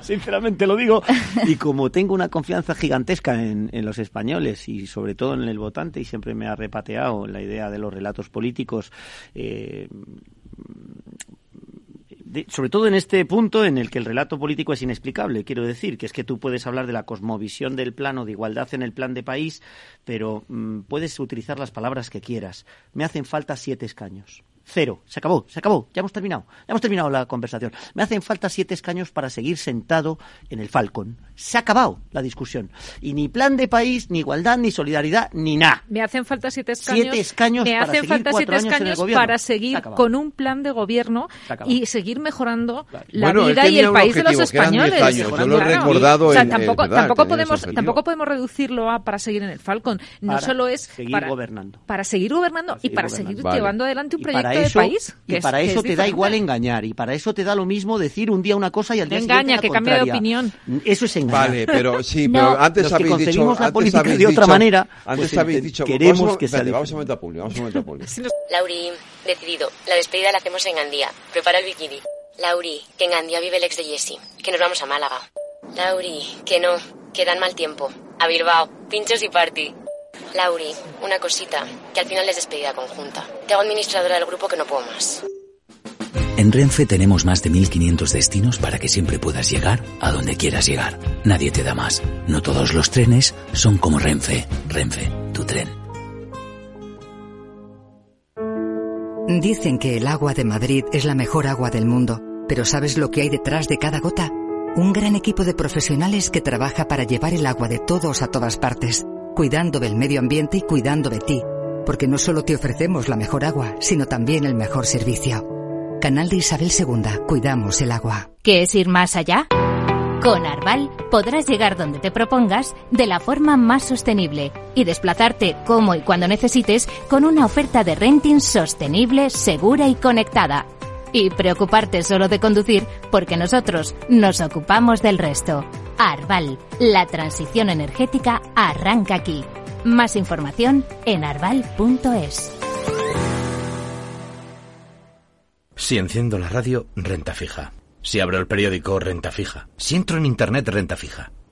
S24: sinceramente lo digo. Y como tengo una confianza gigantesca en, en los españoles y sobre todo en el votante, y siempre me ha repateado la idea de los relatos políticos, eh, sobre todo en este punto en el que el relato político es inexplicable, quiero decir, que es que tú puedes hablar de la cosmovisión del plano de igualdad en el plan de país, pero mm, puedes utilizar las palabras que quieras. Me hacen falta siete escaños. Cero. Se acabó, se acabó. Ya hemos terminado. Ya hemos terminado la conversación. Me hacen falta siete escaños para seguir sentado en el Falcon. Se ha acabado la discusión. Y ni plan de país, ni igualdad, ni solidaridad, ni nada.
S29: Me hacen falta siete escaños.
S24: Siete escaños
S29: me
S24: para
S29: hacen
S24: seguir
S29: falta siete escaños para
S24: Se
S29: seguir con un plan de gobierno y seguir mejorando la
S2: Bueno,
S29: vida y el país de los españoles.
S2: Yo lo he recordado
S29: o sea,
S2: en-
S29: tampoco,
S2: verdad,
S29: tampoco podemos, tampoco podemos reducirlo a para seguir en el Falcon. No
S24: Para
S29: solo es
S24: seguir
S29: para,
S24: gobernando.
S29: para seguir gobernando y
S24: seguir
S29: para
S24: gobernando.
S29: seguir
S24: Vale.
S29: llevando adelante un
S24: Y
S29: proyecto
S24: eso,
S29: país.
S24: y
S29: que es-
S24: para
S29: que
S24: eso
S29: es
S24: te da igual engañar y para eso te da lo mismo decir un día una cosa y al día
S29: engaña,
S24: siguiente
S29: que
S24: la
S29: cambia de
S24: contraria. Eso es engañar.
S2: Vale, pero sí,
S24: No,
S2: pero antes
S24: los que
S2: habéis dicho,
S24: concebimos la
S2: antes
S24: política
S2: habéis
S24: de otra
S2: dicho-
S24: manera,
S2: antes
S24: pues,
S2: habéis dicho,
S24: queremos
S2: vamos, a-
S24: que sea
S2: vamos un momento a Publio, vamos un momento a Publio.
S31: Lauri, decidido. La despedida la hacemos en Gandía. Prepara el bikini. Lauri, que en Gandía vive el ex de Jesse. Que nos vamos a Málaga. Lauri, que no. Que dan mal tiempo. A Bilbao. Pinchos y party. Lauri, una cosita. Que al final es despedida conjunta. Te hago administradora del grupo que no puedo más.
S32: En Renfe tenemos más de 1500 destinos para que siempre puedas llegar a donde quieras llegar. Nadie te da más. No todos los trenes son como Renfe. Renfe, tu tren.
S33: Dicen que el agua de Madrid es la mejor agua del mundo, pero ¿sabes lo que hay detrás de cada gota? Un gran equipo de profesionales que trabaja para llevar el agua de todos a todas partes, cuidando del medio ambiente y cuidando de ti, porque no solo te ofrecemos la mejor agua, sino también el mejor servicio. Canal de Isabel II, cuidamos el agua.
S26: ¿Qué es ir más allá? Con Arval podrás llegar donde te propongas de la forma más sostenible y desplazarte como y cuando necesites con una oferta de renting sostenible, segura y conectada. Y preocuparte solo de conducir porque nosotros nos ocupamos del resto. Arval, la transición energética arranca aquí. Más información en arval.es.
S34: Si enciendo la radio, renta fija. Si abro el periódico, renta fija. Si entro en internet, renta fija.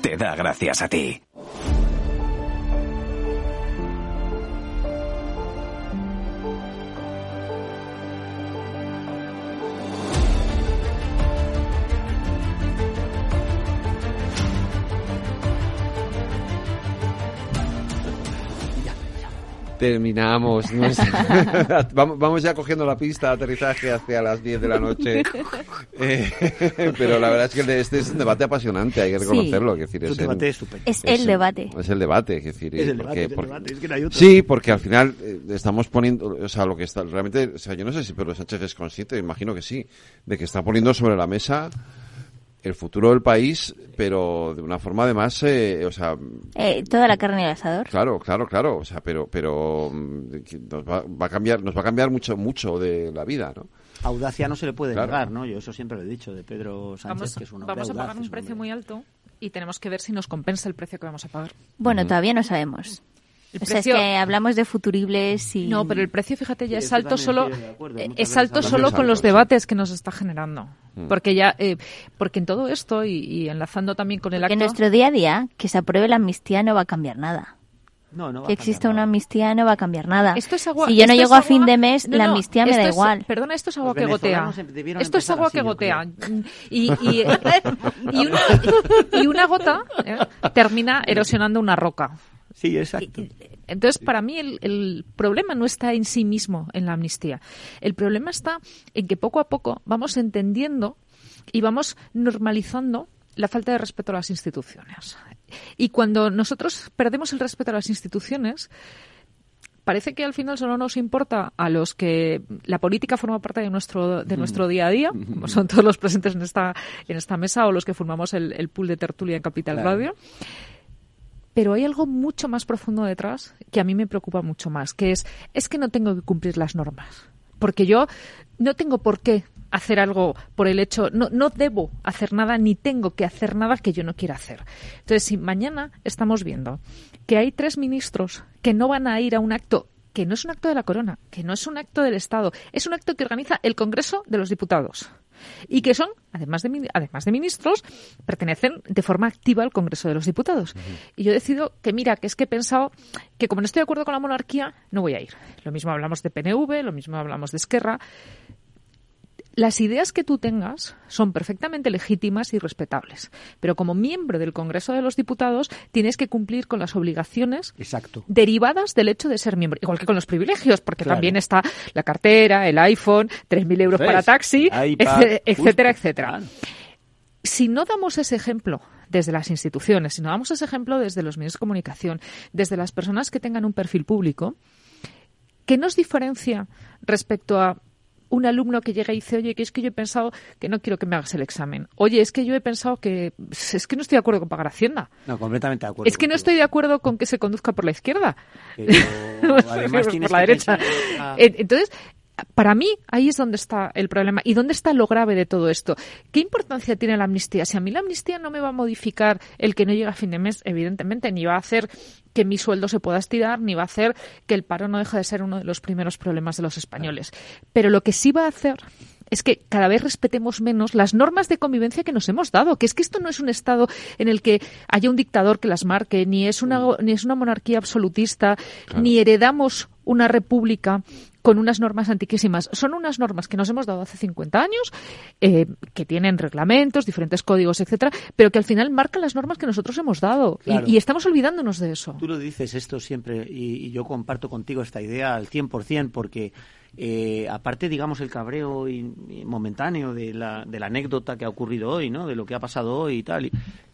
S35: te da gracias a ti.
S2: Terminamos. vamos, vamos ya cogiendo la pista de aterrizaje hacia las 10 de la noche. Eh, pero la verdad es que este es un debate apasionante, hay que reconocerlo. Es, decir,
S25: es,
S2: debate
S25: es, es, el debate.
S2: Es el debate. Es decir,
S24: es el debate, porque, porque, es que no hay otro.
S2: Sí, porque al final eh, estamos poniendo, o sea, lo que está realmente, o sea, yo no sé si Pedro Sánchez es consciente, imagino que sí, de que está poniendo sobre la mesa el futuro del país, pero de una forma además, eh, o sea...
S25: Eh, toda la carne al asador.
S2: Claro, claro, claro, o sea, pero, pero mm, nos va, va, a cambiar, nos va a cambiar mucho, mucho de la vida, ¿no?
S24: Audacia no se le puede claro. negar, ¿no? Yo eso siempre lo he dicho de Pedro Sánchez,
S29: vamos,
S24: que es un
S29: Vamos
S24: audaz,
S29: a pagar un precio muy alto y tenemos que ver si nos compensa el precio que vamos a pagar.
S25: Bueno, todavía no sabemos. El o sea, precio... es que hablamos de futuribles y...
S29: No, pero el precio, fíjate, ya sí, es alto solo, eh, es alto solo con los debates que nos está generando. Mm. Porque ya, eh, porque en todo esto, y, y, enlazando también con el
S25: porque
S29: acto...
S25: en nuestro día a día, que se apruebe la amnistía no va a cambiar nada.
S24: No, no
S25: que exista una amnistía no va a cambiar nada.
S29: Esto es agua,
S25: si yo no llego a fin de mes,
S29: no,
S25: la amnistía me da
S29: es,
S25: igual.
S29: Perdona, esto es agua que gotea. Esto es agua
S24: así,
S29: que gotea. Y, y, y, una, y una gota eh, termina erosionando una roca.
S24: Sí, exacto.
S29: Entonces, para mí el, el, problema no está en sí mismo en la amnistía. El problema está en que poco a poco vamos entendiendo y vamos normalizando la falta de respeto a las instituciones. Y cuando nosotros perdemos el respeto a las instituciones, parece que al final solo nos importa a los que la política forma parte de nuestro de nuestro día a día, como son todos los presentes en esta en esta mesa o los que formamos el, el pool de tertulia en Capital claro. Radio. Pero hay algo mucho más profundo detrás que a mí me preocupa mucho más, que es es que no tengo que cumplir las normas, porque yo no tengo por qué hacer algo por el hecho, no, no debo hacer nada ni tengo que hacer nada que yo no quiera hacer. Entonces, si mañana estamos viendo que hay tres ministros que no van a ir a un acto que no es un acto de la corona, que no es un acto del Estado, es un acto que organiza el Congreso de los Diputados y que son, además de, además de ministros, pertenecen de forma activa al Congreso de los Diputados. Uh -huh. Y yo decido que, mira, que es que he pensado que como no estoy de acuerdo con la monarquía, no voy a ir. Lo mismo hablamos de PNV, lo mismo hablamos de Esquerra. Las ideas que tú tengas son perfectamente legítimas y respetables, pero como miembro del Congreso de los Diputados tienes que cumplir con las obligaciones
S24: Exacto.
S29: derivadas del hecho de ser miembro, igual que con los privilegios, porque claro. también está la cartera, el iPhone, 3.000 euros
S24: ¿Ves?
S29: para taxi,
S24: iPad,
S29: etcétera, etcétera. Si no damos ese ejemplo desde las instituciones, si no damos ese ejemplo desde los medios de comunicación, desde las personas que tengan un perfil público, ¿qué nos diferencia respecto a un alumno que llega y dice, oye, que es que yo he pensado que no quiero que me hagas el examen. Oye, es que yo he pensado que es que no estoy de acuerdo con pagar Hacienda.
S24: No, completamente de acuerdo.
S29: Es que no estoy de acuerdo con que se conduzca por la izquierda.
S24: Pero además
S29: por la derecha. Pensar... Entonces, para mí ahí es donde está el problema y dónde está lo grave de todo esto. ¿Qué importancia tiene la amnistía? Si a mí la amnistía no me va a modificar el que no llega a fin de mes, evidentemente, ni va a hacer que mi sueldo se pueda estirar, ni va a hacer que el paro no deje de ser uno de los primeros problemas de los españoles. Pero lo que sí va a hacer es que cada vez respetemos menos las normas de convivencia que nos hemos dado, que es que esto no es un estado en el que haya un dictador que las marque, ni es una, ni es una monarquía absolutista, claro. ni heredamos una república con unas normas antiquísimas. Son unas normas que nos hemos dado hace 50 años, eh, que tienen reglamentos, diferentes códigos, etcétera, pero que al final marcan las normas que nosotros hemos dado. Claro. Y, y, estamos olvidándonos de eso.
S24: Tú lo dices esto siempre, y, y yo comparto contigo esta idea al 100%, porque eh, aparte, digamos, el cabreo momentáneo de la, de la, anécdota que ha ocurrido hoy, ¿no? De lo que ha pasado hoy y tal. Y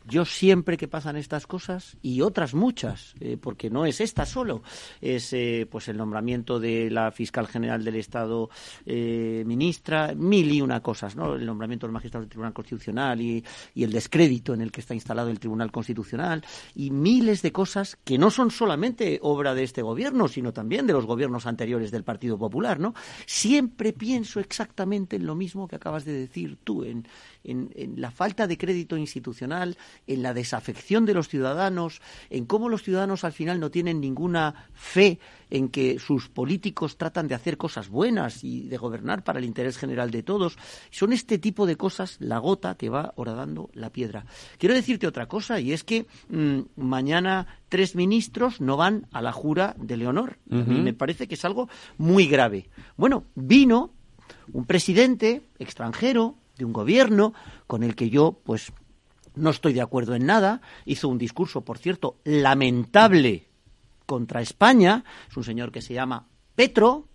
S24: yo siempre que pasan estas cosas y otras muchas, eh, porque no es esta solo, es eh, pues el nombramiento de la fiscal general del Estado eh, ministra, mil y una cosas, ¿no? El nombramiento del magistrado del Tribunal Constitucional y, y el descrédito en el que está instalado el Tribunal Constitucional y miles de cosas que no son solamente obra de este gobierno, sino también de los gobiernos anteriores del Partido Popular, ¿no? Siempre pienso exactamente en lo mismo que acabas de decir tú, en, en, en la falta de crédito institucional, en la desafección de los ciudadanos, en cómo los ciudadanos al final no tienen ninguna fe en que sus políticos tratan de hacer cosas buenas y de gobernar para el interés general de todos. Son este tipo de cosas la gota que va horadando la piedra. Quiero decirte otra cosa y es que mmm, mañana tres ministros no van a la jura de Leonor. A mí me parece que es algo muy grave. Bueno, vino un presidente extranjero de un gobierno con el que yo pues no estoy de acuerdo en nada, hizo un discurso, por cierto, lamentable contra España, es un señor que se llama Petro,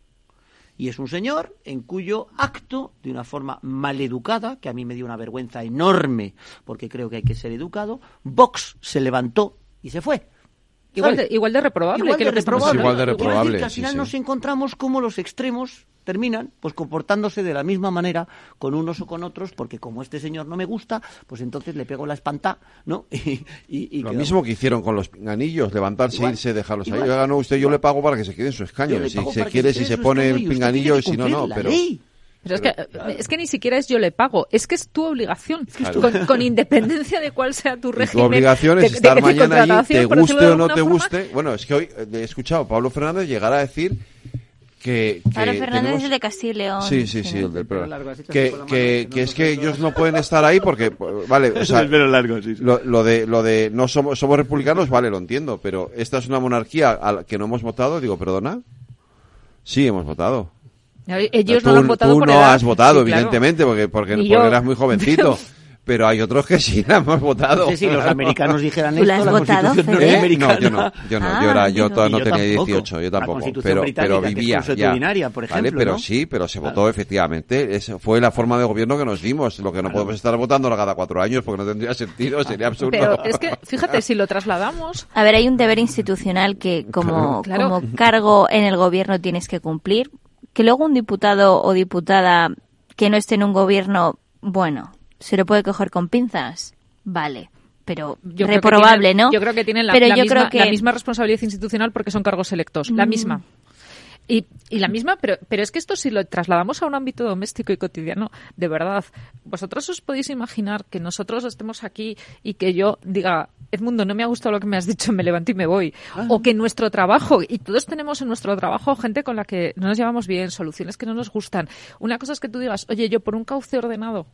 S24: y es un señor en cuyo acto, de una forma maleducada, que a mí me dio una vergüenza enorme, porque creo que hay que ser educado, Vox se levantó y se fue.
S29: Igual de, igual de reprobable
S24: Igual
S29: que
S24: de
S29: que estamos
S24: reprobable.
S2: Igual de
S29: hablando.
S2: reprobable.
S24: Quiero decir que al final
S2: sí.
S24: nos encontramos como los extremos terminan pues comportándose de la misma manera con unos o con otros porque como este señor no me gusta pues entonces le pego la espanta no y, y- y
S2: Lo mismo que hicieron con los pinganillos, levantarse,
S24: Igual,
S2: irse, dejarlos ahí. Oiga, no, usted yo
S24: igual.
S2: le pago para que se quede en su escaño. Si se quiere, si se pone el pinganillo si no, no.
S24: la
S2: Pero,
S24: ley.
S29: Pero es que,
S2: Pero-
S29: es que ni siquiera es yo le pago, es que es tu obligación,
S2: Claro.
S29: con, con independencia de cuál sea tu
S2: Y
S29: régimen.
S2: tu obligación es
S29: de- de-
S2: estar
S29: de
S2: mañana allí,
S29: contratación,
S2: te guste
S29: de
S2: o no te
S29: forma.
S2: guste. Bueno, es que hoy eh, he escuchado a Pablo Fernández llegar a decir que. que
S25: Pablo Fernández
S2: tenemos-
S25: es el de Castilla y León.
S2: Sí, sí, sí,
S25: ¿no?
S2: el del
S24: pelo
S2: pelo.
S24: largo, así te
S2: Que, que,
S24: mano,
S2: que
S24: que
S2: es que ellos no pueden estar ahí porque, vale, o sea,
S24: El pelo largo, sí, sí.
S2: Lo, lo de, lo de no somos, somos republicanos, vale, lo entiendo, pero esta es una monarquía a la que no hemos votado, digo, perdona. Sí, hemos votado.
S29: Ellos
S2: tú,
S29: no lo han votado
S2: tú
S29: por
S2: no
S29: edad.
S2: has votado,
S29: Sí, claro.
S2: evidentemente, porque, porque, porque eras muy jovencito. pero hay otros que sí la hemos votado.
S24: No sé si los
S2: claro.
S24: americanos dijeran
S25: ¿Tú
S24: esto,
S25: la has
S24: la
S25: votado,
S24: Constitución?
S2: ¿Eh?
S24: norteamericana.
S2: No, yo no, yo no,
S25: Ah,
S2: yo era, yo no
S24: yo
S2: tenía
S24: tampoco.
S2: 18, yo
S24: La
S2: tampoco,
S24: Constitución
S2: pero, pero
S24: que es
S2: vivía ya.
S24: por
S2: Vale,
S24: ejemplo,
S2: pero
S24: ¿no?
S2: sí, pero se
S24: Claro.
S2: votó efectivamente, esa fue la forma de gobierno que nos dimos, lo que no podemos estar votando cada cuatro años porque no tendría sentido, sería absurdo.
S29: Pero es que, fíjate, si lo trasladamos,
S25: A ver, hay un deber institucional que como,
S29: Claro.
S25: como cargo en el gobierno tienes que cumplir. Que luego un diputado o diputada que no esté en un gobierno, bueno, se lo puede coger con pinzas, vale. Pero
S29: yo creo que
S25: reprobable,
S29: tienen-
S25: ¿no?
S29: Yo creo que tienen la,
S25: Pero
S29: la
S25: yo
S29: misma,
S25: creo que
S29: la misma responsabilidad institucional porque son cargos electos, la
S25: Mm.
S29: misma. Y, y la misma, pero, pero es que esto si lo trasladamos a un ámbito doméstico y cotidiano, de verdad, vosotros os podéis imaginar que nosotros estemos aquí y que yo diga, Edmundo, no me ha gustado lo que me has dicho, me levanto y me voy. O que nuestro trabajo, y todos tenemos en nuestro trabajo gente con la que no nos llevamos bien, soluciones que no nos gustan. Una cosa es que tú digas, oye, yo por un cauce ordenado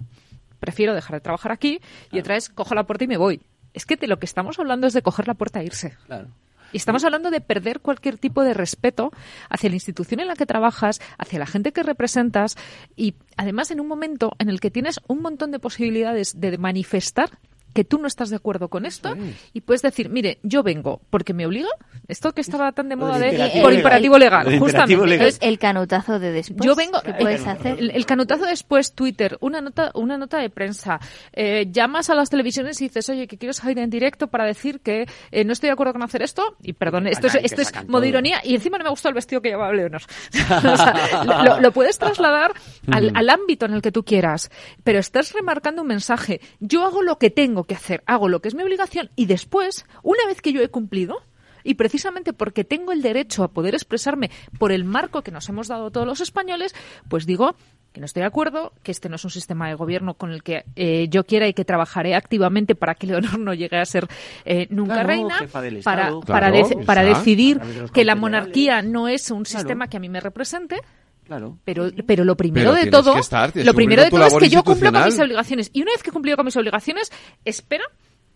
S29: prefiero dejar de trabajar aquí y otra es cojo la puerta y me voy. Es que de lo que estamos hablando es de coger la puerta e irse.
S24: Claro.
S29: Y estamos hablando de perder cualquier tipo de respeto hacia la institución en la que trabajas, hacia la gente que representas y además en un momento en el que tienes un montón de posibilidades de manifestar que tú no estás de acuerdo con esto y puedes decir, mire, yo vengo porque me obliga, esto que estaba tan de moda de por imperativo legal, justamente.
S24: legal.
S29: Entonces,
S25: el canutazo de después.
S29: yo vengo,
S25: ¿Qué puedes
S29: eh,
S25: hacer?
S29: El, el canutazo después, Twitter, una nota, una nota de prensa. Eh, llamas a las televisiones y dices, oye, que quiero salir en directo para decir que eh, no estoy de acuerdo con hacer esto. Y perdón, esto es, esto es modo
S24: todo.
S29: ironía. Y encima no me gustó el vestido que llevaba Leonor. O sea, lo, lo puedes trasladar al, al ámbito en el que tú quieras, pero estás remarcando un mensaje. Yo hago lo que tengo que hacer, hago lo que es mi obligación y después, una vez que yo he cumplido, y precisamente porque tengo el derecho a poder expresarme por el marco que nos hemos dado todos los españoles, pues digo que no estoy de acuerdo, que este no es un sistema de gobierno con el que eh, yo quiera y que trabajaré activamente para que Leonor no llegue a ser eh, nunca
S24: Claro,
S29: reina, para, para,
S2: Claro,
S29: para decidir que la monarquía no es un
S24: Claro.
S29: sistema que a mí me represente,
S24: Claro.
S29: pero, pero lo primero
S2: Pero
S29: de todo,
S2: estar,
S29: lo primero de todo es que yo cumplo con mis obligaciones. Y una vez que he cumplido con mis obligaciones, espera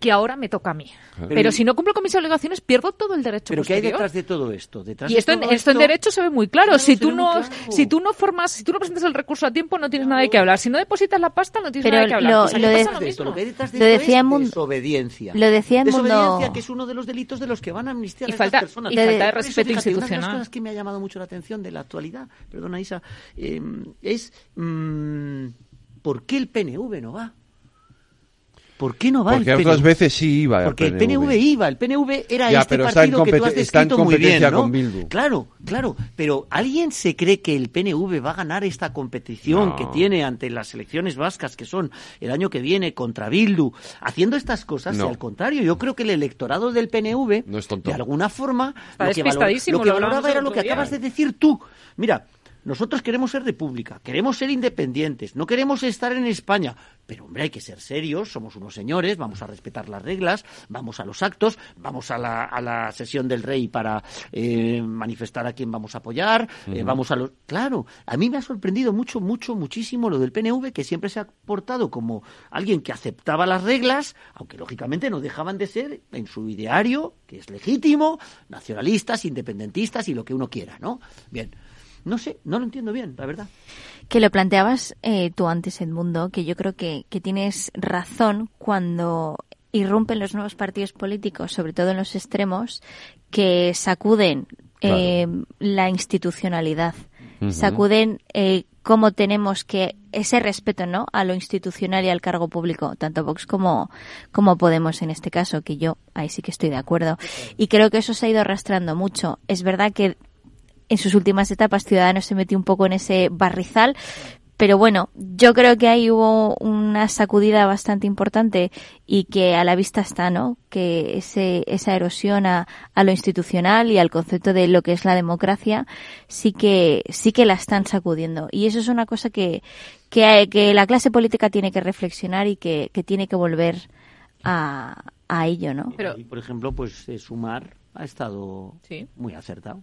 S29: que ahora me toca a mí.
S2: Claro.
S29: Pero si no cumplo con mis obligaciones, pierdo todo el derecho
S24: Pero ¿qué hay
S29: posterior.
S24: detrás de todo esto? Detrás
S29: Y
S24: de
S29: esto en,
S24: todo
S29: esto en derecho se ve muy claro.
S24: Claro,
S29: si tú no,
S24: claro.
S29: si tú no formas, si tú no presentas el recurso a tiempo, no tienes nada de qué hablar. Si no depositas la pasta, no tienes
S25: Pero
S29: nada de qué hablar.
S25: lo-
S29: aquí
S25: lo de-
S29: pasa lo
S24: de esto, lo que hay detrás de
S25: Lo
S24: esto
S25: decía
S24: es desobediencia.
S25: lo decía en Mundo-
S24: Desobediencia, que es uno de los delitos de los que van a amnistiar
S29: Y
S24: a
S29: falta-
S24: estas personas.
S29: y falta de
S24: Por eso,
S29: respeto
S24: fíjate, Una de
S29: institucional.
S24: las cosas que me ha llamado mucho la atención de la actualidad, perdona Isa, eh, es mm, ¿por qué el PNV no va? ¿Por qué no va
S2: Porque
S24: el PNV?
S2: otras veces sí iba el
S24: Porque el PNV iba, el PNV era
S2: Ya,
S24: este partido que tú has
S2: compet- está en
S24: descrito muy bien,
S2: competencia
S24: ¿no?
S2: con Bildu.
S24: Claro, claro, pero ¿alguien se cree que el PNV va a ganar esta competición
S2: No.
S24: que tiene ante las elecciones vascas que son el año que viene contra Bildu? Haciendo estas cosas,
S2: No.
S24: y al contrario, yo creo que el electorado del PNV,
S2: No es tonto.
S24: de alguna forma,
S29: Está
S24: lo que, valor- lo que
S29: lo
S24: valoraba era lo que acabas de decir tú. Mira, nosotros queremos ser república, queremos ser independientes, no queremos estar en España. Pero, hombre, hay que ser serios, somos unos señores, vamos a respetar las reglas, vamos a los actos, vamos a la, a la sesión del rey para eh, manifestar a quién vamos a apoyar, eh, vamos a los... Claro, a mí me ha sorprendido mucho, mucho, muchísimo lo del PNV, que siempre se ha portado como alguien que aceptaba las reglas, aunque lógicamente no dejaban de ser en su ideario, que es legítimo, nacionalistas, independentistas y lo que uno quiera, ¿no? Bien. No sé, no lo entiendo bien, la verdad.
S25: Que lo planteabas eh, tú antes, Edmundo, que yo creo que, que tienes razón cuando irrumpen los nuevos partidos políticos, sobre todo en los extremos, que sacuden eh, la institucionalidad, sacuden eh, cómo tenemos que ese respeto, ¿no? A lo institucional y al cargo público, tanto Vox como como Podemos en este caso, que yo ahí sí que estoy de acuerdo. Y creo que eso se ha ido arrastrando mucho. Es verdad que en sus últimas etapas Ciudadanos se metió un poco en ese barrizal, pero bueno, yo creo que ahí hubo una sacudida bastante importante y que a la vista está, ¿no? Que ese, esa erosión a, a lo institucional y al concepto de lo que es la democracia sí que, sí que la están sacudiendo. Y eso es una cosa que, que, que la clase política tiene que reflexionar y que, que tiene que volver a, a ello, ¿no?
S24: Pero, por ejemplo, pues eh, Sumar ha estado
S29: Sí.
S24: muy acertado.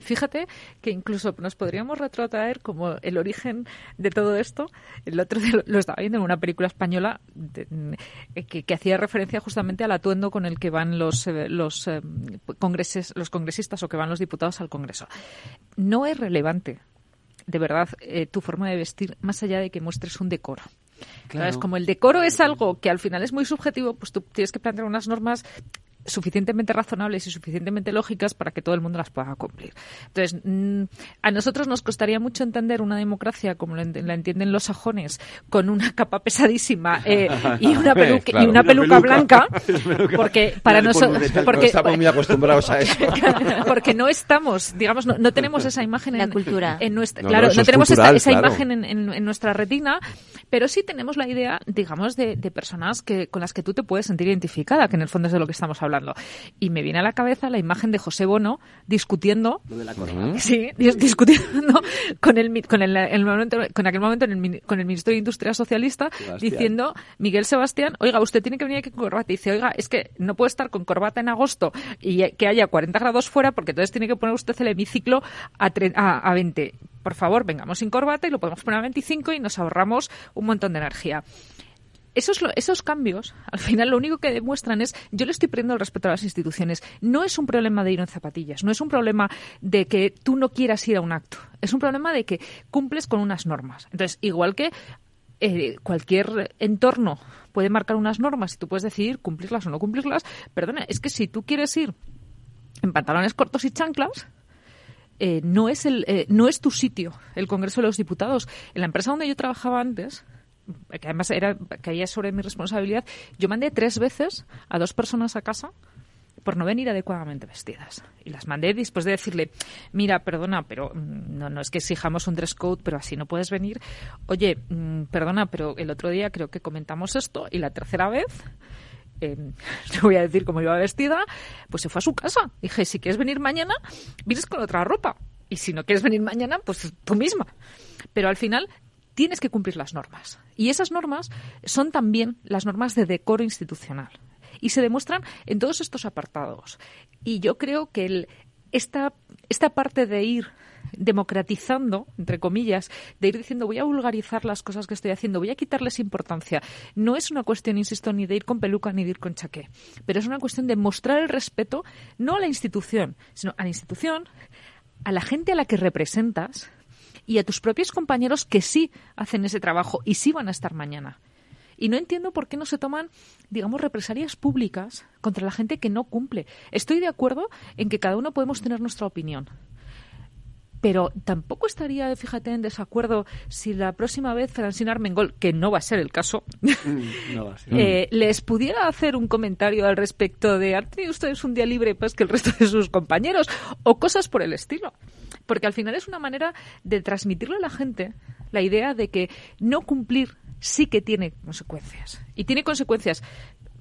S29: Fíjate que incluso nos podríamos retrotraer como el origen de todo esto. El otro día lo- lo estaba viendo en una película española de- eh, que, que hacía referencia justamente al atuendo con el que van los eh, los eh, congreses, los congresistas o que van los diputados al Congreso. No es relevante, de verdad, eh, tu forma de vestir más allá de que muestres un decoro.
S24: Claro.
S29: Como el decoro es algo que al final es muy subjetivo, pues tú tienes que plantear unas normas suficientemente razonables y suficientemente lógicas para que todo el mundo las pueda cumplir. Entonces, mm, a nosotros nos costaría mucho entender una democracia como la, ent- la entienden los sajones, con una capa pesadísima eh, y una, pelu-
S2: Claro.
S29: y una
S2: Una
S29: peluca, blanca, porque para nosotros... Porque,
S2: No estamos muy acostumbrados a eso.
S29: porque no estamos, digamos, no, no tenemos esa imagen en,
S25: cultura.
S29: en nuestra,
S2: No,
S29: claro,
S2: no,
S29: tenemos esta- esa
S2: claro.
S29: imagen en, en- en nuestra retina, pero sí tenemos la idea, digamos, de, de personas que con las que tú te puedes sentir identificada, que en el fondo es de lo que estamos hablando. Y me viene a la cabeza la imagen de José Bono discutiendo
S24: de la.
S29: Sí, dis- discutiendo con el, mi- con el, el momento, con aquel momento en el con el ministro de Industria socialista
S24: Sebastián.
S29: diciendo Miguel Sebastián, oiga, usted tiene que venir aquí con corbata. Y dice, oiga, es que no puede estar con corbata en agosto y que haya 40 grados fuera porque entonces tiene que poner usted el hemiciclo a, tre- a, a 20. Por favor, vengamos sin corbata y lo podemos poner a 25 y nos ahorramos un montón de energía. Esos, esos cambios, al final, lo único que demuestran es, yo le estoy pidiendo el respeto a las instituciones. No es un problema de ir en zapatillas, no es un problema de que tú no quieras ir a un acto. Es un problema de que cumples con unas normas. Entonces, igual que eh, cualquier entorno puede marcar unas normas y tú puedes decidir cumplirlas o no cumplirlas, perdona, es que si tú quieres ir en pantalones cortos y chanclas, eh, no es el eh, no es tu sitio el Congreso de los Diputados en la empresa donde yo trabajaba antes que además era caía sobre mi responsabilidad yo mandé tres veces a dos personas a casa por no venir adecuadamente vestidas. Y las mandé después de decirle, mira, perdona, pero mm, no, no es que exijamos un dress code, pero así no puedes venir. Oye, mm, perdona, pero el otro día creo que comentamos esto y la tercera vez eh, voy a decir cómo iba vestida, pues se fue a su casa. Dije, si quieres venir mañana, vienes con otra ropa. Y si no quieres venir mañana, pues tú misma. Pero al final tienes que cumplir las normas. Y esas normas son también las normas de decoro institucional. Y se demuestran en todos estos apartados. Y yo creo que el, esta, esta parte de ir democratizando, entre comillas, de ir diciendo voy a vulgarizar las cosas que estoy haciendo, voy a quitarles importancia. No es una cuestión, insisto, ni de ir con peluca ni de ir con chaqué, pero es una cuestión de mostrar el respeto no a la institución, sino a la institución, a la gente a la que representas y a tus propios compañeros que sí hacen ese trabajo y sí van a estar mañana. Y no entiendo por qué no se toman, digamos, represalias públicas contra la gente que no cumple. Estoy de acuerdo en que cada uno podemos tener nuestra opinión. pero tampoco estaría, fíjate, en desacuerdo si la próxima vez Francine Armengol, que no va a ser el caso,
S30: No va a ser.
S29: eh, les pudiera hacer un comentario al respecto de ¿han tenido ustedes un día libre pues que el resto de sus compañeros? O cosas por el estilo. Porque al final es una manera de transmitirle a la gente la idea de que no cumplir sí que tiene consecuencias. Y tiene consecuencias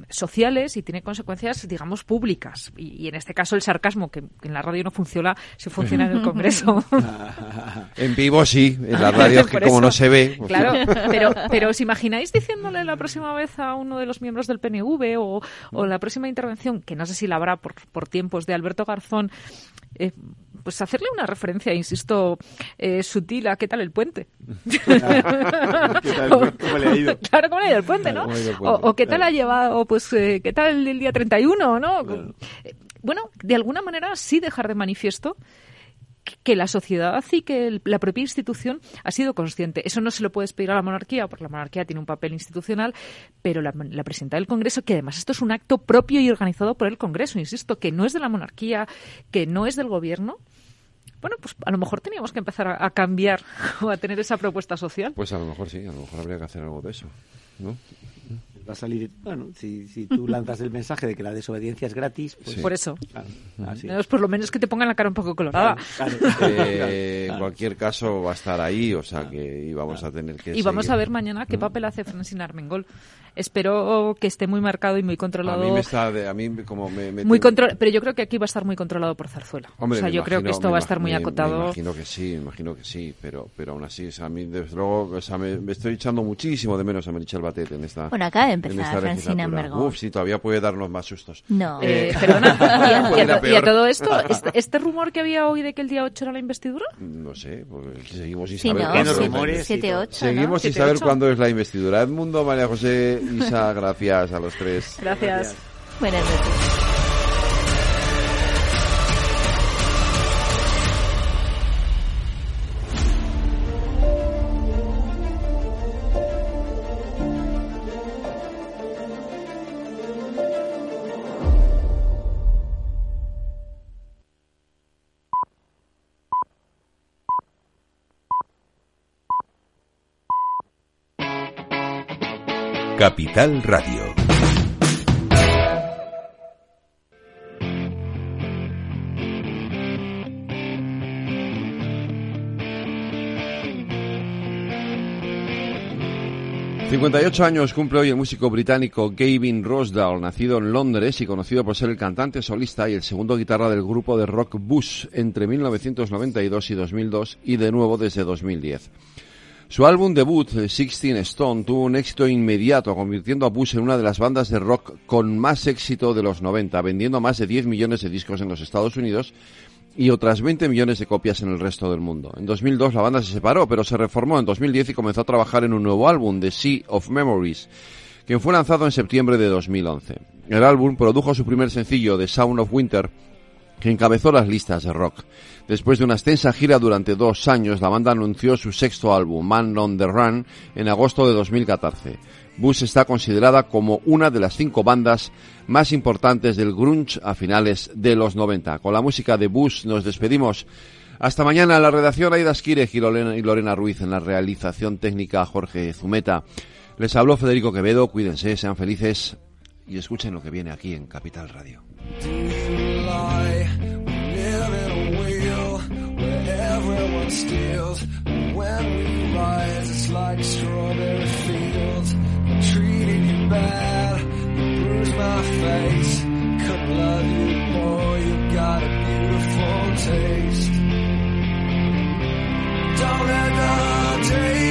S29: sociales y tiene consecuencias, digamos, públicas. Y, y en este caso el sarcasmo, que en la radio no funciona, sí funciona en el Congreso.
S2: En vivo sí, en la radio es que como no se ve. pues-
S29: Claro, pero, pero ¿os imagináis diciéndole la próxima vez a uno de los miembros del PNV o, o la próxima intervención, que no sé si la habrá por, por tiempos, de Alberto Garzón, eh, pues hacerle una referencia, insisto, eh, sutil a qué tal el puente?
S30: tal? ¿Cómo le ha ido?
S29: Claro, ¿cómo le ha ido el puente, no?
S30: ¿Cómo le ha ido el
S29: O,
S30: puente?
S29: o qué tal
S30: Claro.
S29: ha llevado, pues, eh, qué tal el día 31, ¿no? Eh, Bueno, de alguna manera sí dejar de manifiesto que- que la sociedad y que el- la propia institución ha sido consciente. Eso no se lo puedes pedir a la monarquía, porque la monarquía tiene un papel institucional, pero la, la presidenta del Congreso, que además esto es un acto propio y organizado por el Congreso, insisto, que no es de la monarquía, que no es del gobierno. Bueno, pues a lo mejor teníamos que empezar a, a cambiar o a tener esa propuesta social.
S2: Pues a lo mejor sí, a lo mejor habría que hacer algo de eso. ¿no?
S30: Va a salir, bueno, si, si tú lanzas el mensaje de que la desobediencia es gratis, pues...
S29: Por eso.
S30: Claro, así.
S29: Por lo menos que te pongan la cara un poco colorada.
S2: Eh, En cualquier caso va a estar ahí, o sea que y vamos a tener que
S29: Y vamos a ver mañana qué papel hace Francine Armengol. Espero que esté muy marcado y muy
S2: A
S29: controlado.
S2: mí me está, de- a mí como me, me
S29: muy
S2: tiene-
S29: contro- pero yo creo que aquí va a estar muy controlado por Zarzuela.
S2: Hombre,
S29: o sea, yo creo que esto va a estar muy acotado.
S2: Me imagino que sí, me imagino que sí, pero, pero aún así, o sea, a mí desde luego, o sea, me, me estoy echando muchísimo de menos a Merichel Batet en esta
S25: Bueno, acaba de
S2: en
S25: empezar
S2: legislatura.
S25: Armengol.
S2: Uf, sí, todavía puede darnos más sustos.
S25: No.
S29: Eh, perdona, y a, y a
S2: a
S29: y a todo esto, este, este rumor que había hoy de que el día 8 era la investidura?
S2: No sé, pues seguimos sin
S25: Sí,
S2: saber
S25: no,
S2: cuándo
S25: siete-
S2: es la
S25: siete,
S2: investidura.
S25: ocho, ¿no?
S2: Seguimos sin saber cuándo es la investidura. Edmundo, María José, Isa, gracias a los tres.
S29: Gracias.
S25: Buenas noches.
S1: Capital Radio.
S2: Mm. 58 años cumple hoy el músico británico Gavin Rossdale, nacido en Londres y conocido por ser el cantante solista y el segundo guitarra del grupo de rock Bush entre 1992 y 2002 y de nuevo desde 2010. Su álbum debut, eh, Sixteen Stone, tuvo un éxito inmediato, convirtiendo a Bush en una de las bandas de rock con más éxito de los 90, vendiendo más de 10 millones de discos en los Estados Unidos y otras 20 millones de copias en el resto del mundo. En 2002 la banda se separó, pero se reformó en 2010 y comenzó a trabajar en un nuevo álbum, The Sea of Memories, que fue lanzado en septiembre de 2011. El álbum produjo su primer sencillo, The Sound of Winter, que encabezó las listas de rock. Después de una extensa gira durante dos años, la banda anunció su sexto álbum, Man on the Run, en agosto de 2014. Bush está considerada como una de las cinco bandas más importantes del grunge a finales de los 90. Con la música de Bush nos despedimos. Hasta mañana en la redacción Aida Lorena, y Lorena Ruiz en la realización técnica Jorge Zumeta. Les habló Federico Quevedo, cuídense, sean felices y escuchen lo que viene aquí en Capital Radio.
S36: When we rise, it's like strawberry fields. I treated you bad, you bruised my face. Couldn't love you more, you got a beautiful taste. Don't let the days